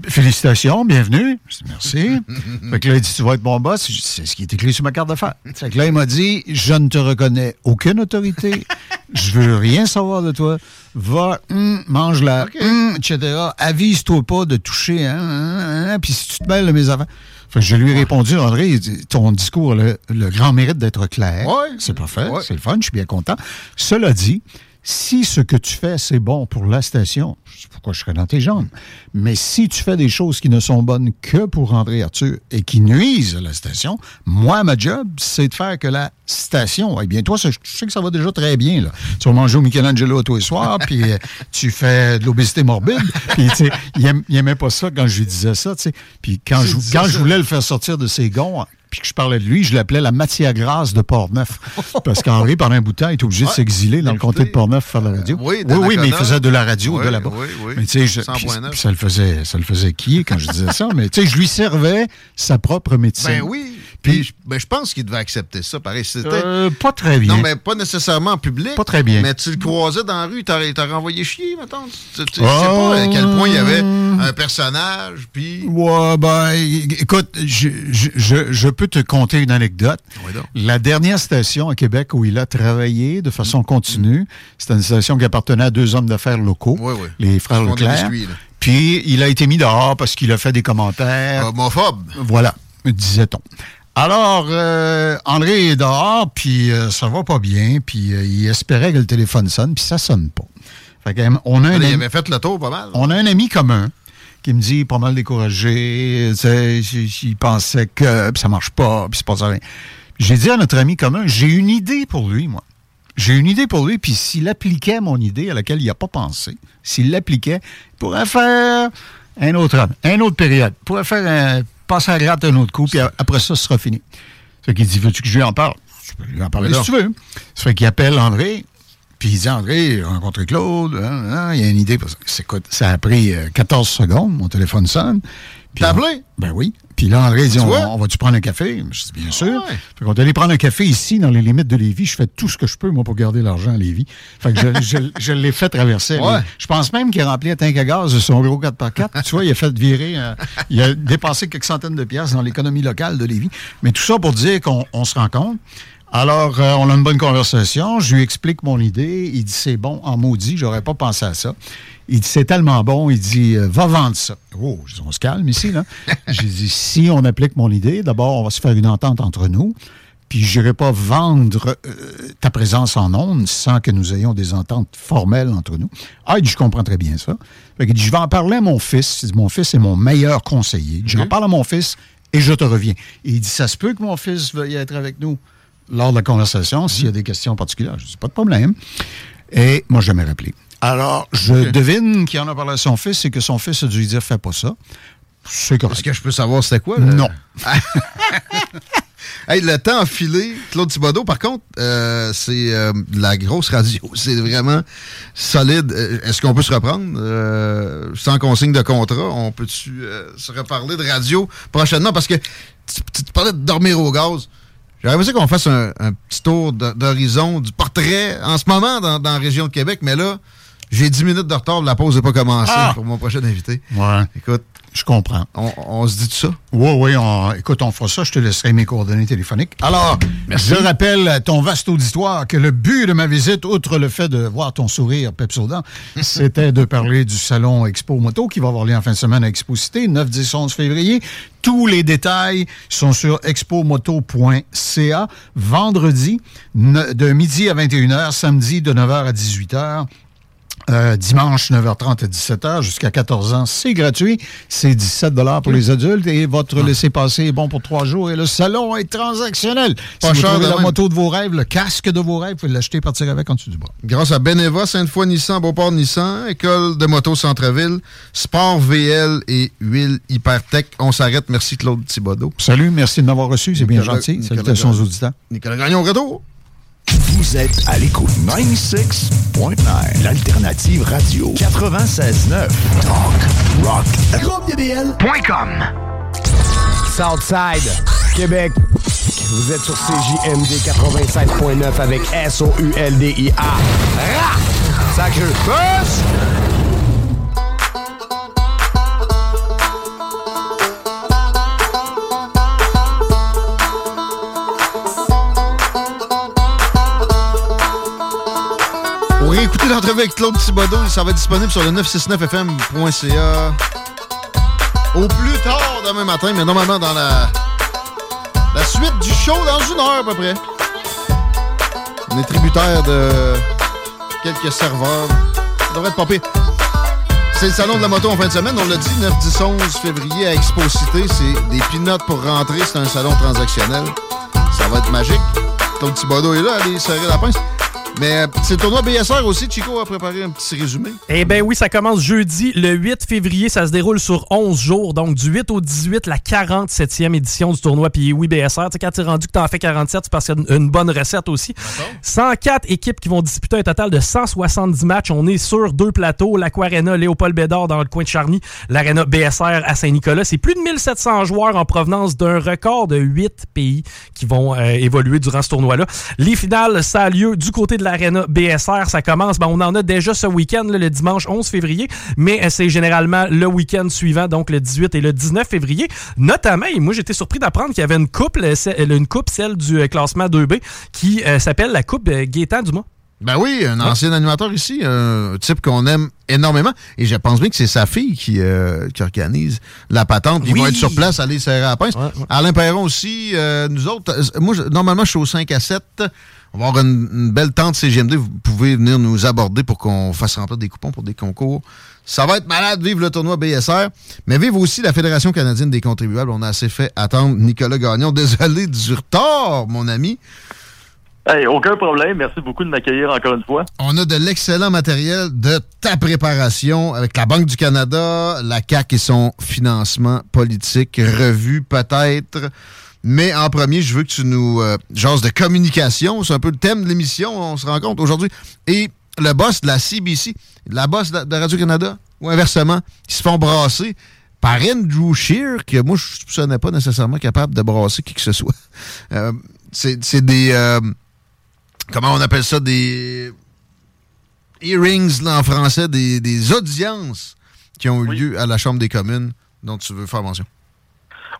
félicitations, bienvenue. Merci. fait que là, il dit, tu vas être mon boss. C'est ce qui est écrit sur ma carte d'affaires. Fait que là, il m'a dit, je ne te reconnais aucune autorité. Je veux rien savoir de toi. Va, hum, mange la, hum, etc. Avise-toi pas de toucher, hein, hein, hein, puis si tu te mêles de mes affaires. Fait que je lui ai répondu, André, il dit, ton discours a le, le grand mérite d'être clair. Ouais. C'est parfait, Ouais. c'est le fun, je suis bien content. Cela dit, si ce que tu fais, c'est bon pour la station, je sais pourquoi je serais dans tes jambes. Mais si tu fais des choses qui ne sont bonnes que pour André Arthur et qui nuisent à la station, moi, ma job, c'est de faire que la station, eh bien, toi, je sais que ça va déjà très bien, là. Tu vas manger au Michelangelo tous les soirs, puis euh, tu fais de l'obésité morbide. Puis, tu sais, il, aim- il aimait pas ça quand je lui disais ça, tu sais. Puis quand, je, quand je voulais le faire sortir de ses gonds, puis que je parlais de lui, je l'appelais la matière grasse de Portneuf. Parce qu'Henri, pendant un bout de temps, il était obligé de s'exiler dans le comté de Portneuf pour faire la radio. oui, oui, d'Anacona. mais il faisait de la radio Oui, de là-bas. oui, oui. Mais tu sais, je- 100.9. puis- puis ça le faisait, ça le faisait quiller quand je disais ça? Mais tu sais, je lui servais sa propre médecine. Ben oui. Puis, je- ben, je pense qu'il devait accepter ça. Pareil, c'était. Euh, pas très bien. Non, mais pas nécessairement en public. Pas très bien. Mais tu le croisais dans la rue, t'as t'as renvoyé chier, mettons. Tu, tu- Oh. sais pas à quel point il y avait un personnage, puis. Ouais, ben, écoute, je, je- je- je peux te conter une anecdote. Oui, donc. La dernière station à Québec où il a travaillé de façon continue, c'était une station qui appartenait à deux hommes d'affaires locaux, Oui, oui. les frères Leclerc. biscuits. Puis il a été mis dehors parce qu'il a fait des commentaires. Homophobe. Voilà, disait-on. Alors, euh, André est dehors, puis euh, ça va pas bien, puis euh, il espérait que le téléphone sonne, puis ça sonne pas. Fait euh, on a un il ami- avait fait le tour pas mal. on a un ami commun qui me dit pas mal découragé, il pensait que puis ça marche pas, puis c'est pas ça. J'ai dit à notre ami commun, j'ai une idée pour lui, moi. J'ai une idée pour lui, puis s'il appliquait mon idée à laquelle il n'a pas pensé, s'il l'appliquait, il pourrait faire un autre homme, une autre période, il pourrait faire un, passer à gratte un autre coup, puis après ça, ce sera fini. Fait qu'il dit, veux-tu que je lui en parle? Je peux lui en parler si tu veux. Ça fait qu'il appelle André, puis il dit, André, j'ai rencontré Claude, hein, hein, il y a une idée. pour ça. A pris euh, 14 secondes, mon téléphone sonne. Puis T'as appelé? Ben oui. Puis là, André dit, on, on va-tu prendre un café? Je dis, bien sûr. ouais. Fait qu'on est allé prendre un café ici, dans les limites de Lévis. Je fais tout ce que je peux, moi, pour garder l'argent à Lévis. Fait que je, je- je l'ai fait traverser. Ouais. Je pense même qu'il a rempli un tank à gaz de son gros 4x4. tu vois, il a fait virer, euh, il a dépensé quelques centaines de piastres dans l'économie locale de Lévis. Mais tout ça pour dire qu'on on se rencontre. Alors, euh, on a une bonne conversation. Je lui explique mon idée. Il dit, c'est bon, en maudit, j'aurais pas pensé à ça. Il dit, c'est tellement bon. Il dit, euh, va vendre ça. Oh, je dis, on se calme ici, là. J'ai dit, si on applique mon idée, d'abord, on va se faire une entente entre nous. Puis, je n'irai pas vendre euh, ta présence en ondes sans que nous ayons des ententes formelles entre nous. Ah, il dit, je comprends très bien ça. Fait qu'il dit, je vais en parler à mon fils. Il dit, mon fils est mon meilleur conseiller. J'en parle à mon fils et je te reviens. Et il dit, ça se peut que mon fils veuille être avec nous? Lors de la conversation s'il y a des questions particulières. Je dis, pas de problème. Et moi, je jamais rappelé. Alors, je devine qu'il en a parlé à son fils et que son fils a dû lui dire, fais pas ça. C'est correct. Est-ce que je peux savoir c'était quoi? là? Non. Hey, le temps a filé. Claude Thibodeau, par contre, euh, c'est euh, la grosse radio. C'est vraiment solide. Euh, Est-ce qu'on peut se reprendre? Euh, sans consigne de contrat? On peut-tu se reparler de radio prochainement? Parce que tu, tu- tu parlais de dormir au gaz. J'aurais qu'on fasse un, petit tour d'horizon du portrait en ce moment dans, dans la région de Québec, mais là, j'ai 10 minutes de retard, la pause n'est pas commencée Ah! pour mon prochain invité. Ouais. Écoute, Je comprends. on, on se dit tout ça? Oui, oui, on- écoute, on fera ça. Je te laisserai mes coordonnées téléphoniques. Alors, je rappelle à ton vaste auditoire que le but de ma visite, outre le fait de voir ton sourire pepsodent, c'était de parler du salon Expo Moto qui va avoir lieu en fin de semaine à Expo Cité, 9, 10, 11 février. Tous les détails sont sur expomoto.ca. Vendredi, de midi à 21h, samedi de 9h à 18h. Euh, dimanche 9h30 à 17h jusqu'à 14 ans, c'est gratuit. C'est 17 pour les adultes et votre laissez-passer est bon pour trois jours et le salon est transactionnel. Pas si vous trouvez la même. moto de vos rêves, le casque de vos rêves, vous pouvez l'acheter et partir avec en dessous du bras. Grâce à Beneva, Sainte-Foy Nissan, Beauport Nissan, École de moto Centre-Ville, Sport VL et Huile Hypertech. On s'arrête. Merci Claude Thibodeau. Salut, merci de m'avoir reçu, c'est bien gentil. Salutations aux auditeurs. Nicolas Gagnon, retour. Vous êtes à l'écoute 96.9, l'alternative radio 96.9. Talk, rock, GroupeDBL.com Southside, Québec. Vous êtes sur CJMD 96.9 avec S-O-U-L-D-I-A. Sacré. Réécouter l'entrevue avec Claude Thibodeau, ça va être disponible sur le 969fm.ca au plus tard demain matin, mais normalement dans la, suite du show dans une heure à peu près. On est tributaire de quelques serveurs. Ça devrait être pire. C'est le salon de la moto en fin de semaine. On l'a dit, 9, 10, 11 février à Expo Cité. C'est des pinottes pour rentrer. C'est un salon transactionnel. Ça va être magique. Claude Thibodeau est là, allez serrer la pince. Mais euh, c'est le tournoi BSR aussi. Chico a préparé un petit résumé. Eh bien oui, ça commence jeudi, le 8 février. Ça se déroule sur 11 jours. Donc du 8 au 18, la 47e édition du tournoi. Puis oui, BSR, tu sais, quand tu es rendu que tu en fais 47, c'est parce qu'il y a une, une bonne recette aussi. 104 équipes qui vont disputer un total de 170 matchs. On est sur deux plateaux. L'Aquarena Léopold Bédard dans le coin de Charny, l'Arena BSR à Saint-Nicolas. C'est plus de 1700 joueurs en provenance d'un record de 8 pays qui vont euh, évoluer durant ce tournoi-là. Les finales, ça a lieu du côté de l'Arena BSR. Ça commence, ben, on en a déjà ce week-end, le dimanche 11 février, mais euh, c'est généralement le week-end suivant, donc le 18 et le 19 février. Notamment, et moi j'étais surpris d'apprendre qu'il y avait une coupe, le- celle- une coupe, celle du euh, classement 2B, qui euh, s'appelle la coupe Gaétan Dumas. Ben oui, un ancien animateur ici, un type qu'on aime énormément. Et je pense bien que c'est sa fille qui, euh, qui organise la patente. Ils Oui. vont être sur place, aller serrer à la pince. Alain Perron aussi, euh, nous autres. euh, Moi, je- normalement, je suis au 5 à 7. On va avoir une, une belle tente CGMD. Vous pouvez venir nous aborder pour qu'on fasse remplir des coupons pour des concours. Ça va être malade, vive le tournoi BSR. Mais vive aussi la Fédération canadienne des contribuables. On a assez fait attendre Nicolas Gagnon. Désolé du retard, mon ami. Hey, aucun problème. Merci beaucoup de m'accueillir encore une fois. On a de l'excellent matériel de ta préparation avec la Banque du Canada, la CAQ et son financement politique revu peut-être. Mais en premier, je veux que tu nous euh, jases de communication. C'est un peu le thème de l'émission, on se rend compte aujourd'hui. Et le boss de la CBC, la boss de Radio-Canada, ou inversement, qui se font brasser par Andrew Shear, que moi, je ne soupçonnais pas nécessairement capable de brasser qui que ce soit. Euh, c'est des... euh, comment on appelle ça? Des hearings là, en français, des, des audiences qui ont eu lieu à la Chambre des communes dont tu veux faire mention.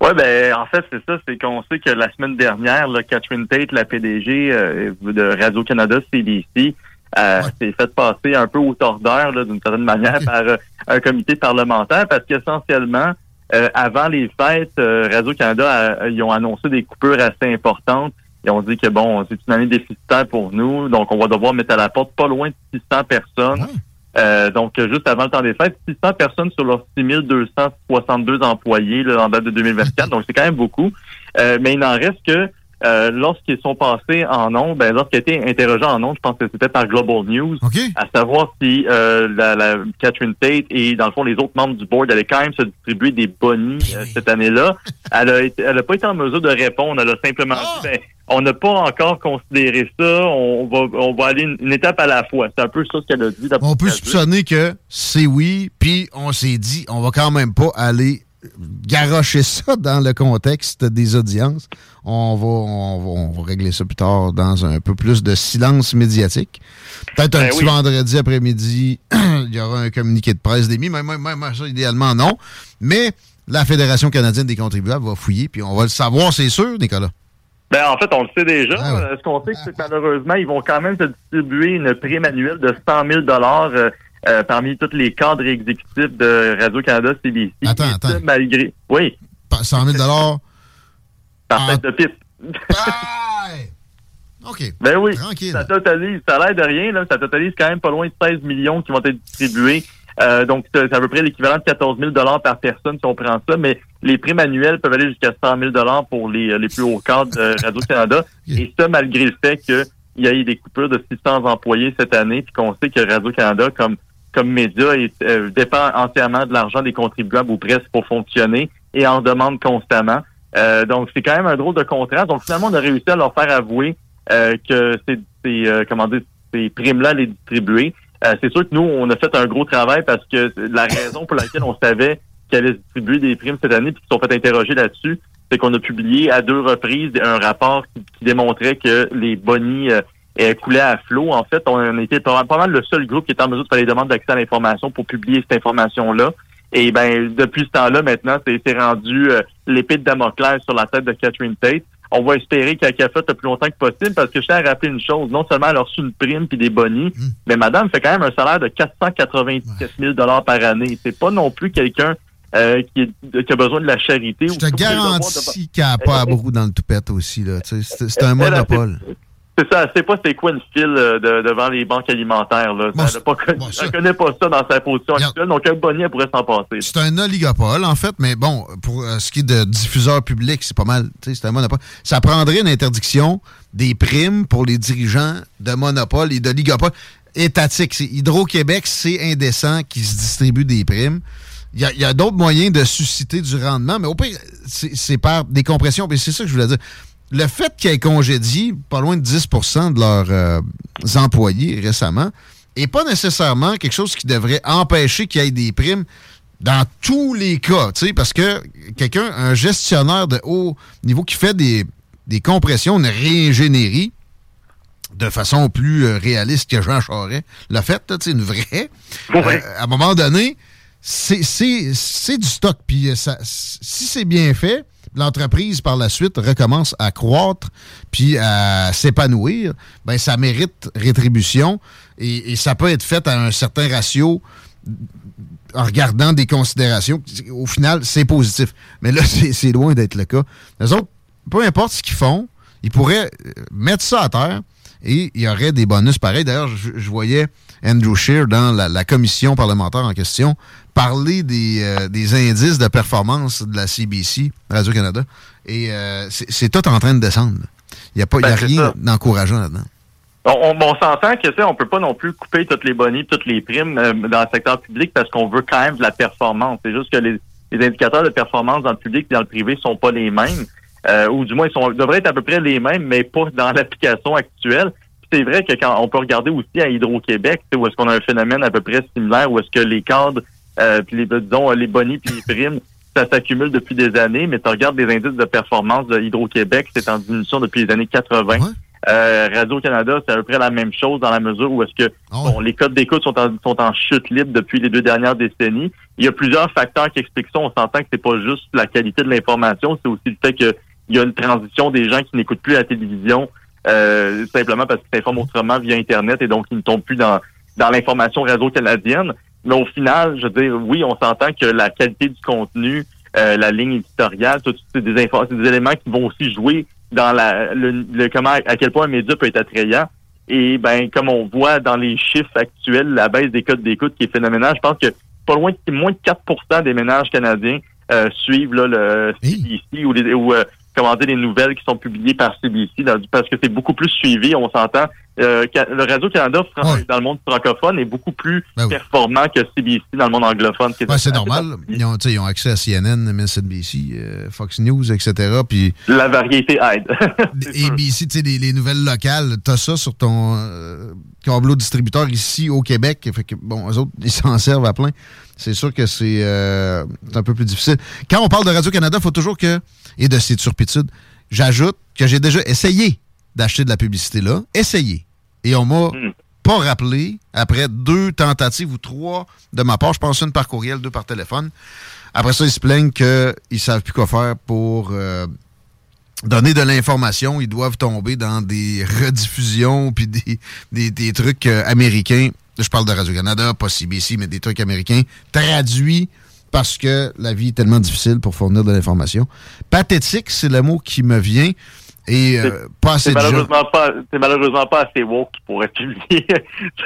Oui, ben en fait, c'est ça, c'est qu'on sait que la semaine dernière, là, Catherine Tate, la PDG euh, de Radio-Canada CBC, euh, s'est fait passer un peu au tordeur d'une certaine manière par euh, un comité parlementaire parce qu'essentiellement, euh, avant les fêtes, euh, Radio-Canada, a- ils ont annoncé des coupures assez importantes. Ils ont dit que bon, c'est une année déficitaire pour nous, donc on va devoir mettre à la porte pas loin de 600 personnes. Euh, donc, juste avant le temps des fêtes, 600 personnes sur leurs 6262 employés là, en date de 2024. donc, c'est quand même beaucoup. Euh, mais il n'en reste que euh, lorsqu'ils sont passés en ondes, ben, lorsqu'ils étaient interrogés en ondes, je pense que c'était par Global News, à savoir si euh, la, la Catherine Tate et, dans le fond, les autres membres du board allaient quand même se distribuer des bonnies euh, cette année-là. Elle a, été- elle a pas été en mesure de répondre. Elle a simplement dit, ben, on n'a pas encore considéré ça. On va, on va aller une, une étape à la fois. C'est un peu ça ce qu'elle a dit. On peut soupçonner que c'est oui, puis on s'est dit, on va quand même pas aller garocher ça dans le contexte des audiences. On va, on va, on va régler ça plus tard dans un peu plus de silence médiatique. Peut-être un Ben petit oui. vendredi après-midi, il y aura un communiqué de presse d'émis, même, même, même ça, idéalement, non. Mais la Fédération canadienne des contribuables va fouiller, puis on va le savoir, c'est sûr, Nicolas. Ben, en fait, on le sait déjà. Ah Euh, Ce qu'on sait, c'est que malheureusement, ils vont quand même se distribuer une prime annuelle de 100 000 euh, euh, parmi tous les cadres exécutifs de Radio-Canada CBC. Attends, ça, attends. malgré... Oui, Pa- 100 000 par tête de pipe. OK. Ben oui. Ça totalise, ça a l'air de rien, là. Ça totalise quand même pas loin de 16 millions qui vont être distribués. Euh, donc, c'est à peu près l'équivalent de 14 000 par personne si on prend ça, mais les primes annuelles peuvent aller jusqu'à 100 000 pour les, les plus hauts cadres de Radio-Canada. Et ça, malgré le fait qu'il y a eu des coupures de 600 employés cette année, puis qu'on sait que Radio-Canada, comme comme média, euh, dépend entièrement de l'argent des contribuables ou presque pour fonctionner et en demande constamment. Euh, donc, c'est quand même un drôle de contraste. Donc, finalement, on a réussi à leur faire avouer euh, que ces, ces comment dire, ces primes-là les distribuer. C'est sûr que nous, on a fait un gros travail parce que la raison pour laquelle on savait qu'elle allait distribuer des primes cette année, puis qu'ils sont fait interroger là-dessus, c'est qu'on a publié à deux reprises un rapport qui, démontrait que les bonnies euh, coulait à flot. En fait, on était pas, mal le seul groupe qui était en mesure de faire les demandes d'accès à l'information pour publier cette information-là. Et ben depuis ce temps-là, maintenant, c'est rendu euh, l'épée de Damoclès sur la tête de Catherine Tate. On va espérer qu'elle a fait le plus longtemps que possible parce que je tiens à rappeler une chose. Non seulement elle a reçu une prime puis des bonnies, hmm. mais madame fait quand même un salaire de 497 000 par année. C'est pas non plus quelqu'un euh, qui, a besoin de la charité. Je te garantis qu'elle n'a pas à beaucoup dans le toupette aussi. C'est un monopole. C'est ça, sait pas c'est quoi une file euh, devant les banques alimentaires. Là. elle, pas, connaît pas ça dans sa position actuelle, donc un bonnet pourrait s'en passer. C'est un oligopole, en fait, mais bon, pour euh, ce qui est de diffuseur public, c'est pas mal. C'est un monopole. Ça prendrait une interdiction des primes pour les dirigeants de monopole et d'oligopole étatique. Hydro-Québec, c'est indécent qu'ils se distribuent des primes. Il y a, d'autres moyens de susciter du rendement, mais au pire, c'est par des compressions. C'est ça que je voulais dire le fait qu'ils aient congédié pas loin de 10% de leurs euh, employés récemment n'est pas nécessairement quelque chose qui devrait empêcher qu'il y ait des primes dans tous les cas, parce que quelqu'un, un gestionnaire de haut niveau qui fait des, compressions, une réingénierie de façon plus euh, réaliste que Jean Charest l'a fait, une vraie, euh, à un moment donné, c'est du stock. Puis si c'est bien fait, l'entreprise, par la suite, recommence à croître puis à s'épanouir, ben ça mérite rétribution et, ça peut être fait à un certain ratio en regardant des considérations. Au final, c'est positif. Mais là, c'est loin d'être le cas. Les autres, peu importe ce qu'ils font, ils pourraient euh, mettre ça à terre et il y aurait des bonus pareils. D'ailleurs, je, voyais Andrew Scheer dans la, commission parlementaire en question parler euh, des, indices de performance de la CBC, Radio-Canada, et euh, c'est tout en train de descendre. Il n'y a, pas, ben, rien d'encourageant là-dedans. On, s'entend que ça, on peut pas non plus couper toutes les bonnies, toutes les primes euh, dans le secteur public parce qu'on veut quand même de la performance. C'est juste que les, indicateurs de performance dans le public et dans le privé sont pas les mêmes. ou du moins ils sont devraient être à peu près les mêmes, mais pas dans l'application actuelle. C'est vrai que quand on peut regarder aussi à Hydro-Québec, où est-ce qu'on a un phénomène à peu près similaire, où est-ce que les cadres euh, puis les, disons, les bonnies puis les primes, ça s'accumule depuis des années, mais tu regardes les indices de performance de Hydro-Québec, c'est en diminution depuis les années 80. Euh, Radio-Canada, c'est à peu près la même chose dans la mesure où est-ce que ah bon, les codes d'écoute sont en, sont en chute libre depuis les deux dernières décennies. Il y a plusieurs facteurs qui expliquent ça. On s'entend que c'est pas juste la qualité de l'information, c'est aussi le fait qu'il y a une transition des gens qui n'écoutent plus la télévision euh, simplement parce qu'ils s'informent autrement via Internet et donc ils ne tombent plus dans, dans l'information réseau canadienne. Mais au final, je veux dire, oui, on s'entend que la qualité du contenu, euh, la ligne éditoriale, tout c'est des, des éléments qui vont aussi jouer dans la, le, comment à quel point un média peut être attrayant. Et ben, comme on voit dans les chiffres actuels, la baisse des codes d'écoute qui est phénoménale, je pense que pas loin de moins de 4% des ménages canadiens euh, suivent là, le CBC ou, les, ou euh, comment dire, les nouvelles qui sont publiées par CBC parce que c'est beaucoup plus suivi, on s'entend. Euh, le Radio-Canada dans le monde francophone est beaucoup plus ben performant que CBC dans le monde anglophone. c'est normal. Ils ont, ils ont, accès à CNN, MSNBC, euh, Fox News, etc. Puis, La variété aide. ABC, les, les nouvelles locales, tu as ça sur ton euh, câbleau distributeur ici au Québec. Fait que, bon, eux autres, ils s'en servent à plein. C'est sûr que c'est un peu plus difficile. Quand on parle de Radio-Canada, il faut toujours que, et de ses turpitudes, j'ajoute que j'ai déjà essayé d'acheter de la publicité là. Essayez. Et on m'a hmm. pas rappelé, après deux tentatives ou trois de ma part, je pense une par courriel, deux par téléphone. Après ça, ils se plaignent qu'ils ne savent plus quoi faire pour euh, donner de l'information. Ils doivent tomber dans des rediffusions puis des, des, trucs euh, américains. Je parle de Radio-Canada, pas CBC, mais des trucs américains traduits parce que la vie est tellement difficile pour fournir de l'information. Pathétique, c'est le mot qui me vient. Et euh, pas assez gens. malheureusement pas, c'est malheureusement pas assez woke pour être publié.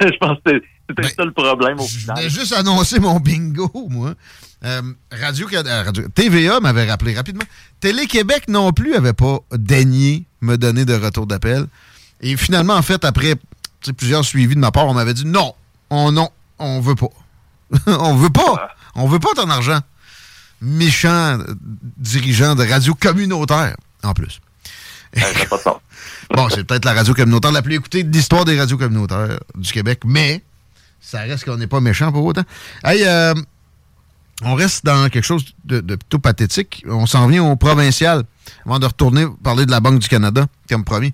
je pense que c'est- c'était ça le problème au final. Ben, Je vais juste annoncer mon bingo, moi. Euh, Radio, euh, Radio TVA m'avait rappelé rapidement. Télé-Québec non plus avait pas daigné me donner de retour d'appel. Et finalement, en fait, après plusieurs suivis de ma part, on m'avait dit non, on non, on veut pas. on veut pas. On veut pas ton argent. Méchant dirigeant de radio communautaire, en plus. bon, c'est peut-être la radio communautaire la plus écoutée de l'histoire des radios communautaires du Québec, mais ça reste qu'on n'est pas méchant pour autant. Hey, euh, on reste dans quelque chose de, de plutôt pathétique. On s'en vient au provincial avant de retourner parler de la Banque du Canada, comme promis.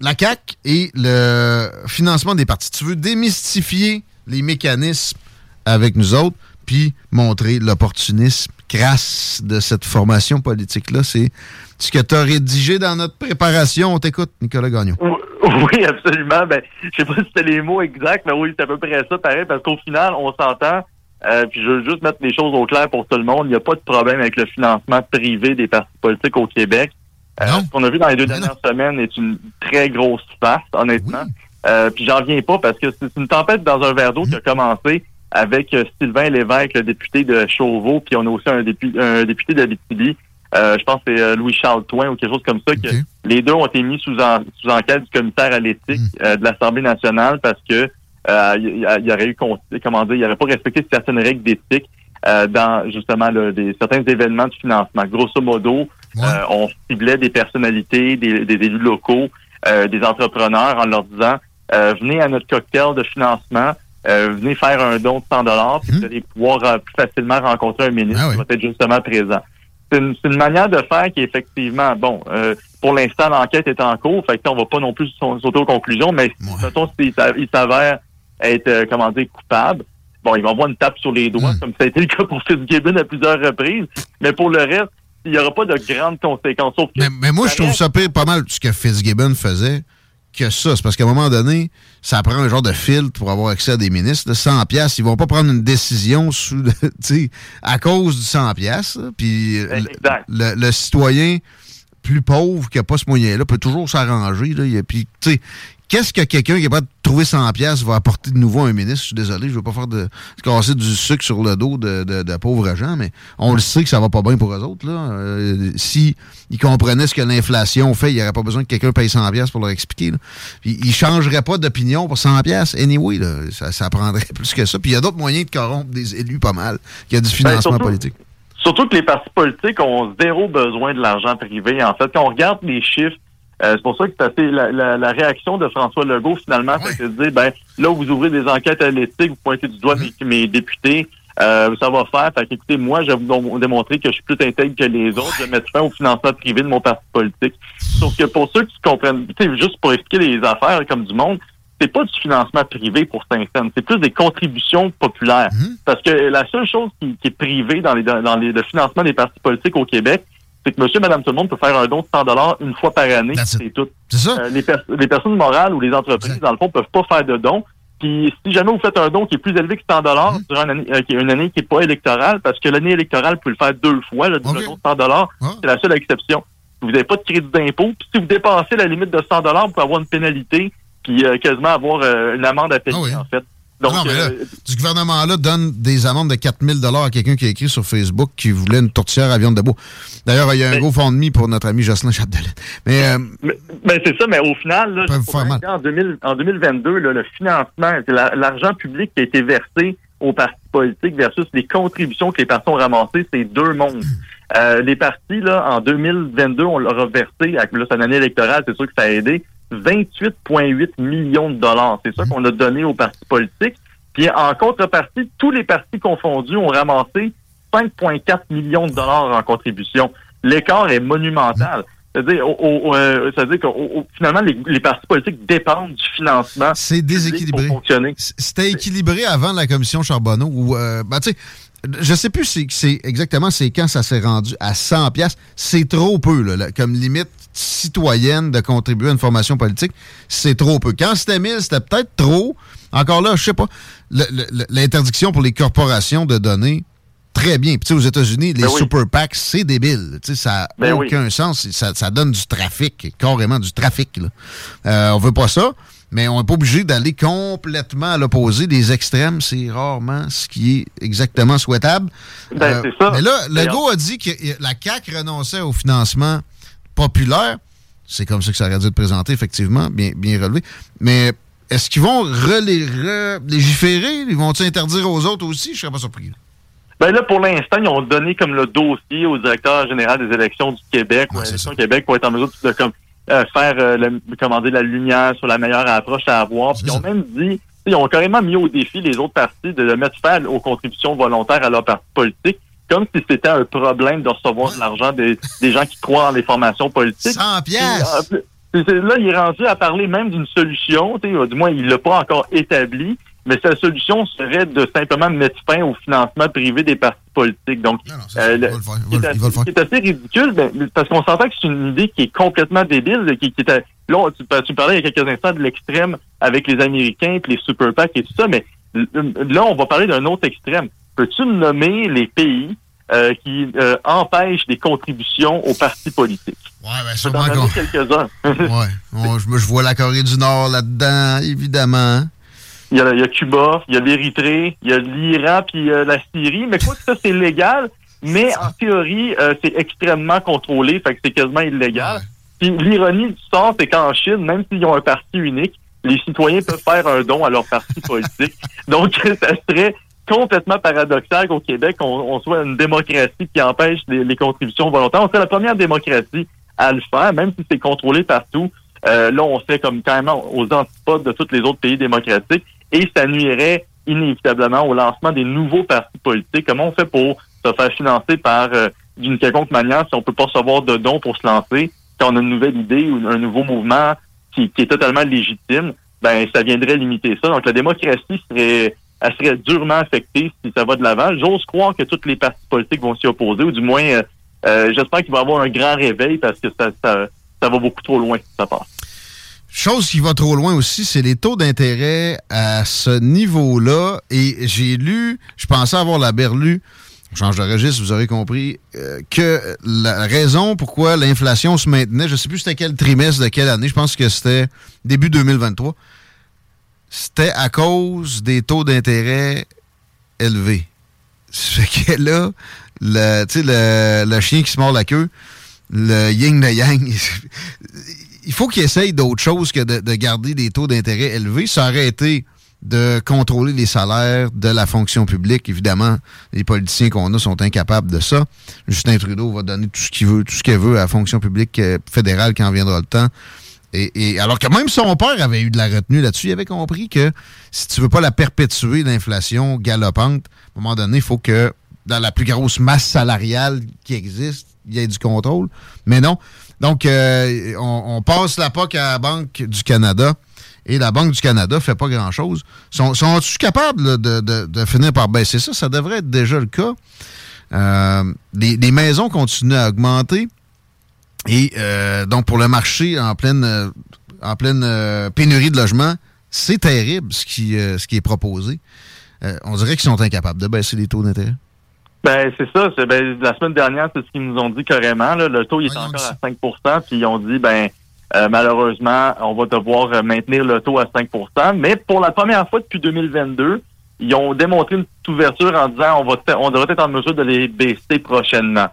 La CAC et le financement des partis. Tu veux démystifier les mécanismes avec nous autres, puis montrer l'opportunisme crasse de cette formation politique-là. C'est ce que tu as rédigé dans notre préparation. On t'écoute, Nicolas Gagnon. Oui, absolument. Ben, je sais pas si c'était les mots exacts, mais oui, c'est à peu près ça, pareil, parce qu'au final, on s'entend. euh, puis je veux juste mettre les choses au clair pour tout le monde. Il n'y a pas de problème avec le financement privé des partis politiques au Québec. Euh, ce qu'on a vu dans les deux dernières semaines est une très grosse farce, honnêtement. Euh, puis j'en viens pas parce que c'est une tempête dans un verre d'eau qui a commencé avec euh, Sylvain Lévesque, le député de Chauveau, puis on a aussi un, dépu- un député de Abitibi. Euh, je pense que c'est euh, Louis-Charles Toin ou quelque chose comme ça, que les deux ont été mis sous, en- sous enquête du commissaire à l'éthique euh, de l'Assemblée nationale parce que euh, il y, a- il y aurait eu, comment dire, il aurait pas respecté certaines règles d'éthique euh, dans justement le- des, certains événements de financement. Grosso modo, euh, on ciblait des personnalités, des, des élus locaux, euh, des entrepreneurs en leur disant euh, venez à notre cocktail de financement, euh, venez faire un don de 100 dollars, puis vous allez pouvoir euh, plus facilement rencontrer un ministre qui va être justement présent. C'est une, une manière de faire qui effectivement, bon, euh, pour l'instant l'enquête est en cours, fait que on va pas non plus sau- sauter aux conclusions, mais mettons s'il s'a- il s'avère être, euh, comment dire, coupable, bon, il va avoir une tape sur les doigts, comme ça a été le cas pour Fitzgibbon à plusieurs reprises, mais pour le reste, il n'y aura pas de grandes conséquences. Sauf que Mais, mais moi, je trouve ça pire pas mal ce que Fitzgibbon faisait que ça. C'est parce qu'à un moment donné, ça prend un genre de filtre pour avoir accès à des ministres. De 100 pièces, ils vont pas prendre une décision sous, à cause du 100 pièces. Puis le, le- le citoyen plus pauvre qui a pas ce moyen-là peut toujours s'arranger. Puis, tu sais, qu'est-ce que quelqu'un qui est pas de trouver 100 pièces va apporter de nouveau à un ministre? Je suis désolé, je veux pas faire de se casser du sucre sur le dos de, de- de pauvres gens, mais on le sait que ça va pas bien pour eux autres. Là. Euh, si ils comprenaient ce que l'inflation fait, il n'y aurait pas besoin que quelqu'un paye 100 pièces pour leur expliquer. Là. Puis ils changeraient pas d'opinion pour 100 pièces. Anyway, là, ça, ça prendrait plus que ça. Puis il y a d'autres moyens de corrompre des élus pas mal, qu'il y a du financement Ben, surtout- politique. Surtout que les partis politiques ont zéro besoin de l'argent privé. En fait, quand on regarde les chiffres, euh, c'est pour ça que c'est assez la, la- la réaction de François Legault, finalement, c'est de dire, ben là, vous ouvrez des enquêtes à l'éthique, vous pointez du doigt mes, mes députés, euh, ça va faire. Fait qu'écoutez, moi, je vais vous démontrer que je suis plus intègre que les autres. Je vais mettre fin au financement privé de mon parti politique. Sauf que pour ceux qui comprennent, juste pour expliquer les affaires comme du monde, c'est pas du financement privé pour Saint-Saëns, c'est plus des contributions populaires. Parce que la seule chose qui, qui est privée dans les dans les le financement des partis politiques au Québec, c'est que monsieur, madame, tout le monde peut faire un don de 100 dollars une fois par année, c'est tout. Euh, les, pers- les personnes morales ou les entreprises, dans le fond, peuvent pas faire de dons. Puis si jamais vous faites un don qui est plus élevé que 100 dollars durant une année, euh, qui est une année qui est pas électorale, parce que l'année électorale, vous pouvez le faire deux fois, le, le don de 100 dollars, c'est la seule exception. Vous n'avez pas de crédit d'impôt. Puis si vous dépassez la limite de 100 dollars, vous pouvez avoir une pénalité, puis euh, quasiment avoir euh, une amende à payer, en fait. Donc, non, mais là, euh, du gouvernement-là donne des amendes de 4000 à quelqu'un qui a écrit sur Facebook qui voulait une tourtière à viande de beau. D'ailleurs, il y a un gros fondement pour notre ami Jocelyn Chapdelaine. Mais, euh, Mais- ben, c'est ça, mais au final, là, en, 2000 en 2022, là, le financement, c'est la- l'argent public qui a été versé aux partis politiques versus les contributions que les partis ont ramassées, c'est deux mondes. Euh, les partis, là, en 2022, on leur a versé, avec là, c'est une année électorale, c'est sûr que ça a aidé, 28,8 millions de dollars. C'est ça qu'on a donné aux partis politiques. Puis en contrepartie, tous les partis confondus ont ramassé 5,4 millions de dollars en contribution. L'écart est monumental. C'est-à-dire, au- au- euh, c'est-à-dire que au- finalement, les, les partis politiques dépendent du financement. C'est déséquilibré. Pour fonctionner. C'était équilibré avant la commission Charbonneau où, euh, ben, tu sais, je sais plus c'est, c'est exactement c'est quand ça s'est rendu à 100 pièces. C'est trop peu, là, là, comme limite citoyenne de contribuer à une formation politique. C'est trop peu. Quand c'était 1000, c'était peut-être trop. Encore là, je sais pas. Le- le- le- l'interdiction pour les corporations de donner très bien. Puis, tu sais, aux États-Unis, les Ben oui. super PAC, c'est débile. Tu sais, ça n'a Ben oui. aucun sens. Ça, ça donne du trafic, carrément du trafic. Là. Euh, on veut pas ça, mais on n'est pas obligé d'aller complètement à l'opposé. des extrêmes, c'est rarement ce qui est exactement souhaitable. Euh, Ben, c'est ça. Mais là, Legault a dit que la CAQ renonçait au financement populaire. C'est comme ça que ça aurait dû être présenté, effectivement, bien, bien relevé. Mais est-ce qu'ils vont légiférer? Ils vont-ils interdire aux autres aussi? Je serais pas surpris. Ben là, pour l'instant, ils ont donné comme le dossier au directeur général des élections du Québec, ou élections Québec, pour être en mesure de comme, euh, faire euh, le- comment dire, la lumière sur la meilleure approche à avoir. Puis ils ont même dit, ils ont carrément mis au défi les autres partis de le mettre faire aux contributions volontaires à leur parti politique, comme si c'était un problème de recevoir de l'argent des, des gens qui croient en les formations politiques. 100 Puis, euh, là, il est rendu à parler même d'une solution, du moins, il l'a pas encore établi, mais sa solution serait de simplement mettre fin au financement privé des partis politiques. Donc, euh, le- qui est assez- ridicule, ben, parce qu'on s'entend que c'est une idée qui est complètement débile, qui, qui est à- là, on- tu, tu parlais il y a quelques instants de l'extrême avec les Américains, puis les super PAC et tout ça, mais là, on va parler d'un autre extrême. Peux-tu me nommer les pays euh, qui euh, empêchent des contributions aux partis politiques? Ouais, ben sûrement quelques-uns. ouais. Je, je vois la Corée du Nord là-dedans, évidemment. Il y, a, il y a Cuba, il y a l'Érythrée, il y a l'Iran, puis euh, la Syrie. Mais quoi que ça, c'est légal, mais en théorie, euh, c'est extrêmement contrôlé, fait que c'est quasiment illégal. Puis l'ironie du sort, c'est qu'en Chine, même s'ils ont un parti unique, les citoyens peuvent faire un don à leur parti politique. Donc, ça serait complètement paradoxal qu'au Québec, on, on soit une démocratie qui empêche les, les contributions volontaires. On serait la première démocratie à le faire, même si c'est contrôlé partout. Euh, là, on serait comme quand même aux antipodes de tous les autres pays démocratiques et ça nuirait inévitablement au lancement des nouveaux partis politiques. Comment on fait pour se faire financer par euh, d'une quelconque manière si on peut pas recevoir de dons pour se lancer, quand on a une nouvelle idée ou un nouveau mouvement qui, qui est totalement légitime, ben ça viendrait limiter ça. Donc la démocratie serait elle serait durement affectée si ça va de l'avant. J'ose croire que toutes les partis politiques vont s'y opposer, ou du moins euh, euh, j'espère qu'il va y avoir un grand réveil parce que ça, ça, ça va beaucoup trop loin ça passe. Chose qui va trop loin aussi, c'est les taux d'intérêt à ce niveau-là. Et j'ai lu, je pensais avoir la berlue, on change de registre, vous aurez compris, euh, que la raison pourquoi l'inflation se maintenait, je ne sais plus c'était quel trimestre de quelle année, je pense que c'était début 2023, c'était à cause des taux d'intérêt élevés. Fait que là, le, le chien qui se mord la queue, le yin le yang, il faut qu'il essaye d'autre chose que de, de garder des taux d'intérêt élevés. Ça aurait été de contrôler les salaires de la fonction publique. Évidemment, les politiciens qu'on a sont incapables de ça. Justin Trudeau va donner tout ce qu'il veut, tout ce qu'il veut à la fonction publique euh, fédérale quand viendra le temps. Et, et alors que même son père avait eu de la retenue là-dessus, il avait compris que si tu veux pas la perpétuer, l'inflation galopante, à un moment donné, il faut que dans la plus grosse masse salariale qui existe, il y ait du contrôle. Mais non. Donc, euh, on, passe la POC à la Banque du Canada et la Banque du Canada fait pas grand-chose. Sont- Sont-ils capables de, de- finir par baisser ça? Ça devrait être déjà le cas. Euh, les, maisons continuent à augmenter. Et euh, donc, pour le marché en pleine, en pleine pénurie de logements, c'est terrible ce qui, ce qui est proposé. On dirait qu'ils sont incapables de baisser les taux d'intérêt. Ben, c'est ça. C'est, ben, la semaine dernière, c'est ce qu'ils nous ont dit carrément. Là. Le taux il est encore à 5% puis ils ont dit, ben, euh, malheureusement, on va devoir euh, maintenir le taux à 5% Mais pour la première fois depuis 2022, ils ont démontré une ouverture en disant on va on devrait être en mesure de les baisser prochainement.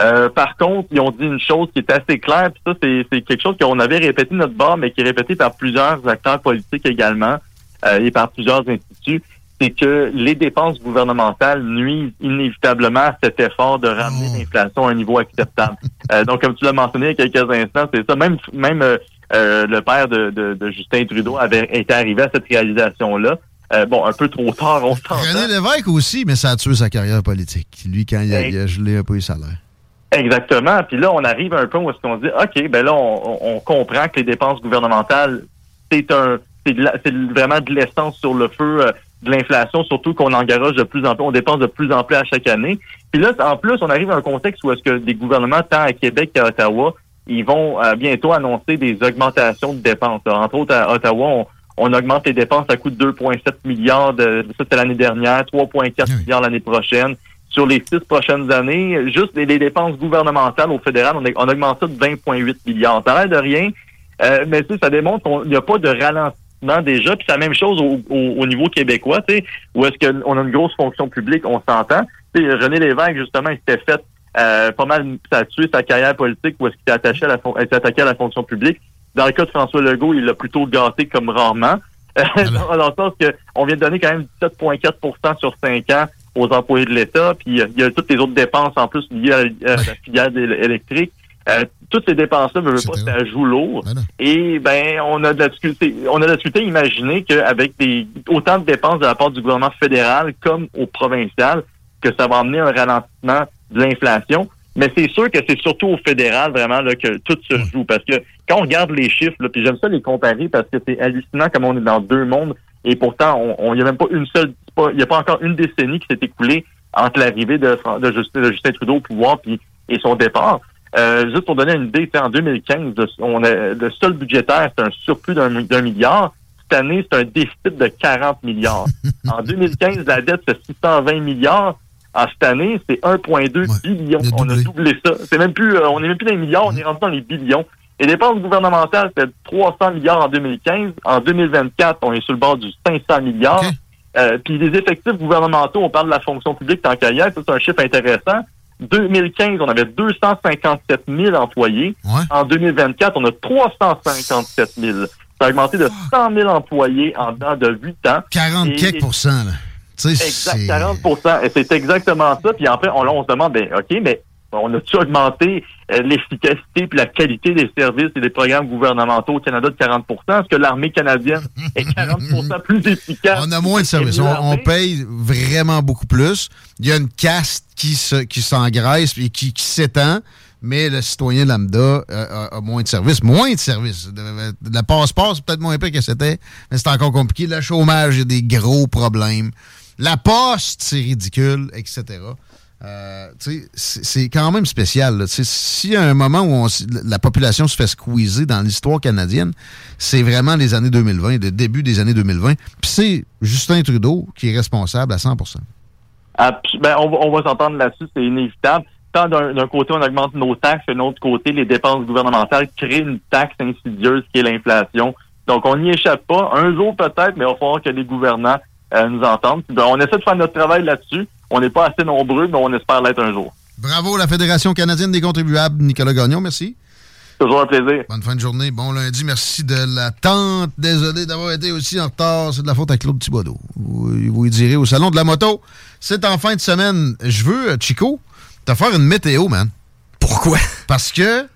Euh, par contre, ils ont dit une chose qui est assez claire, puis ça, c'est, c'est quelque chose qu'on avait répété notre bord, mais qui est répété par plusieurs acteurs politiques également euh, et par plusieurs instituts, c'est que les dépenses gouvernementales nuisent inévitablement à cet effort de ramener l'inflation à un niveau acceptable. Euh, donc, comme tu l'as mentionné il y a quelques instants, c'est ça. Même, même euh, euh, le père de, de- de Justin Trudeau avait été arrivé à cette réalisation-là. Euh, bon, un peu trop tard, on s'entend. René Lévesque aussi, mais ça a tué sa carrière politique. Lui, quand il a, il a gelé un peu les salaires. Exactement. Puis là, on arrive à un point où est-ce qu'on dit, OK, ben là, on, on- comprend que les dépenses gouvernementales, c'est un, c'est vraiment de l'essence sur le feu de l'inflation, surtout qu'on engage de plus en plus, on dépense de plus en plus à chaque année. Puis là, en plus, on arrive à un contexte où est-ce que des gouvernements, tant à Québec qu'à Ottawa, ils vont euh, bientôt annoncer des augmentations de dépenses. Alors, entre autres, à Ottawa, on, on augmente les dépenses à coût de 2,7 milliards de, ça c'était l'année dernière, 3,4 milliards l'année prochaine. sur les six prochaines années, juste les, les dépenses gouvernementales au fédéral, on, on augmente ça de 20,8 milliards. Ça a l'air de rien, euh, mais ça démontre qu'il n'y a pas de ralentissement déjà. Puis c'est la même chose au, au- au niveau québécois, tu sais, où est-ce qu'on a une grosse fonction publique, on s'entend. Tu sais, René Lévesque, justement, il s'était fait euh, pas mal, ça a tué sa carrière politique où est-ce qu'il s'est attaché à la, attaqué à la fonction publique. Dans le cas de François Legault, il l'a plutôt gâté comme rarement. Euh, dans, dans le sens que on vient de donner quand même 17,4% sur 5 ans aux employés de l'État, puis euh, il y a toutes les autres dépenses en plus liées à, la- à la filière éle- électrique. Euh, toutes ces dépenses-là, je veux pas, ça joue lourd. Et ben, on a de la difficulté, on a de la difficulté à imaginer qu'avec des autant de dépenses de la part du gouvernement fédéral comme au provincial, que ça va amener un ralentissement de l'inflation. Mais c'est sûr que c'est surtout au fédéral vraiment là, que tout se joue. Parce que quand on regarde les chiffres, là, puis j'aime ça les comparer parce que c'est hallucinant comme on est dans deux mondes. Et pourtant, on il n'y a même pas une seule, il n'y a pas encore une décennie qui s'est écoulée entre l'arrivée de, Justin, de Justin Trudeau au pouvoir puis, et son départ. Euh, juste pour donner une idée, en 2015, le- on a, le sol budgétaire, c'est un surplus d'un mi- d'un milliard. Cette année, c'est un déficit de 40 milliards. en 2015, la dette, c'est 620 milliards. En cette année, c'est 1,2 billion. On a doublé ça. C'est même plus, euh, on n'est même plus dans les milliards, on est rentré dans les billions. Les dépenses gouvernementales, c'était 300 milliards en 2015. En 2024, on est sur le bord du 500 milliards. Euh, puis les effectifs gouvernementaux, on parle de la fonction publique tant ça, c'est un chiffre intéressant. 2015, on avait 257 000 employés. En 2024, on a 357 000. Ça a augmenté de 100 000 employés en dedans de 8 ans. 40 Et- quelques pour cent, là. Tu sais, Exact, c'est- 40 Et c'est exactement ça. Puis après, on, on se demande, ben, OK, mais on a-tu augmenté euh, l'efficacité puis la qualité des services et des programmes gouvernementaux au Canada de 40% Est-ce que l'armée canadienne est 40% plus efficace? On a moins de services. On, on paye vraiment beaucoup plus. Il y a une caste qui se, qui s'engraisse et qui, qui s'étend, mais le citoyen lambda euh, a, a moins de services. Moins de services. Passeport, c'est peut-être moins pire que c'était, mais c'est encore compliqué. Le chômage, il y a des gros problèmes. La poste, c'est ridicule, etc. Euh, c'est quand même spécial. S'il y a un moment où la population se fait squeezer dans l'histoire canadienne, c'est vraiment les années 2020, le début des années 2020. Puis c'est Justin Trudeau qui est responsable à 100 Abs- ben, on, on va s'entendre là-dessus, c'est inévitable. Tant d'un côté, on augmente nos taxes, et d'un autre côté, les dépenses gouvernementales créent une taxe insidieuse qui est l'inflation. Donc, on n'y échappe pas. Un jour, peut-être, mais il va falloir que les gouvernants euh, nous entendent. Ben, on essaie de faire notre travail là-dessus. On n'est pas assez nombreux, mais on espère l'être un jour. Bravo, la Fédération canadienne des contribuables, Nicolas Gagnon, merci. Toujours un plaisir. Bonne fin de journée, bon lundi, merci de l'attente. Désolé d'avoir été aussi en retard, c'est de la faute à Claude Thibodeau. Vous, vous y direz au Salon de la moto. C'est en fin de semaine. Je veux, euh, Chico, te faire une météo, man. Pourquoi? Parce que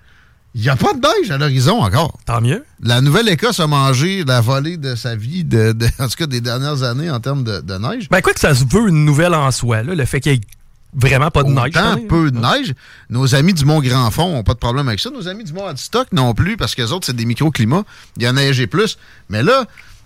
il n'y a pas de neige à l'horizon encore. Tant mieux. La Nouvelle-Écosse a mangé la volée de sa vie, de, de- en tout cas des dernières années en termes de, de neige. Ben, quoi que ça se veut une nouvelle en soi, là, le fait qu'il y ait vraiment pas de neige. Autant peu de neige. Nos amis du Mont-Grand-Fond n'ont pas de problème avec ça. Nos amis du Mont-Adstock non plus, parce que les autres, c'est des microclimats. Il y a neigé plus. Mais là,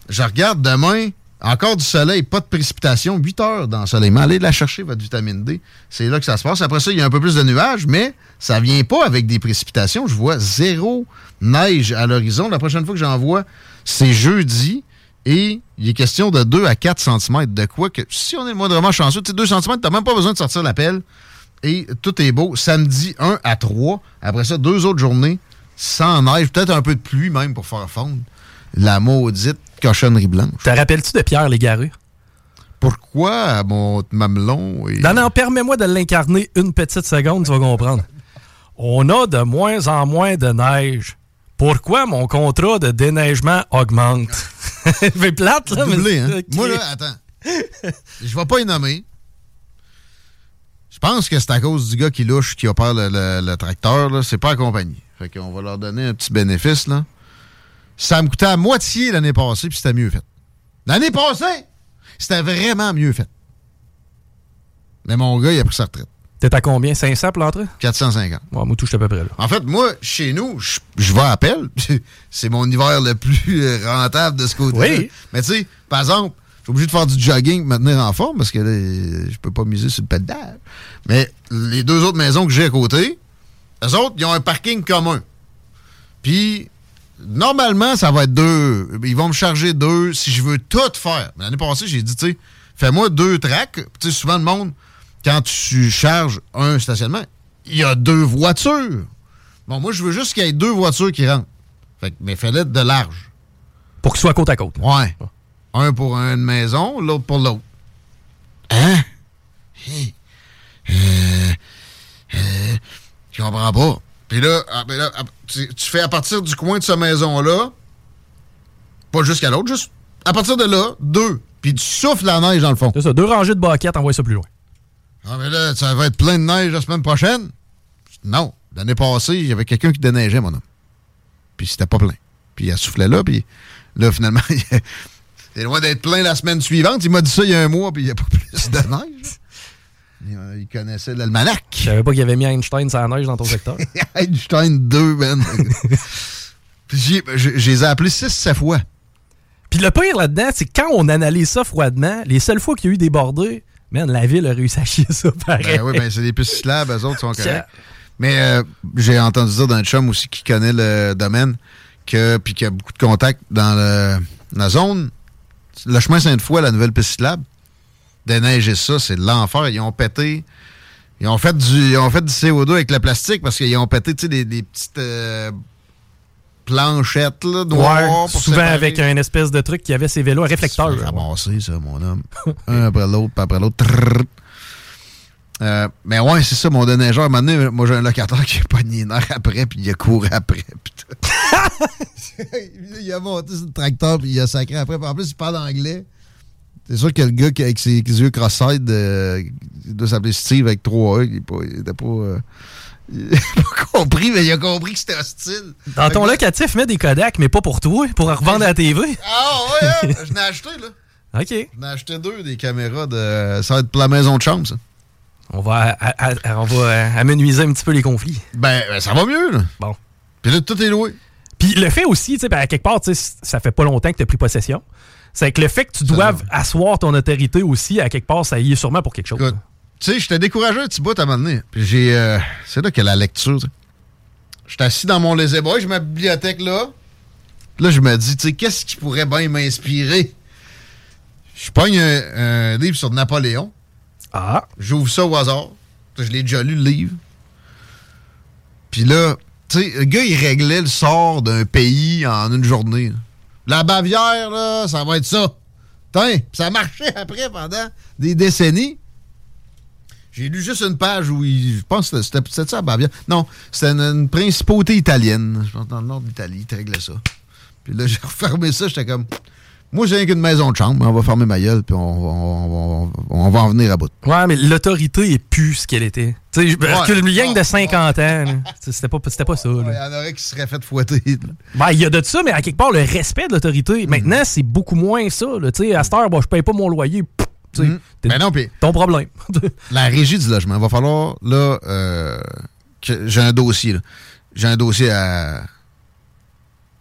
je regarde demain, encore du soleil, pas de précipitation, 8 heures d'ensoleillement. Allez la chercher, votre vitamine D. C'est là que ça se passe. Après ça, il y a un peu plus de nuages, mais ça vient pas avec des précipitations. Je vois zéro neige à l'horizon. La prochaine fois que j'en vois, c'est jeudi. Et il est question de 2 à 4 cm. De quoi que, si on est moindrement chanceux, tu sais, 2 cm, tu même pas besoin de sortir la pelle. Et tout est beau. Samedi, 1 à 3. Après ça, deux autres journées sans neige. Peut-être un peu de pluie même pour faire fondre la maudite cochonnerie blanche. Te rappelles-tu de Pierre Légaré? Pourquoi mon mamelon est... Non, non, permets-moi de l'incarner une petite seconde, tu vas comprendre. On a de moins en moins de neige. Pourquoi mon contrat de déneigement augmente? fait plate, là, mais... Doublé, hein? Moi, là, attends. Je vais pas y nommer. Je pense que c'est à cause du gars qui louche, qui opère le, le- le tracteur. là. C'est pas accompagné. Fait qu'on va leur donner un petit bénéfice. là. Ça me coûtait à moitié l'année passée, puis c'était mieux fait. L'année passée, c'était vraiment mieux fait. Mais mon gars, il a pris sa retraite. T'es à combien? 500 pour l'entrée? 450. Ouais, moi, touche à peu près là. En fait, moi, chez nous, je, je vais à pelle. C'est mon hiver le plus euh, rentable de ce côté-là. Oui. Mais tu sais, par exemple, je suis obligé de faire du jogging pour me tenir en forme parce que là, je peux pas miser sur le pédale. Mais les deux autres maisons que j'ai à côté, eux autres, ils ont un parking commun. Puis, normalement, ça va être deux. Ils vont me charger deux si je veux tout faire. Mais L'année passée, j'ai dit, tu sais, fais-moi deux tracks. Tu sais, souvent, le monde, quand tu charges un stationnement, il y a deux voitures. Bon, moi, je veux juste qu'il y ait deux voitures qui rentrent. Fait que, mais fais-le de large. Pour qu'ils soient côte à côte. Ouais. Un pour une maison, l'autre pour l'autre. Hein? Hey. Euh, euh, je comprends pas. Puis là, ah, ben là, ah, tu, tu fais à partir du coin de cette maison-là, pas jusqu'à l'autre, juste à partir de là, deux. Puis tu souffles la neige dans le fond. C'est ça, deux rangées de baquettes, envoie ça plus loin. Ah, mais là, ça va être plein de neige la semaine prochaine? Non. L'année passée, il y avait quelqu'un qui déneigeait, mon homme. Puis c'était pas plein. Puis il a soufflé là, puis là, finalement, c'est loin d'être plein la semaine suivante. Il m'a dit ça il y a un mois, puis il n'y a pas plus de neige. Il, euh, il connaissait l'almanach. Je savais pas qu'il y avait mis Einstein sur la neige dans ton secteur. Einstein 2, man. puis j'ai- les ai appelés 6-7 fois. Puis le pire là-dedans, c'est que quand on analyse ça froidement, les seules fois qu'il y a eu des bordées, man, la ville a réussi à chier ça pareil. Ben oui, ben c'est des pistes cyclables, eux autres sont corrects. Mais euh, j'ai entendu dire d'un chum aussi qui connaît le domaine, que, puis qui a beaucoup de contacts dans le- la zone. Le chemin Sainte-Foy, la nouvelle piste cyclable, déneiger ça, c'est de l'enfer. Ils ont pété. Ils ont fait du, ils ont fait du CO2 avec le plastique parce qu'ils ont pété des, des petites euh, planchettes là, noires. Ouais, souvent séparer. avec un espèce de truc qui avait ses vélos à réflecteur. ramassé, ça, mon homme. un après l'autre, puis après l'autre. Euh, mais ouais, c'est ça, mon déneigeur. À un moment donné, moi, j'ai un locataire qui a pogné une heure après, puis il a couru après. il a monté sur le tracteur, puis il a sacré après. Puis en plus, il parle anglais. C'est sûr que le gars qui, avec ses yeux cross-eyed, euh, il doit s'appeler Steve avec trois E. Il n'a pas, il était pas, euh, il pas compris, mais il a compris que c'était hostile. Dans Fait ton que- locatif, mets des Kodak, mais pas pour toi, pour revendre à la TV. Ah ouais, hein? je n'ai acheté, là. OK. Je n'ai acheté deux des caméras de. Ça va être pour la maison de chambre, ça. On va, à- à- on va amenuiser un petit peu les conflits. Ben, ben, ça va mieux, là. Bon. Puis là, tout est loué. Puis le fait aussi, tu sais, ben, à quelque part, ça fait pas longtemps que tu as pris possession. C'est que le fait que tu doives asseoir ton autorité aussi, à quelque part, ça y est sûrement pour quelque chose. Écoute, tu sais, j'étais découragé un petit bout à un moment donné. Puis j'ai. euh, c'est là que la lecture. J'étais assis dans mon lazy boy, j'ai ma bibliothèque là. Puis là, je me dis, tu sais, qu'est-ce qui pourrait bien m'inspirer? Je pogne un, un livre sur Napoléon. Ah. J'ouvre ça au hasard. Je l'ai déjà lu, le livre. Puis là, tu sais, le gars, il réglait le sort d'un pays en une journée. là. La Bavière, là, ça va être ça. Tiens, ça marchait après pendant des décennies. J'ai lu juste une page où il. Je pense que c'était ça, la Bavière. Non, c'était une, principauté italienne. Je pense dans le nord de l'Italie, il réglait ça. Puis là, j'ai refermé ça, j'étais comme. Moi, j'ai rien qu'une maison de chambre, on va fermer ma gueule, puis on, on- on- on va en venir à bout. Ouais, mais l'autorité est plus ce qu'elle était. Tu sais, Ouais. recule une gang de 50 ans. là. C'était pas, pas ça. là. Il y en aurait qui se seraient fait fouetter. Ben, il y a de ça, mais à quelque part, le respect de l'autorité. Maintenant, c'est beaucoup moins ça. là. Tu sais, à cette heure, je paye pas mon loyer. Sais, t'es- Ben non, puis ton problème. la régie du logement, il va falloir, là, euh, que j'ai un dossier, là. J'ai un dossier à,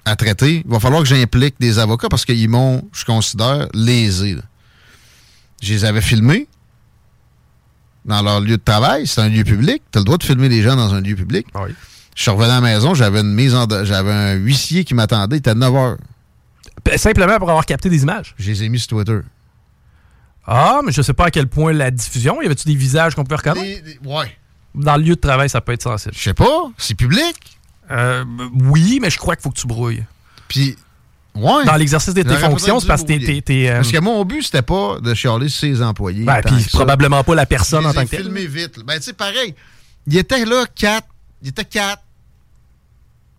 à traiter. Il va falloir que j'implique des avocats parce qu'ils m'ont, je considère, lésé. là. Je les avais filmés dans leur lieu de travail. C'est un lieu public. Tu as le droit de filmer les gens dans un lieu public. Je suis revenu à la maison, j'avais une mise en... J'avais un huissier qui m'attendait. Il était 9 heures. Simplement pour avoir capté des images. Je les ai mis sur Twitter. Ah, mais je sais pas à quel point la diffusion. Y avait-tu des visages qu'on peut reconnaître? Des- des- ouais. Dans le lieu de travail, ça peut être sensible. Je sais pas. C'est public. Euh, oui, mais je crois qu'il faut que tu brouilles. Puis, ouais. Dans l'exercice de tes fonctions, c'est parce que t'es. t'es, euh, Parce que mon but, c'était pas de chialer ses employés. Ben, puis ça. probablement pas la personne en tant que telle. filmés vite. Ben, tu sais, pareil. Il était là, quatre. Il était quatre.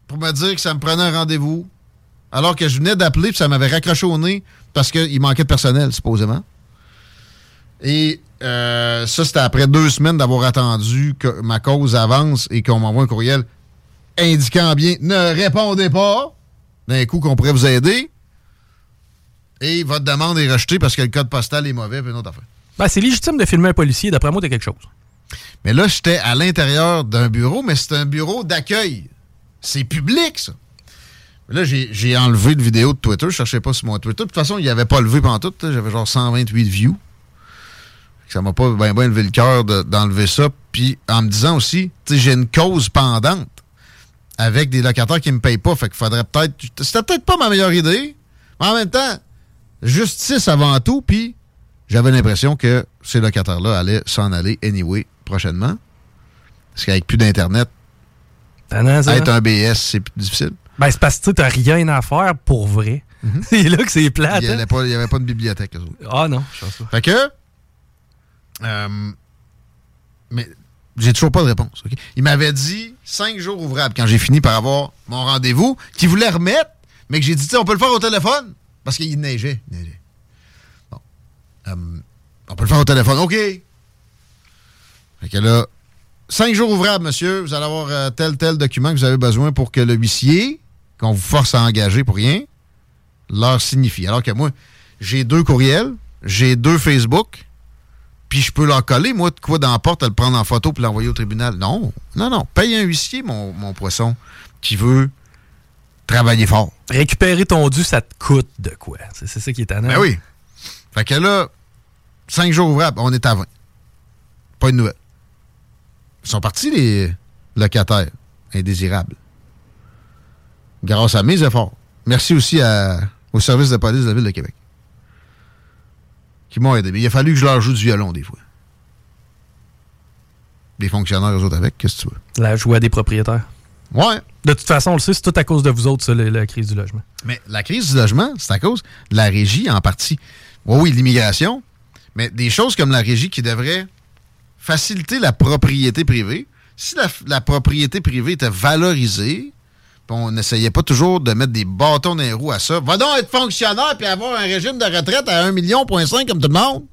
Pour me dire que ça me prenait un rendez-vous. Alors que je venais d'appeler, puis ça m'avait raccroché au nez parce qu'il manquait de personnel, supposément. Et euh, ça, c'était après deux semaines d'avoir attendu que ma cause avance et qu'on m'envoie un courriel indiquant bien ne répondez pas. D'un coup, qu'on pourrait vous aider. Et votre demande est rejetée parce que le code postal est mauvais, puis une autre affaire. Ben, c'est légitime de filmer un policier. D'après moi, t'as quelque chose. Mais là, j'étais à l'intérieur d'un bureau, mais c'est un bureau d'accueil. C'est public, ça. Mais Là, j'ai enlevé une vidéo de Twitter. Je cherchais pas sur mon Twitter. De toute façon, il avait pas levé pendant tout. J'avais genre 128 views. Ça m'a pas bien levé le cœur de- d'enlever ça. Puis en me disant aussi, tu sais, j'ai une cause pendante avec des locataires qui me payent pas. Fait qu'il faudrait peut-être. C'était peut-être pas ma meilleure idée. Mais en même temps, justice avant tout. Puis j'avais l'impression que ces locataires-là allaient s'en aller anyway prochainement. Parce qu'avec plus d'Internet, ça. être un BS, c'est plus difficile. Ben, c'est parce que tu t'as rien à faire pour vrai. c'est là que c'est plate. Il n'y hein? avait, pas- il y avait pas de bibliothèque. Ah non, je pense pas. Fait que. euh, mais j'ai toujours pas de réponse. Il m'avait dit cinq jours ouvrables quand j'ai fini par avoir mon rendez-vous, qu'il voulait remettre, mais que j'ai dit, on peut le faire au téléphone parce qu'il neigeait. Bon. Euh, on peut le faire au téléphone. OK. Là, cinq jours ouvrables, monsieur. Vous allez avoir euh, tel, tel document que vous avez besoin pour que le huissier, qu'on vous force à engager pour rien, leur signifie. Alors que moi, j'ai deux courriels, j'ai deux Facebook, puis je peux leur coller, moi, de quoi dans la porte, le prendre en photo puis l'envoyer au tribunal. Non, non, non. Paye un huissier, mon, mon poisson, qui veut travailler fort. Récupérer ton dû, ça te coûte de quoi? C'est c'est ça qui est étonnant. Ben oui. Fait que là, cinq jours ouvrables, on est à 20. Pas une nouvelle. Ils sont partis, les locataires indésirables. Grâce à mes efforts. Merci aussi à- au service de police de la Ville de Québec. Qui m'ont aidé. Mais il a fallu que je leur joue du violon, des fois. Les fonctionnaires, eux autres, avec, qu'est-ce que tu veux? La joie des propriétaires. Ouais. De toute façon, on le sait, c'est tout à cause de vous autres, ça, la, la crise du logement. Mais la crise du logement, c'est à cause de la régie en partie. Oui, oui, l'immigration, mais des choses comme la régie qui devraient faciliter la propriété privée. Si la, la propriété privée était valorisée, on n'essayait pas toujours de mettre des bâtons dans les roues à ça, va donc être fonctionnaire puis avoir un régime de retraite à 1,5 million comme tout le monde,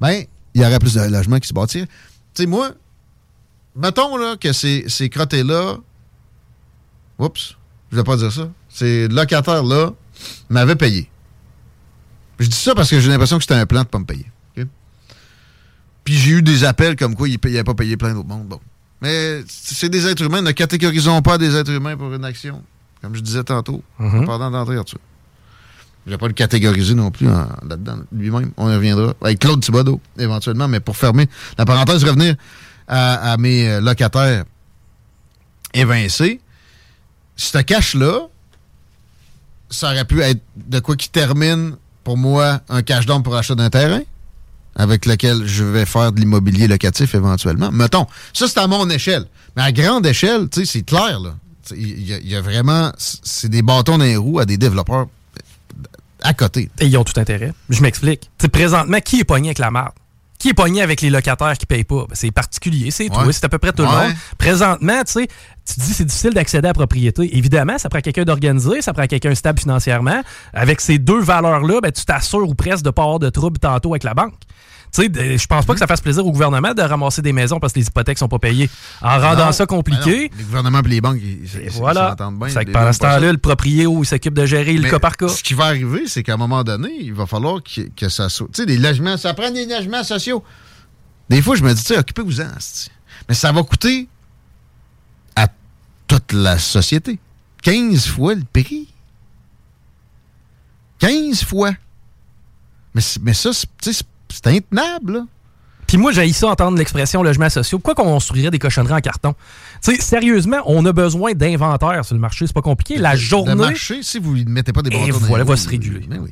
ben, il y aurait plus de logements qui se bâtiraient. Tu sais, moi, mettons là, que ces, ces crottés-là Oups, je vais pas dire ça. Ces locataires-là m'avaient payé. Je dis ça parce que j'ai l'impression que c'était un plan de pas me payer. Puis j'ai eu des appels comme quoi ils n'avaient pas payé plein d'autres monde. Bon. Mais c'est des êtres humains. Ne catégorisons pas des êtres humains pour une action. Comme je disais tantôt, Mhm. pendant d'entrer là-dessus. Je vais pas le catégoriser non plus en- là-dedans lui-même. On y reviendra. Avec Claude Thibodeau, éventuellement. Mais pour fermer la parenthèse, revenir à, à mes euh, locataires évincés, ce cash-là, ça aurait pu être de quoi qui termine pour moi un cash down pour acheter d'un terrain avec lequel je vais faire de l'immobilier locatif éventuellement. Mettons, ça c'est à mon échelle. Mais à grande échelle, tu sais, c'est clair, Il y, a- il y a vraiment... C'est des bâtons dans les roues à des développeurs à côté. Et ils ont tout intérêt. Je m'explique. Présentement, qui est pogné avec la marde? Qui est pogné avec les locataires qui payent pas? Ben, c'est particulier, c'est Ouais. c'est à peu près tout le monde. Présentement, tu sais, tu te dis c'est difficile d'accéder à la propriété. Évidemment, ça prend quelqu'un d'organisé, ça prend quelqu'un stable financièrement. Avec ces deux valeurs-là, ben, tu t'assures ou presque de pas avoir de trouble tantôt avec la banque. Tu sais, je pense pas que ça fasse plaisir au gouvernement de ramasser des maisons parce que les hypothèques sont pas payées. En rendant ça compliqué, Ben Les gouvernements et les banques, ils, ils voilà. s'entendent bien. Pendant ce temps-là, le propriétaire il s'occupe de gérer le cas par cas. Ce qui va arriver, c'est qu'à un moment donné, il va falloir que, que ça soit. Tu sais, des logements, ça prend des logements sociaux. Des fois, je me dis, tu sais, occupez-vous-en. Mais ça va coûter à toute la société 15 fois le prix. 15 fois. Mais, mais ça, c'est- tu sais, c'est intenable, là. Puis moi, j'ai ça entendre l'expression logement sociaux. Pourquoi qu'on construirait des cochonneries en carton? Tu sais, sérieusement, on a besoin d'inventaire sur le marché. C'est pas compliqué. La journée. Le marché, si vous ne mettez pas des Et bâtons dans voilà, va se réguler. Ben oui.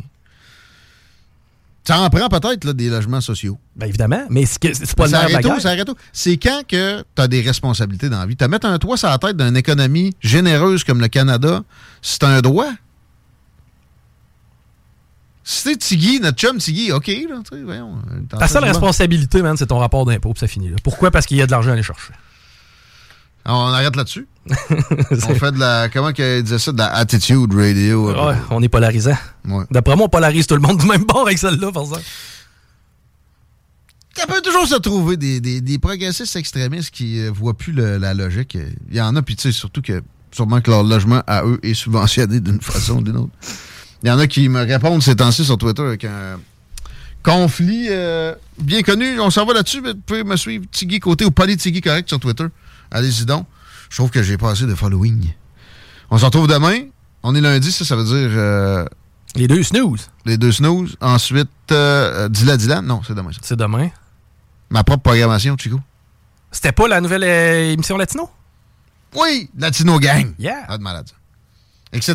Ça en prend peut-être là, des logements sociaux. Ben évidemment, mais c'est pas le arrête guerre. tout, ça arrête tout. C'est quand que tu as des responsabilités dans la vie? Tu mettre un toit sur la tête d'une économie généreuse comme le Canada, c'est un droit. Si c'est Tiggy, notre chum Tiggy, OK, là, tu sais, voyons. euh, Ta seule responsabilité, man, c'est ton rapport d'impôt, puis ça finit là. Pourquoi? Parce qu'il y a de l'argent à aller chercher. Ah, On arrête là-dessus. on fait de la, comment qu'elle disait ça, de la attitude radio. Ouais, on est polarisant. Ouais. D'après moi, on polarise tout le monde du même bord avec celle-là, par exemple. Ça peut toujours se trouver des, des, des progressistes extrémistes qui ne voient plus le- la logique. Il y en a, puis tu sais, surtout que sûrement que leur logement à eux est subventionné d'une façon ou d'une autre. Il y en a qui me répondent ces temps-ci sur Twitter avec un conflit euh, bien connu. On s'en va là-dessus, mais vous pouvez me suivre Tiggy Côté ou Tiggy Correct sur Twitter. Allez-y donc. Je trouve que j'ai pas assez de following. On se retrouve demain. On est lundi, ça, ça veut dire... euh, les deux snooze. Les deux snooze. Ensuite, euh, Dila Dylan. Non, c'est demain. ça. C'est demain. Ma propre programmation, Chico. C'était pas la nouvelle euh, émission Latino? Oui, Latino Gang. Yeah. Pas de malade. Etc.